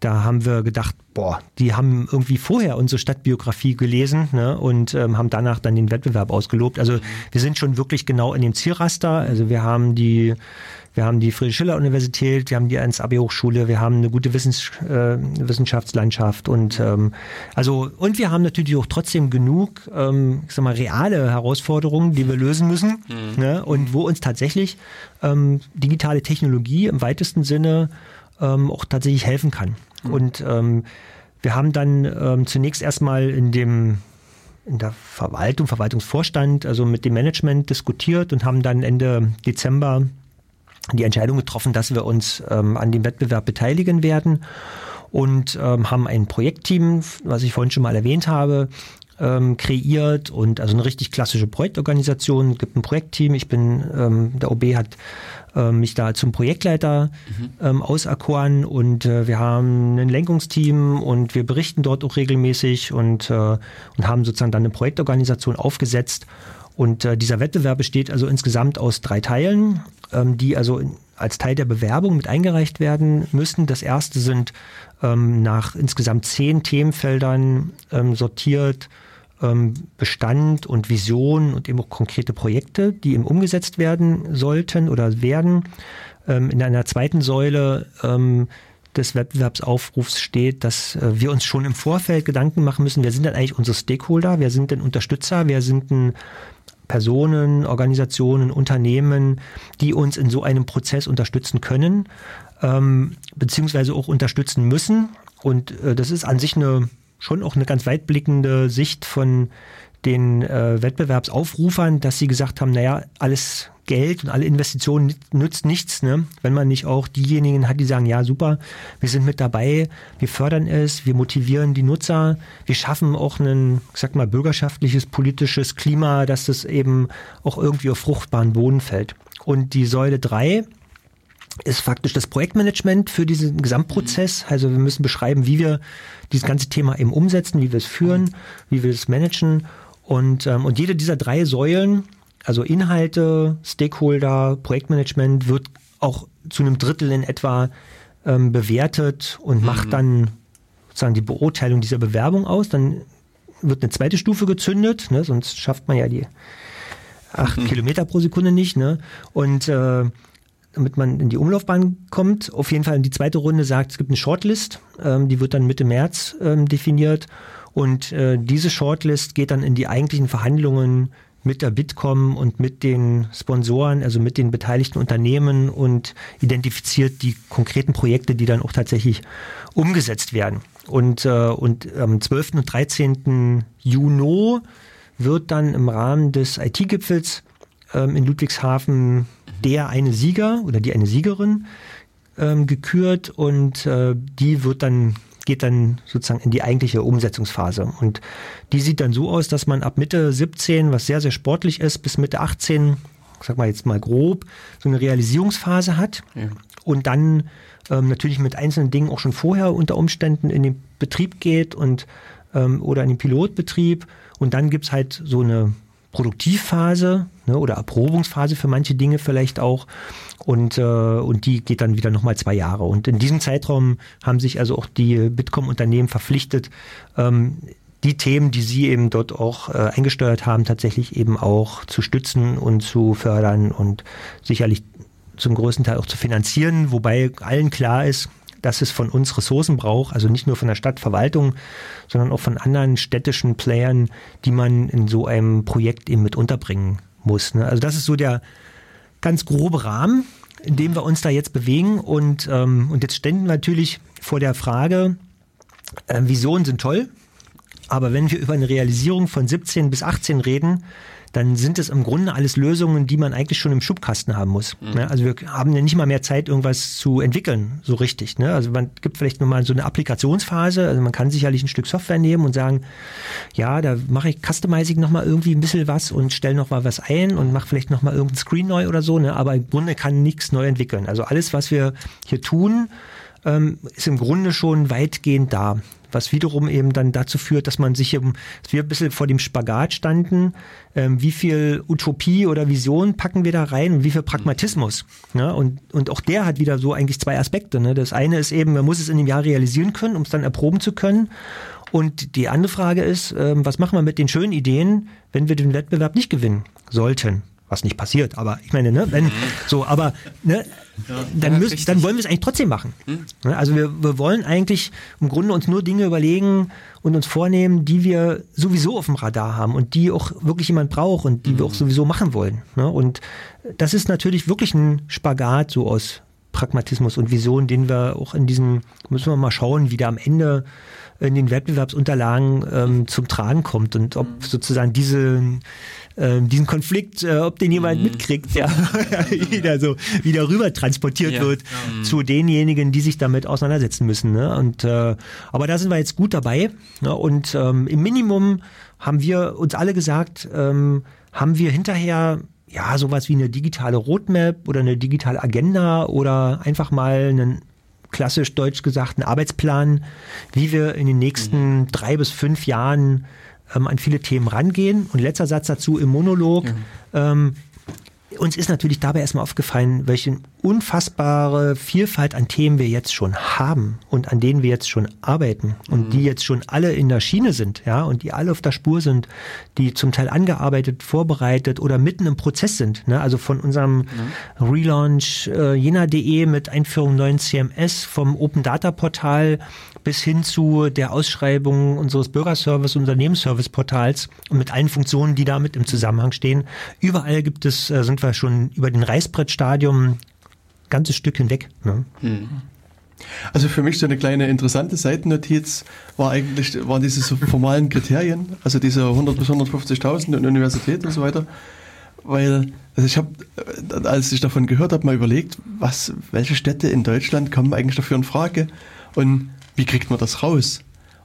Speaker 3: da haben wir gedacht, boah, die haben irgendwie vorher unsere Stadtbiografie gelesen ne, und ähm, haben danach dann den Wettbewerb ausgelobt. Also wir sind schon wirklich genau in dem Zielraster. Also wir haben die wir haben die Friedrich-Schiller-Universität, wir haben die 1AB-Hochschule, wir haben eine gute Wissens äh, Wissenschaftslandschaft und ähm, also und wir haben natürlich auch trotzdem genug, ähm, ich sag mal, reale Herausforderungen, die wir lösen müssen mhm. ne? und wo uns tatsächlich ähm, digitale Technologie im weitesten Sinne ähm, auch tatsächlich helfen kann. Mhm. Und ähm, wir haben dann ähm, zunächst erstmal in dem in der Verwaltung, Verwaltungsvorstand, also mit dem Management diskutiert und haben dann Ende Dezember die Entscheidung getroffen, dass wir uns ähm, an dem Wettbewerb beteiligen werden und ähm, haben ein Projektteam, was ich vorhin schon mal erwähnt habe, ähm, kreiert und also eine richtig klassische Projektorganisation. Es gibt ein Projektteam. Ich bin, ähm, der OB hat ähm, mich da zum Projektleiter mhm. ähm, auserkoren und äh, wir haben ein Lenkungsteam und wir berichten dort auch regelmäßig und, äh, und haben sozusagen dann eine Projektorganisation aufgesetzt und äh, dieser Wettbewerb besteht also insgesamt aus drei Teilen, ähm, die also als Teil der Bewerbung mit eingereicht werden müssen. Das erste sind ähm, nach insgesamt zehn Themenfeldern ähm, sortiert ähm, Bestand und Vision und eben auch konkrete Projekte, die eben umgesetzt werden sollten oder werden. Ähm, in einer zweiten Säule ähm, des Wettbewerbsaufrufs steht, dass äh, wir uns schon im Vorfeld Gedanken machen müssen, wer sind denn eigentlich unsere Stakeholder, wer sind denn Unterstützer, wer sind denn Personen, Organisationen, Unternehmen, die uns in so einem Prozess unterstützen können, ähm, beziehungsweise auch unterstützen müssen. Und äh, das ist an sich eine schon auch eine ganz weitblickende Sicht von den äh, Wettbewerbsaufrufern, dass sie gesagt haben, naja, alles Geld und alle Investitionen nützt nichts, ne? wenn man nicht auch diejenigen hat, die sagen, ja super, wir sind mit dabei, wir fördern es, wir motivieren die Nutzer, wir schaffen auch ein, ich sag mal, bürgerschaftliches, politisches Klima, dass das eben auch irgendwie auf fruchtbaren Boden fällt. Und die Säule drei ist faktisch das Projektmanagement für diesen Gesamtprozess. Also wir müssen beschreiben, wie wir dieses ganze Thema eben umsetzen, wie wir es führen, wie wir es managen. Und, ähm, und jede dieser drei Säulen also Inhalte, Stakeholder, Projektmanagement wird auch zu einem Drittel in etwa ähm, bewertet und mhm. macht dann sozusagen die Beurteilung dieser Bewerbung aus. Dann wird eine zweite Stufe gezündet, ne? sonst schafft man ja die acht mhm. Kilometer pro Sekunde nicht. Ne? Und äh, damit man in die Umlaufbahn kommt, auf jeden Fall in die zweite Runde sagt, es gibt eine Shortlist, ähm, die wird dann Mitte März ähm, definiert. Und äh, diese Shortlist geht dann in die eigentlichen Verhandlungen mit der Bitkom und mit den Sponsoren, also mit den beteiligten Unternehmen und identifiziert die konkreten Projekte, die dann auch tatsächlich umgesetzt werden. Und, äh, und am 12. und 13. Juni wird dann im Rahmen des IT-Gipfels ähm, in Ludwigshafen der eine Sieger oder die eine Siegerin ähm, gekürt und äh, die wird dann geht dann sozusagen in die eigentliche Umsetzungsphase. Und die sieht dann so aus, dass man ab Mitte 17, was sehr, sehr sportlich ist, bis Mitte 18, sag mal jetzt mal grob, so eine Realisierungsphase hat. Ja. Und dann ähm, natürlich mit einzelnen Dingen auch schon vorher unter Umständen in den Betrieb geht und ähm, oder in den Pilotbetrieb. Und dann gibt's halt so eine Produktivphase ne, oder Erprobungsphase für manche Dinge vielleicht auch. Und, äh, und die geht dann wieder nochmal zwei Jahre. Und in diesem Zeitraum haben sich also auch die Bitkom-Unternehmen verpflichtet, ähm, die Themen, die sie eben dort auch äh, eingesteuert haben, tatsächlich eben auch zu stützen und zu fördern und sicherlich zum größten Teil auch zu finanzieren, wobei allen klar ist, dass es von uns Ressourcen braucht, also nicht nur von der Stadtverwaltung, sondern auch von anderen städtischen Playern, die man in so einem Projekt eben mit unterbringen muss. Ne? Also das ist so der ganz grobe Rahmen, in dem wir uns da jetzt bewegen. Und, ähm, und jetzt ständen wir natürlich vor der Frage, äh, Visionen sind toll, aber wenn wir über eine Realisierung von 17 bis 18 reden, dann sind es im Grunde alles Lösungen, die man eigentlich schon im Schubkasten haben muss. Mhm. Ne? Also wir haben ja nicht mal mehr Zeit, irgendwas zu entwickeln, so richtig. Ne? Also man gibt vielleicht nochmal so eine Applikationsphase, also man kann sicherlich ein Stück Software nehmen und sagen, ja, da mache ich Customizing nochmal irgendwie ein bisschen was und stelle nochmal was ein und mache vielleicht nochmal irgendein Screen neu oder so, ne? aber im Grunde kann nichts neu entwickeln. Also alles, was wir hier tun, ähm, ist im Grunde schon weitgehend da was wiederum eben dann dazu führt, dass man sich eben, dass wir ein bisschen vor dem Spagat standen, ähm, wie viel Utopie oder Vision packen wir da rein und wie viel Pragmatismus. Ne? Und, und auch der hat wieder so eigentlich zwei Aspekte. Ne? Das eine ist eben, man muss es in dem Jahr realisieren können, um es dann erproben zu können. Und die andere Frage ist, ähm, was machen wir mit den schönen Ideen, wenn wir den Wettbewerb nicht gewinnen sollten? Was nicht passiert, aber ich meine, ne, wenn mhm. so, aber ne, dann, ja, müssen, dann wollen wir es eigentlich trotzdem machen. Mhm. Also wir, wir wollen eigentlich im Grunde uns nur Dinge überlegen und uns vornehmen, die wir sowieso auf dem Radar haben und die auch wirklich jemand braucht und die mhm. wir auch sowieso machen wollen. Ne? Und das ist natürlich wirklich ein Spagat so aus Pragmatismus und Vision, den wir auch in diesem, müssen wir mal schauen, wie der am Ende in den Wettbewerbsunterlagen ähm, zum Tragen kommt und ob mhm. sozusagen diese äh, diesen Konflikt, äh, ob den jemand mhm. mitkriegt, ja, wieder so wieder rüber transportiert ja. wird ja. zu denjenigen, die sich damit auseinandersetzen müssen. Ne? Und äh, aber da sind wir jetzt gut dabei. Ne? Und ähm, im Minimum haben wir uns alle gesagt, ähm, haben wir hinterher ja sowas wie eine digitale Roadmap oder eine digitale Agenda oder einfach mal einen klassisch deutsch gesagten Arbeitsplan, wie wir in den nächsten mhm. drei bis fünf Jahren ähm, an viele Themen rangehen. Und letzter Satz dazu im Monolog. Ja. Ähm, uns ist natürlich dabei erstmal aufgefallen, welchen unfassbare Vielfalt an Themen wir jetzt schon haben und an denen wir jetzt schon arbeiten und mhm. die jetzt schon alle in der Schiene sind, ja, und die alle auf der Spur sind, die zum Teil angearbeitet, vorbereitet oder mitten im Prozess sind. Ne? Also von unserem mhm. Relaunch äh, jena.de mit Einführung neuen CMS, vom Open Data Portal bis hin zu der Ausschreibung unseres Bürgerservice, Unternehmensservice Portals und mit allen Funktionen, die damit im Zusammenhang stehen. Überall gibt es, äh, sind wir schon über den Reißbrettstadium ganzes Stück hinweg. Ne?
Speaker 1: Hm. Also für mich so eine kleine interessante Seitennotiz war eigentlich, waren diese formalen Kriterien, also diese 100 bis 150.000 in Universitäten und so weiter. Weil, also ich habe, äh, als ich davon gehört habe, mal überlegt, was, welche Städte in Deutschland kommen eigentlich dafür in Frage und wie kriegt man das raus?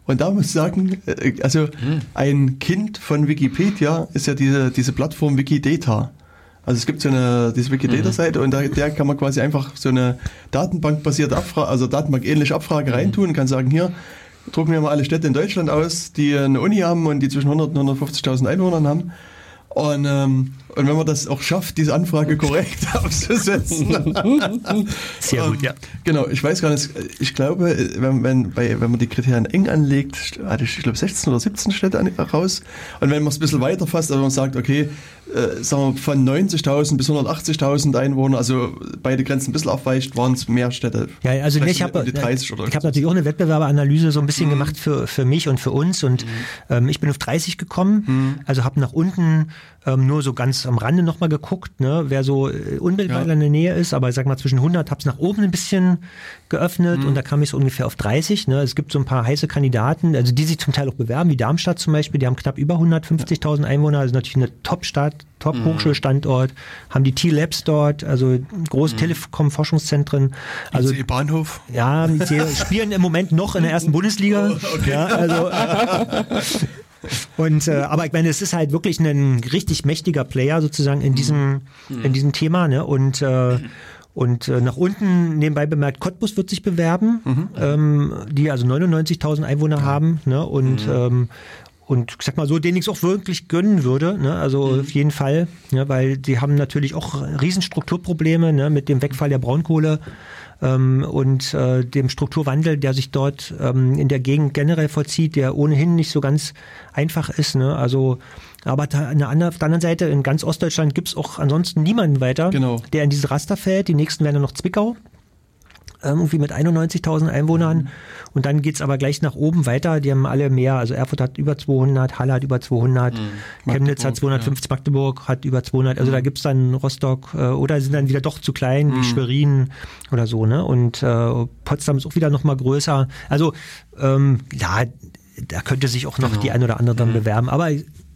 Speaker 1: Und da muss ich sagen, äh, also hm. ein Kind von Wikipedia ist ja diese, diese Plattform Wikidata. Also es gibt so eine diese Wikidata-Seite mhm. und da der kann man quasi einfach so eine Datenbankbasierte Abfrage, also Datenbank-ähnliche Abfrage mhm. reintun und kann sagen, hier, drucken wir mal alle Städte in Deutschland aus, die eine Uni haben und die zwischen 100 und 150.000 Einwohnern haben. Und, ähm, und wenn man das auch schafft, diese Anfrage korrekt abzusetzen.
Speaker 3: Sehr gut, ja.
Speaker 1: Genau, ich weiß gar nicht, ich glaube, wenn, wenn, bei, wenn man die Kriterien eng anlegt, hatte ich, ich glaube, 16 oder 17 Städte raus. Und wenn man es ein bisschen weiter fasst, also man sagt, okay, äh, sagen wir, von 90.000 bis 180.000 Einwohner, also beide Grenzen ein bisschen aufweicht, waren es mehr Städte.
Speaker 3: Ja, also nee, ich habe ich hab natürlich auch eine Wettbewerberanalyse so ein bisschen mhm. gemacht für, für mich und für uns und mhm. ähm, ich bin auf 30 gekommen, mhm. also habe nach unten ähm, nur so ganz am Rande nochmal geguckt, ne, wer so äh, unmittelbar ja. in der Nähe ist, aber ich sag mal zwischen 100 habe es nach oben ein bisschen geöffnet mhm. und da kam ich so ungefähr auf 30. Ne. Es gibt so ein paar heiße Kandidaten, also die sich zum Teil auch bewerben, wie Darmstadt zum Beispiel, die haben knapp über 150.000 Einwohner, also natürlich eine Top-Stadt, Top-Hochschulstandort, mhm. haben die T-Labs dort, also große mhm. Telekom-Forschungszentren. Also
Speaker 1: IC Bahnhof?
Speaker 3: Ja, spielen im Moment noch in der ersten Bundesliga. Oh, okay. Ja, also Und äh, aber ich meine, es ist halt wirklich ein richtig mächtiger Player sozusagen in diesem mhm. in diesem Thema, ne? Und äh, und äh, nach unten nebenbei bemerkt, Cottbus wird sich bewerben, mhm. ähm, die also 99.000 Einwohner ja. haben, ne? Und mhm. ähm, und ich sag mal so, denen ich es auch wirklich gönnen würde, ne? also mhm. auf jeden Fall, ne? weil die haben natürlich auch Riesenstrukturprobleme ne? mit dem Wegfall der Braunkohle ähm, und äh, dem Strukturwandel, der sich dort ähm, in der Gegend generell vollzieht, der ohnehin nicht so ganz einfach ist. Ne? Also aber an der anderen Seite, in ganz Ostdeutschland gibt's auch ansonsten niemanden weiter, genau. der in dieses Raster fällt. Die nächsten werden noch Zwickau irgendwie mit 91.000 Einwohnern. Mhm. Und dann geht's aber gleich nach oben weiter. Die haben alle mehr. Also Erfurt hat über 200, Halle hat über 200, mhm. Chemnitz hat 250, ja. Magdeburg hat über 200. Also mhm. da gibt's dann Rostock äh, oder sind dann wieder doch zu klein, wie mhm. Schwerin oder so. ne Und äh, Potsdam ist auch wieder noch mal größer. Also ähm, ja, da könnte sich auch noch genau. die ein oder andere dann mhm. bewerben. Aber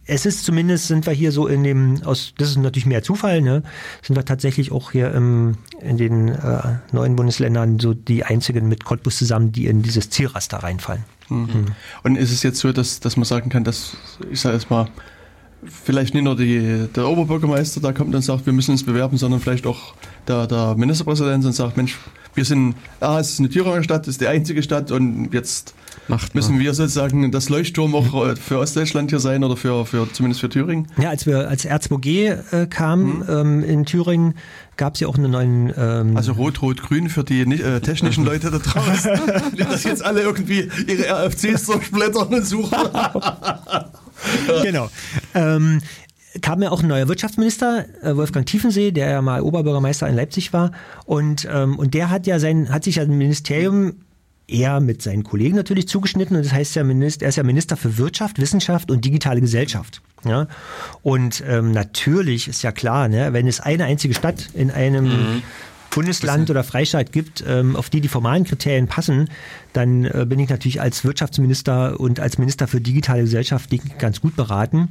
Speaker 3: es ist zumindest, sind wir hier so in dem, aus, das ist natürlich mehr Zufall, ne, sind wir tatsächlich auch hier im, in den äh, neuen Bundesländern so die einzigen mit Cottbus zusammen, die in dieses Zielraster reinfallen.
Speaker 1: Mhm. Mhm. Und ist es jetzt so, dass, dass man sagen kann, dass, ich sage jetzt mal, vielleicht nicht nur die, der Oberbürgermeister da kommt und sagt, wir müssen uns bewerben, sondern vielleicht auch der, der Ministerpräsident und sagt, Mensch, wir sind, ah, es ist eine Thüringer Stadt, es ist die einzige Stadt und jetzt Macht müssen wir sozusagen das Leuchtturm auch äh, für Ostdeutschland hier sein oder für, für zumindest für Thüringen?
Speaker 3: Ja, als wir als R2G äh, kamen mhm. ähm, in Thüringen, gab es ja auch einen neuen. Ähm
Speaker 1: also Rot-Rot-Grün für die äh, technischen Leute da draußen, die das jetzt alle irgendwie ihre RFCs durchblättern und suchen.
Speaker 3: genau. Ähm, kam ja auch ein neuer Wirtschaftsminister, äh, Wolfgang Tiefensee, der ja mal Oberbürgermeister in Leipzig war. Und, ähm, und der hat ja sein, hat sich ja ein Ministerium er mit seinen Kollegen natürlich zugeschnitten und das heißt ja Minister, er ist ja Minister für Wirtschaft, Wissenschaft und digitale Gesellschaft. Ja? Und ähm, natürlich ist ja klar, ne, wenn es eine einzige Stadt in einem mhm. Bundesland oder Freistaat gibt, ähm, auf die die formalen Kriterien passen, dann äh, bin ich natürlich als Wirtschaftsminister und als Minister für digitale Gesellschaft ganz gut beraten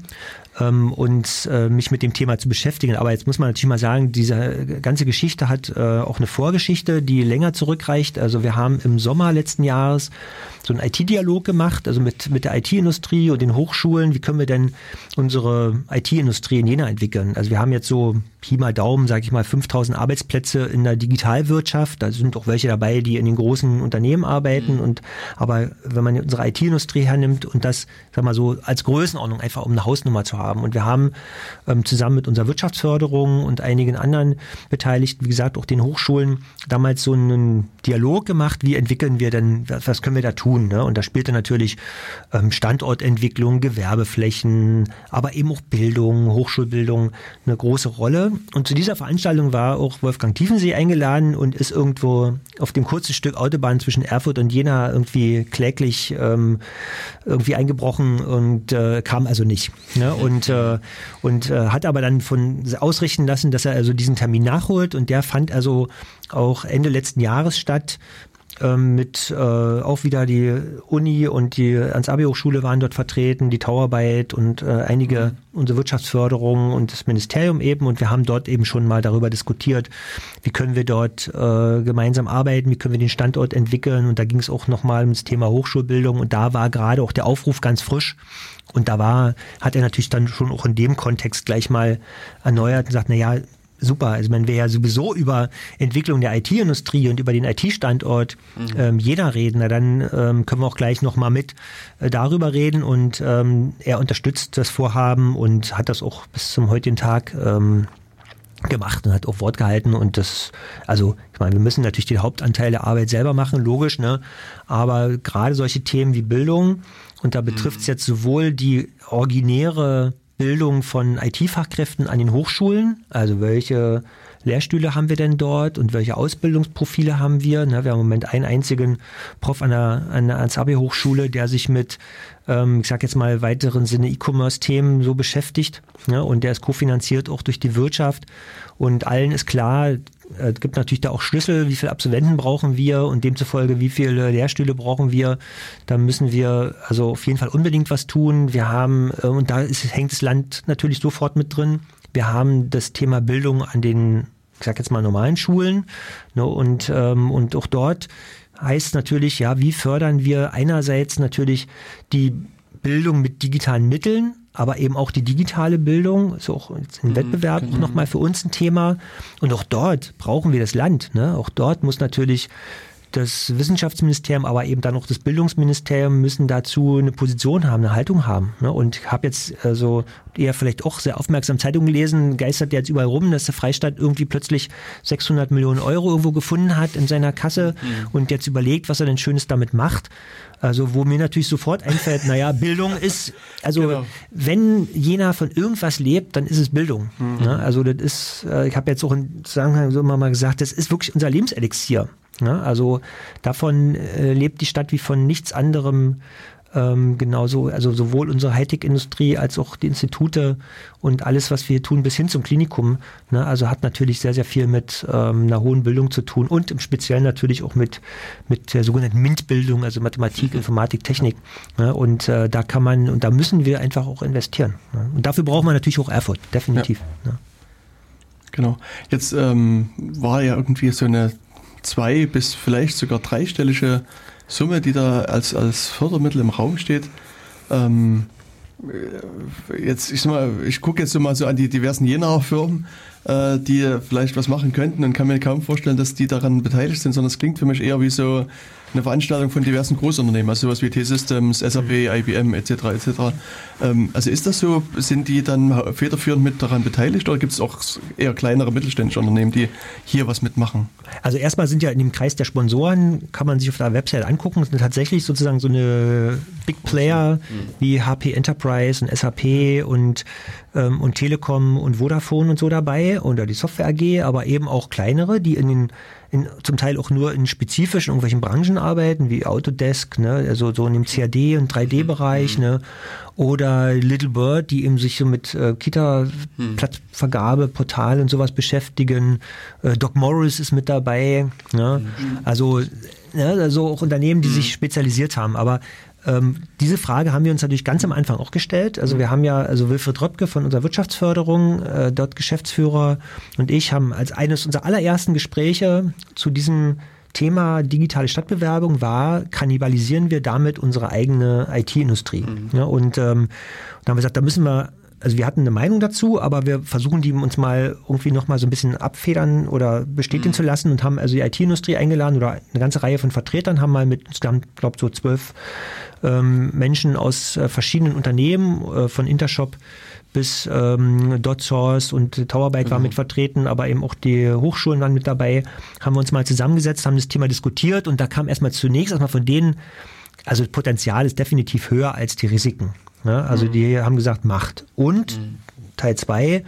Speaker 3: ähm, und äh, mich mit dem Thema zu beschäftigen. Aber jetzt muss man natürlich mal sagen, diese ganze Geschichte hat äh, auch eine Vorgeschichte, die länger zurückreicht. Also wir haben im Sommer letzten Jahres so einen IT-Dialog gemacht, also mit, mit der IT-Industrie und den Hochschulen. Wie können wir denn unsere IT-Industrie in Jena entwickeln? Also wir haben jetzt so Pi mal Daumen, sage ich mal, 5000 Arbeitsplätze in der Digitalwirtschaft. Da sind auch welche dabei, die in den großen Unternehmen arbeiten. Mhm. Und aber wenn man unsere IT-Industrie hernimmt und das, sag mal so, als Größenordnung einfach um eine Hausnummer zu haben. Und wir haben ähm, zusammen mit unserer Wirtschaftsförderung und einigen anderen Beteiligten, wie gesagt, auch den Hochschulen, damals so einen Dialog gemacht, wie entwickeln wir denn, was können wir da tun? Ne? Und da spielte natürlich ähm, Standortentwicklung, Gewerbeflächen, aber eben auch Bildung, Hochschulbildung eine große Rolle. Und zu dieser Veranstaltung war auch Wolfgang Tiefensee eingeladen und ist irgendwo auf dem kurzen Stück Autobahn zwischen Erfurt und Jena irgendwie kläglich ähm, irgendwie eingebrochen und äh, kam also nicht. Ne? Und, äh, und äh, hat aber dann von ausrichten lassen, dass er also diesen Termin nachholt. Und der fand also auch Ende letzten Jahres statt mit äh, auch wieder die Uni und die Ans-Abi-Hochschule waren dort vertreten, die Tauarbeit und äh, einige unsere Wirtschaftsförderung und das Ministerium eben. Und wir haben dort eben schon mal darüber diskutiert, wie können wir dort äh, gemeinsam arbeiten, wie können wir den Standort entwickeln. Und da ging es auch nochmal ums Thema Hochschulbildung. Und da war gerade auch der Aufruf ganz frisch. Und da war, hat er natürlich dann schon auch in dem Kontext gleich mal erneuert und gesagt, na ja, super. Also wenn wir ja sowieso über Entwicklung der IT-Industrie und über den IT-Standort mhm. ähm, jeder reden, na dann ähm, können wir auch gleich nochmal mit äh, darüber reden und ähm, er unterstützt das Vorhaben und hat das auch bis zum heutigen Tag ähm, gemacht und hat auch Wort gehalten und das, also ich meine, wir müssen natürlich den Hauptanteil der Arbeit selber machen, logisch, ne? Aber gerade solche Themen wie Bildung und da betrifft es mhm. jetzt sowohl die originäre Bildung von IT-Fachkräften an den Hochschulen. Also welche Lehrstühle haben wir denn dort und welche Ausbildungsprofile haben wir? wir haben im Moment einen einzigen Prof an der, an der Ansabi-Hochschule, der sich mit, ähm, ich sage jetzt mal weiteren Sinne E-Commerce-Themen so beschäftigt. und der ist kofinanziert auch durch die Wirtschaft. Und allen ist klar, äh, gibt natürlich da auch Schlüssel, wie viele Absolventen brauchen wir und demzufolge, wie viele Lehrstühle brauchen wir. Da müssen wir also auf jeden Fall unbedingt was tun. Wir haben, äh, und da ist, hängt das Land natürlich sofort mit drin. Wir haben das Thema Bildung an den, ich sag jetzt mal, normalen Schulen. Ne, und, ähm, und auch dort heißt natürlich, ja, wie fördern wir einerseits natürlich die Bildung mit digitalen Mitteln, aber eben auch die digitale Bildung ist auch im mhm, Wettbewerb genau. nochmal für uns ein Thema. Und auch dort brauchen wir das Land. Ne? Auch dort muss natürlich das Wissenschaftsministerium, aber eben dann auch das Bildungsministerium müssen dazu eine Position haben, eine Haltung haben. Ne? Und ich habe jetzt also eher vielleicht auch sehr aufmerksam Zeitungen gelesen, geistert jetzt überall rum, dass der Freistaat irgendwie plötzlich 600 Millionen Euro irgendwo gefunden hat in seiner Kasse mhm. und jetzt überlegt, was er denn Schönes damit macht. Also wo mir natürlich sofort einfällt, naja, Bildung ist, also genau. wenn jener von irgendwas lebt, dann ist es Bildung. Mhm. Ne? Also das ist, äh, ich habe jetzt auch in Zusammenhang so immer mal gesagt, das ist wirklich unser Lebenselixier. Ne? Also davon äh, lebt die Stadt wie von nichts anderem ähm, genauso, also sowohl unsere Hightech-Industrie als auch die Institute und alles, was wir tun, bis hin zum Klinikum. Ne? Also hat natürlich sehr, sehr viel mit ähm, einer hohen Bildung zu tun und im Speziellen natürlich auch mit, mit der sogenannten MINT-Bildung, also Mathematik, mhm. Informatik, Technik. Ne? Und äh, da kann man, und da müssen wir einfach auch investieren. Ne? Und dafür braucht man natürlich auch Erfurt, definitiv. Ja. Ne?
Speaker 1: Genau. Jetzt ähm, war ja irgendwie so eine zwei- bis vielleicht sogar dreistellige Summe, die da als, als Fördermittel im Raum steht. Ähm, jetzt, ich, ich gucke jetzt so mal so an die diversen Jenaer Firmen, äh, die vielleicht was machen könnten und kann mir kaum vorstellen, dass die daran beteiligt sind, sondern es klingt für mich eher wie so eine Veranstaltung von diversen Großunternehmen, also sowas wie T-Systems, SAP, IBM etc. etc. Ähm, also ist das so, sind die dann federführend mit daran beteiligt oder gibt es auch eher kleinere mittelständische Unternehmen, die hier was mitmachen?
Speaker 3: Also erstmal sind ja in dem Kreis der Sponsoren, kann man sich auf der Website angucken, sind tatsächlich sozusagen so eine Big Player wie HP Enterprise und SAP und, ähm, und Telekom und Vodafone und so dabei oder die Software AG, aber eben auch kleinere, die in den in, zum Teil auch nur in spezifischen irgendwelchen Branchen arbeiten, wie Autodesk, ne, also so in dem CAD- und 3D-Bereich, mhm. ne, oder Little Bird, die eben sich so mit äh, Kita-Platzvergabe, Portal und sowas beschäftigen. Äh, Doc Morris ist mit dabei, ne, mhm. also, ne, also auch Unternehmen, die mhm. sich spezialisiert haben, aber ähm, diese Frage haben wir uns natürlich ganz am Anfang auch gestellt. Also wir haben ja, also Wilfried Röpke von unserer Wirtschaftsförderung, äh, dort Geschäftsführer und ich haben als eines unserer allerersten Gespräche zu diesem Thema digitale Stadtbewerbung war, kannibalisieren wir damit unsere eigene IT-Industrie. Mhm. Ja, und ähm, dann haben wir gesagt, da müssen wir also wir hatten eine Meinung dazu, aber wir versuchen die uns mal irgendwie nochmal so ein bisschen abfedern oder bestätigen mhm. zu lassen und haben also die IT-Industrie eingeladen oder eine ganze Reihe von Vertretern haben mal mit, insgesamt, glaube so zwölf ähm, Menschen aus äh, verschiedenen Unternehmen, äh, von Intershop bis ähm, DotSource und Towerbyte mhm. war mit vertreten, aber eben auch die Hochschulen waren mit dabei, haben wir uns mal zusammengesetzt, haben das Thema diskutiert und da kam erstmal zunächst erstmal von denen, also das Potenzial ist definitiv höher als die Risiken. Ne? Also mhm. die haben gesagt, macht. Und mhm. Teil zwei,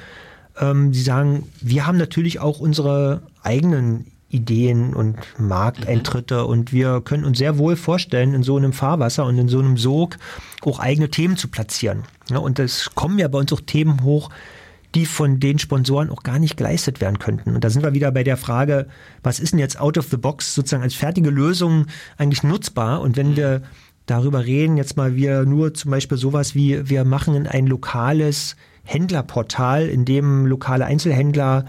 Speaker 3: ähm, sie sagen, wir haben natürlich auch unsere eigenen Ideen und Markteintritte mhm. und wir können uns sehr wohl vorstellen, in so einem Fahrwasser und in so einem Sog auch eigene Themen zu platzieren. Ja, und es kommen ja bei uns auch Themen hoch, die von den Sponsoren auch gar nicht geleistet werden könnten. Und da sind wir wieder bei der Frage, was ist denn jetzt out of the box sozusagen als fertige Lösung eigentlich nutzbar? Und wenn wir darüber reden, jetzt mal wir nur zum Beispiel sowas wie, wir machen ein lokales Händlerportal, in dem lokale Einzelhändler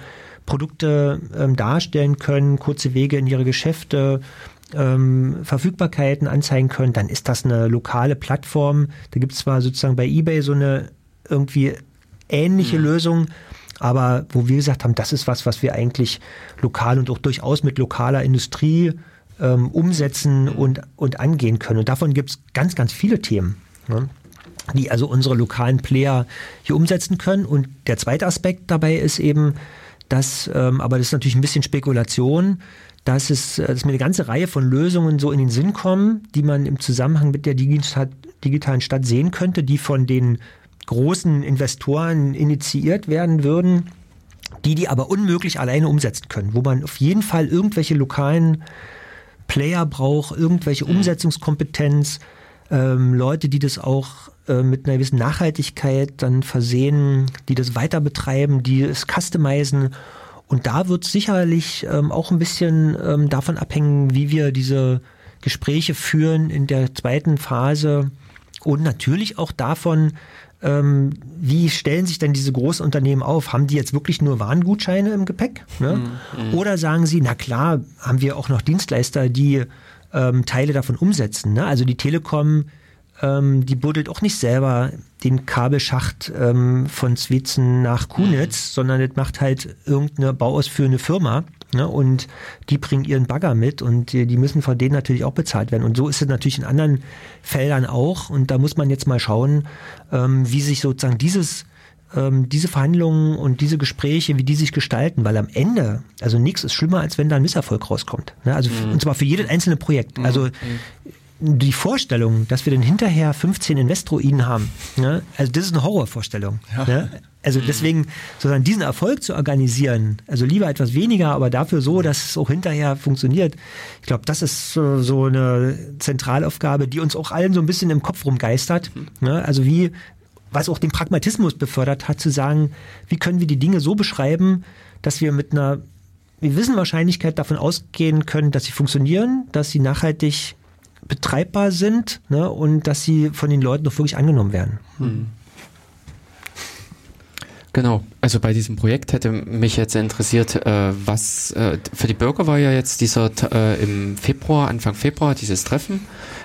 Speaker 3: Produkte ähm, darstellen können, kurze Wege in ihre Geschäfte, ähm, Verfügbarkeiten anzeigen können, dann ist das eine lokale Plattform. Da gibt es zwar sozusagen bei eBay so eine irgendwie ähnliche mhm. Lösung, aber wo wir gesagt haben, das ist was, was wir eigentlich lokal und auch durchaus mit lokaler Industrie ähm, umsetzen und, und angehen können. Und davon gibt es ganz, ganz viele Themen. Ne? die also unsere lokalen Player hier umsetzen können. Und der zweite Aspekt dabei ist eben, dass, ähm, aber das ist natürlich ein bisschen Spekulation, dass es äh, dass mir eine ganze Reihe von Lösungen so in den Sinn kommen, die man im Zusammenhang mit der digitalen Stadt sehen könnte, die von den großen Investoren initiiert werden würden, die die aber unmöglich alleine umsetzen können, wo man auf jeden Fall irgendwelche lokalen Player braucht, irgendwelche mhm. Umsetzungskompetenz, ähm, Leute, die das auch äh, mit einer gewissen Nachhaltigkeit dann versehen, die das weiter betreiben, die es customizen. Und da wird sicherlich ähm, auch ein bisschen ähm, davon abhängen, wie wir diese Gespräche führen in der zweiten Phase und natürlich auch davon, ähm, wie stellen sich denn diese Großunternehmen auf? Haben die jetzt wirklich nur Warengutscheine im Gepäck? Ne? Mhm. Oder sagen sie, na klar, haben wir auch noch Dienstleister, die ähm, Teile davon umsetzen. Ne? Also die Telekom ähm, die buddelt auch nicht selber den Kabelschacht ähm, von Zwitzen nach Kunitz, mhm. sondern das macht halt irgendeine bauausführende Firma. Ne, und die bringen ihren Bagger mit und die, die, müssen von denen natürlich auch bezahlt werden. Und so ist es natürlich in anderen Feldern auch. Und da muss man jetzt mal schauen, ähm, wie sich sozusagen dieses ähm, diese Verhandlungen und diese Gespräche, wie die sich gestalten, weil am Ende, also nichts ist schlimmer, als wenn da ein Misserfolg rauskommt. Ne? Also mhm. und zwar für jedes einzelne Projekt. Also mhm die Vorstellung, dass wir dann hinterher 15 Investroiden haben, ne? also das ist eine Horrorvorstellung. Ja. Ne? Also deswegen sozusagen diesen Erfolg zu organisieren, also lieber etwas weniger, aber dafür so, dass es auch hinterher funktioniert. Ich glaube, das ist so, so eine Zentralaufgabe, die uns auch allen so ein bisschen im Kopf rumgeistert. Ne? Also wie, was auch den Pragmatismus befördert hat, zu sagen, wie können wir die Dinge so beschreiben, dass wir mit einer gewissen Wahrscheinlichkeit davon ausgehen können, dass sie funktionieren, dass sie nachhaltig betreibbar sind ne, und dass sie von den Leuten auch wirklich angenommen werden. Hm.
Speaker 2: Genau, also bei diesem Projekt hätte mich jetzt interessiert, äh, was äh, für die Bürger war ja jetzt dieser äh, im Februar, Anfang Februar, dieses Treffen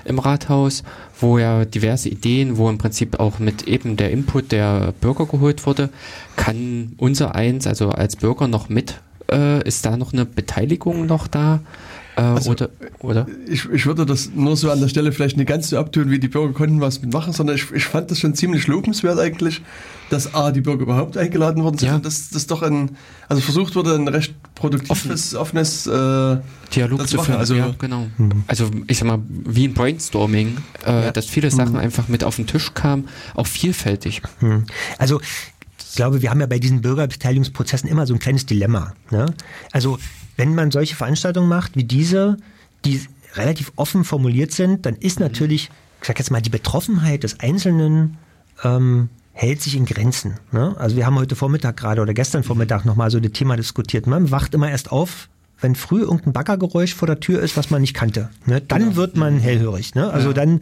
Speaker 2: im Rathaus, wo ja diverse Ideen, wo im Prinzip auch mit eben der Input der Bürger geholt wurde. Kann unser eins, also als Bürger noch mit, äh, ist da noch eine Beteiligung noch da?
Speaker 1: Äh, also, oder, oder? Ich, ich würde das nur so an der Stelle vielleicht nicht ganz so abtun, wie die Bürger konnten was mitmachen, sondern ich, ich fand das schon ziemlich lobenswert eigentlich, dass A, die Bürger überhaupt eingeladen wurden, ja. dass das doch ein, also versucht wurde, ein recht produktives, Offen. offenes äh,
Speaker 2: Dialog zu führen. Also, ja, genau. Mhm. Also ich sag mal, wie ein Brainstorming, äh, ja. dass viele Sachen mhm. einfach mit auf den Tisch kamen, auch vielfältig.
Speaker 3: Mhm. Also ich glaube, wir haben ja bei diesen Bürgerbeteiligungsprozessen immer so ein kleines Dilemma. Ne? Also wenn man solche Veranstaltungen macht wie diese, die relativ offen formuliert sind, dann ist mhm. natürlich, ich sag jetzt mal, die Betroffenheit des Einzelnen ähm, hält sich in Grenzen. Ne? Also wir haben heute Vormittag gerade oder gestern Vormittag nochmal so das Thema diskutiert. Man wacht immer erst auf, wenn früh irgendein Baggergeräusch vor der Tür ist, was man nicht kannte. Ne? Dann genau. wird man hellhörig. Ne? Also ja. dann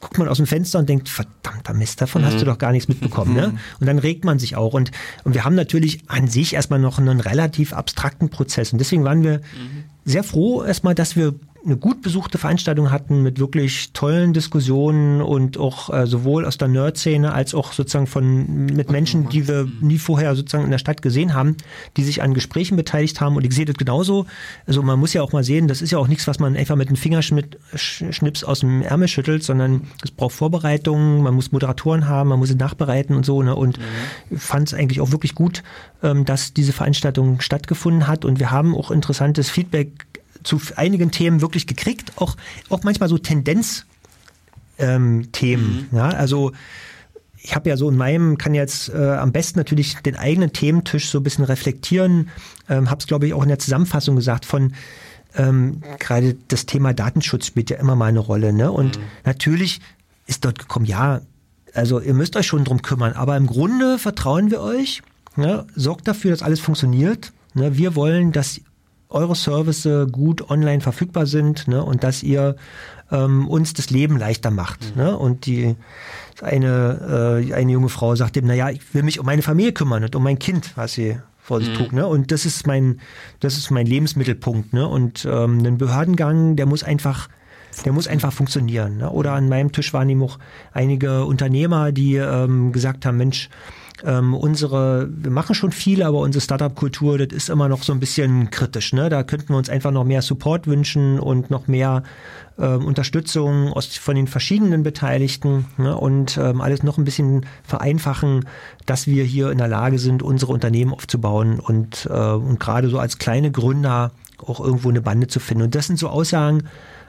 Speaker 3: guckt man aus dem Fenster und denkt, verdammter Mist, davon mhm. hast du doch gar nichts mitbekommen. Ne? Mhm. Und dann regt man sich auch. Und, und wir haben natürlich an sich erstmal noch einen relativ abstrakten Prozess. Und deswegen waren wir mhm. sehr froh erstmal, dass wir eine gut besuchte Veranstaltung hatten mit wirklich tollen Diskussionen und auch äh, sowohl aus der Nerd-Szene als auch sozusagen von mit Menschen, die wir nie vorher sozusagen in der Stadt gesehen haben, die sich an Gesprächen beteiligt haben. Und ich sehe das genauso. Also man muss ja auch mal sehen, das ist ja auch nichts, was man einfach mit einem Fingerschnips aus dem Ärmel schüttelt, sondern es braucht Vorbereitungen, man muss Moderatoren haben, man muss sie nachbereiten und so. Ne? Und mhm. fand es eigentlich auch wirklich gut, ähm, dass diese Veranstaltung stattgefunden hat. Und wir haben auch interessantes Feedback zu einigen Themen wirklich gekriegt, auch, auch manchmal so Tendenzthemen. Ähm, mhm. ja, also ich habe ja so in meinem, kann jetzt äh, am besten natürlich den eigenen Thementisch so ein bisschen reflektieren. Ähm, habe es, glaube ich, auch in der Zusammenfassung gesagt von ähm, gerade das Thema Datenschutz spielt ja immer mal eine Rolle. Ne? Und mhm. natürlich ist dort gekommen, ja, also ihr müsst euch schon drum kümmern, aber im Grunde vertrauen wir euch. Ne? Sorgt dafür, dass alles funktioniert. Ne? Wir wollen, dass eure Services gut online verfügbar sind ne, und dass ihr ähm, uns das Leben leichter macht. Mhm. Ne? Und die eine, äh, eine junge Frau sagt dem, naja, ich will mich um meine Familie kümmern und um mein Kind, was sie vor sich mhm. trug. Ne? Und das ist mein, das ist mein Lebensmittelpunkt. Ne? Und ähm, ein Behördengang, der muss einfach der muss einfach funktionieren. Ne? Oder an meinem Tisch waren eben auch einige Unternehmer, die ähm, gesagt haben, Mensch, ähm, unsere, wir machen schon viel, aber unsere Startup-Kultur, das ist immer noch so ein bisschen kritisch. Ne? Da könnten wir uns einfach noch mehr Support wünschen und noch mehr ähm, Unterstützung aus, von den verschiedenen Beteiligten ne? und ähm, alles noch ein bisschen vereinfachen, dass wir hier in der Lage sind, unsere Unternehmen aufzubauen und, äh, und gerade so als kleine Gründer auch irgendwo eine Bande zu finden. Und das sind so Aussagen,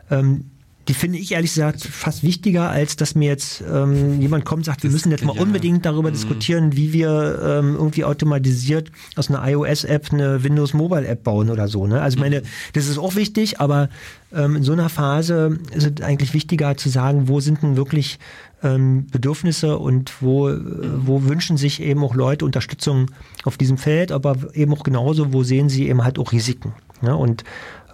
Speaker 3: ähm, die finde ich ehrlich gesagt fast wichtiger, als dass mir jetzt ähm, jemand kommt und sagt, wir müssen jetzt mal unbedingt darüber mhm. diskutieren, wie wir ähm, irgendwie automatisiert aus einer iOS-App eine Windows Mobile-App bauen oder so. Ne? Also meine, das ist auch wichtig, aber ähm, in so einer Phase ist es eigentlich wichtiger zu sagen, wo sind denn wirklich ähm, Bedürfnisse und wo, äh, wo wünschen sich eben auch Leute Unterstützung auf diesem Feld, aber eben auch genauso, wo sehen sie eben halt auch Risiken. Ne? Und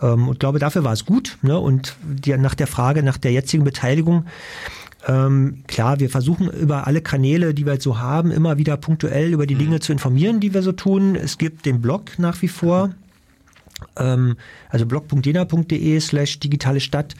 Speaker 3: ähm, und glaube, dafür war es gut. Ne? Und die, nach der Frage nach der jetzigen Beteiligung, ähm, klar, wir versuchen über alle Kanäle, die wir jetzt so haben, immer wieder punktuell über die mhm. Dinge zu informieren, die wir so tun. Es gibt den Blog nach wie vor, ähm, also blog.jena.de slash digitale Stadt,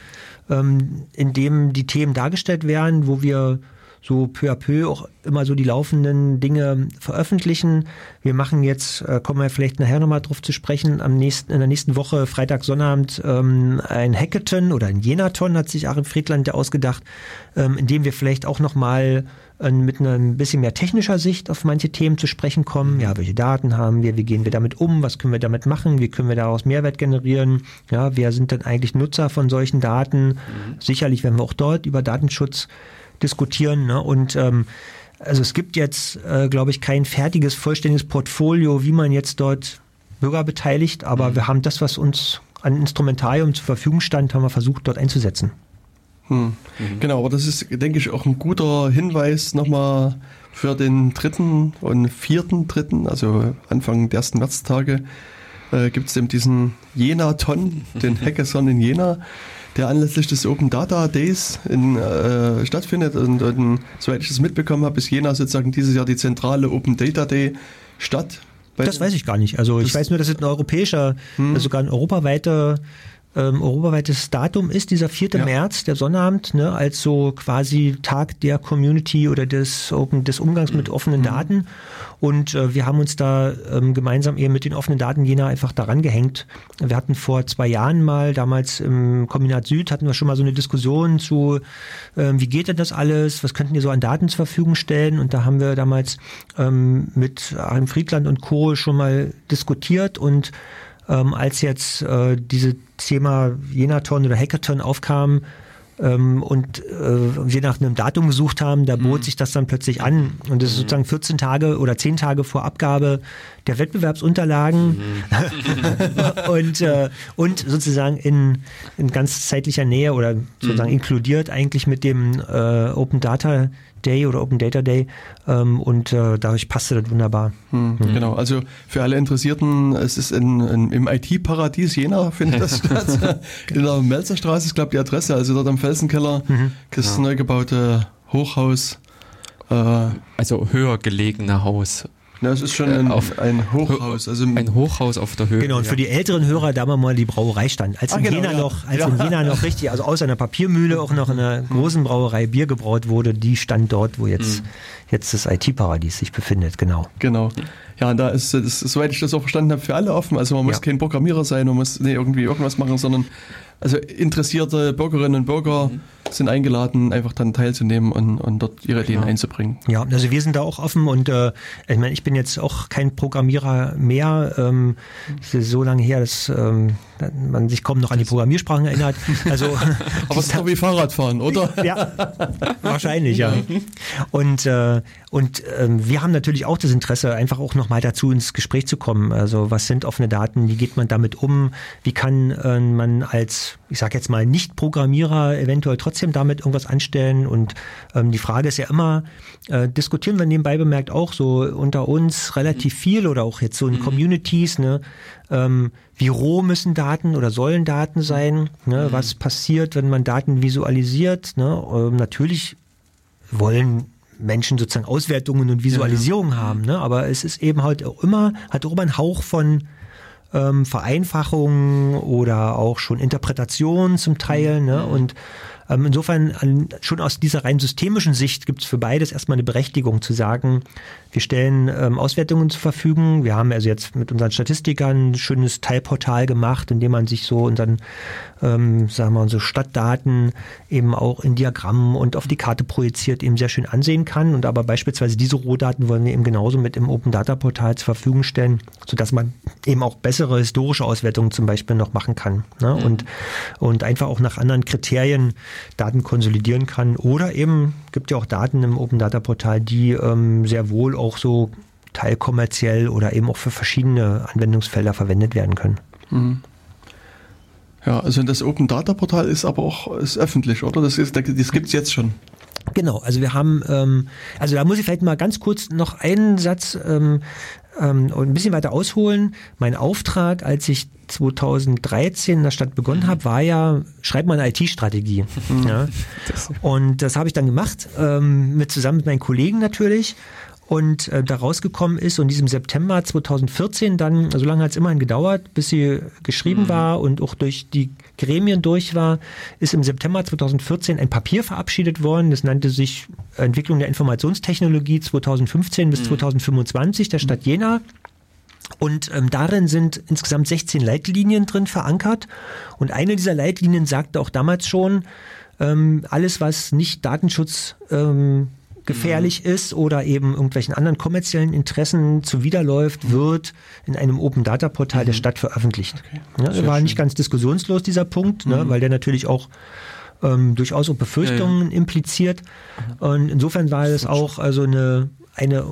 Speaker 3: ähm, in dem die Themen dargestellt werden, wo wir so peu à peu auch immer so die laufenden Dinge veröffentlichen. Wir machen jetzt, äh, kommen wir vielleicht nachher nochmal drauf zu sprechen, am nächsten, in der nächsten Woche, Freitag, Sonnabend, ähm, ein Hackathon oder ein Jenaton hat sich Achim Friedland ja ausgedacht, ähm, in dem wir vielleicht auch nochmal äh, mit einem bisschen mehr technischer Sicht auf manche Themen zu sprechen kommen. Ja, welche Daten haben wir? Wie gehen wir damit um? Was können wir damit machen? Wie können wir daraus Mehrwert generieren? Ja, wer sind denn eigentlich Nutzer von solchen Daten? Mhm. Sicherlich werden wir auch dort über Datenschutz diskutieren. Ne? Und ähm, also es gibt jetzt, äh, glaube ich, kein fertiges, vollständiges Portfolio, wie man jetzt dort Bürger beteiligt, aber mhm. wir haben das, was uns an Instrumentarium zur Verfügung stand, haben wir versucht, dort einzusetzen.
Speaker 1: Hm. Mhm. Genau, aber das ist, denke ich, auch ein guter Hinweis nochmal für den dritten und vierten dritten, also Anfang der ersten Märztage, äh, gibt es eben diesen Jena-Ton, den Hackathon in Jena der anlässlich des Open Data Days in, äh, stattfindet. Und, und soweit ich das mitbekommen habe, ist Jena sozusagen dieses Jahr die zentrale Open Data Day Stadt.
Speaker 3: Das weiß ich gar nicht. Also ich weiß nur, dass es ein europäischer, hm. sogar ein europaweiter ähm, europaweites Datum ist, dieser 4. Ja. März, der Sonnabend, ne, als so quasi Tag der Community oder des, Open, des Umgangs mit offenen mhm. Daten. Und äh, wir haben uns da ähm, gemeinsam eben mit den offenen Daten Jena einfach daran gehängt. Wir hatten vor zwei Jahren mal, damals im Kombinat Süd, hatten wir schon mal so eine Diskussion zu, ähm, wie geht denn das alles, was könnten ihr so an Daten zur Verfügung stellen? Und da haben wir damals ähm, mit Achim Friedland und Co. schon mal diskutiert und ähm, als jetzt äh, diese Thema Jenaton oder Hackathon aufkam ähm, und äh, wir nach einem Datum gesucht haben, da bot mhm. sich das dann plötzlich an. Und das ist mhm. sozusagen 14 Tage oder 10 Tage vor Abgabe der Wettbewerbsunterlagen mhm. und, äh, und sozusagen in, in ganz zeitlicher Nähe oder sozusagen mhm. inkludiert eigentlich mit dem äh, Open Data Day oder Open Data Day ähm, und äh, dadurch passte das wunderbar.
Speaker 1: Hm, mhm. Genau, also für alle Interessierten, es ist in, in im IT-Paradies Jena, findet das statt. in der Melzerstraße ist, glaube ich, die Adresse, also dort am Felsenkeller, mhm. das ja. neu gebaute Hochhaus.
Speaker 2: Äh, also höher gelegene Haus.
Speaker 1: Ja, es ist schon ein, auf, ein Hochhaus. Also
Speaker 2: ein Hochhaus auf der Höhe.
Speaker 3: Genau, und für die älteren Hörer, da mal mal die Brauerei stand. Als, Ach, in, genau, Jena ja. noch, als ja. in Jena noch richtig, also aus einer Papiermühle auch noch in einer großen Brauerei Bier gebraut wurde, die stand dort, wo jetzt, mhm. jetzt das IT-Paradies sich befindet, genau.
Speaker 1: Genau. Ja, und da ist, das, soweit ich das auch verstanden habe, für alle offen. Also man muss ja. kein Programmierer sein, man muss nee, irgendwie irgendwas machen, sondern also interessierte Bürgerinnen und Bürger mhm. sind eingeladen, einfach dann teilzunehmen und, und dort ihre Ideen ja. einzubringen.
Speaker 3: Ja, also wir sind da auch offen und äh, ich meine, ich bin jetzt auch kein Programmierer mehr. Ähm, es ist so lange her, dass ähm, man sich kaum noch an die Programmiersprachen erinnert. Also,
Speaker 1: Aber es ist doch wie Fahrradfahren, oder?
Speaker 3: ja, wahrscheinlich, ja. Und, äh, und äh, wir haben natürlich auch das Interesse, einfach auch nochmal dazu ins Gespräch zu kommen. Also was sind offene Daten, wie geht man damit um, wie kann äh, man als, ich sage jetzt mal, Nicht-Programmierer eventuell trotzdem damit irgendwas anstellen. Und ähm, die Frage ist ja immer, äh, diskutieren wir nebenbei bemerkt auch so unter uns relativ viel oder auch jetzt so in mhm. Communities, ne? Ähm, wie roh müssen Daten oder sollen Daten sein? Ne? Mhm. Was passiert, wenn man Daten visualisiert? Ne? Ähm, natürlich wollen Menschen sozusagen Auswertungen und Visualisierungen ja, ja. haben, ne? aber es ist eben halt auch immer, hat auch immer einen Hauch von ähm, Vereinfachung oder auch schon Interpretation zum Teil. Ne? Mhm. Und ähm, insofern schon aus dieser rein systemischen Sicht gibt es für beides erstmal eine Berechtigung zu sagen, wir stellen ähm, Auswertungen zur Verfügung. Wir haben also jetzt mit unseren Statistikern ein schönes Teilportal gemacht, in dem man sich so unseren, ähm, sagen wir mal, so Stadtdaten eben auch in Diagrammen und auf die Karte projiziert eben sehr schön ansehen kann. Und aber beispielsweise diese Rohdaten wollen wir eben genauso mit im Open Data Portal zur Verfügung stellen, sodass man eben auch bessere historische Auswertungen zum Beispiel noch machen kann. Ne? Mhm. Und, und einfach auch nach anderen Kriterien Daten konsolidieren kann. Oder eben gibt ja auch Daten im Open Data Portal, die ähm, sehr wohl auch so teilkommerziell oder eben auch für verschiedene Anwendungsfelder verwendet werden können. Mhm.
Speaker 1: Ja, also das Open Data Portal ist aber auch ist öffentlich, oder? Das, ist, das gibt es jetzt schon.
Speaker 3: Genau, also wir haben, ähm, also da muss ich vielleicht mal ganz kurz noch einen Satz ähm, ähm, und ein bisschen weiter ausholen. Mein Auftrag, als ich 2013 in der Stadt begonnen habe, war ja, schreib mal eine IT-Strategie. Mhm. Ja. Und das habe ich dann gemacht, ähm, mit zusammen mit meinen Kollegen natürlich und äh, da rausgekommen ist und diesem September 2014 dann, so lange hat es immerhin gedauert, bis sie geschrieben mhm. war und auch durch die Gremien durch war, ist im September 2014 ein Papier verabschiedet worden. Das nannte sich Entwicklung der Informationstechnologie 2015 bis mhm. 2025 der Stadt Jena. Und ähm, darin sind insgesamt 16 Leitlinien drin verankert. Und eine dieser Leitlinien sagte auch damals schon, ähm, alles, was nicht Datenschutz ähm, gefährlich mhm. ist oder eben irgendwelchen anderen kommerziellen Interessen zuwiderläuft, wird in einem Open Data Portal mhm. der Stadt veröffentlicht. Okay. Ja, war schön. nicht ganz diskussionslos dieser Punkt, ne, mhm. ne, weil der natürlich auch ähm, durchaus auch Befürchtungen ja, ja. impliziert. Mhm. Und insofern war es auch also eine, eine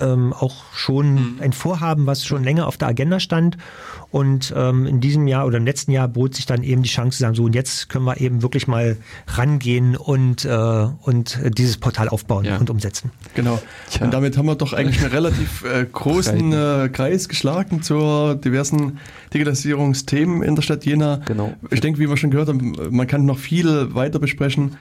Speaker 3: ähm, auch schon mhm. ein Vorhaben, was schon länger auf der Agenda stand. Und ähm, in diesem Jahr oder im letzten Jahr bot sich dann eben die Chance zu sagen, so und jetzt können wir eben wirklich mal rangehen und, äh, und dieses Portal aufbauen ja. und umsetzen.
Speaker 1: Genau. Tja. Und damit haben wir doch eigentlich einen relativ äh, großen äh, Kreis geschlagen zur diversen Digitalisierungsthemen in der Stadt Jena. Genau. Ich denke, wie wir schon gehört haben, man kann noch viel weiter besprechen.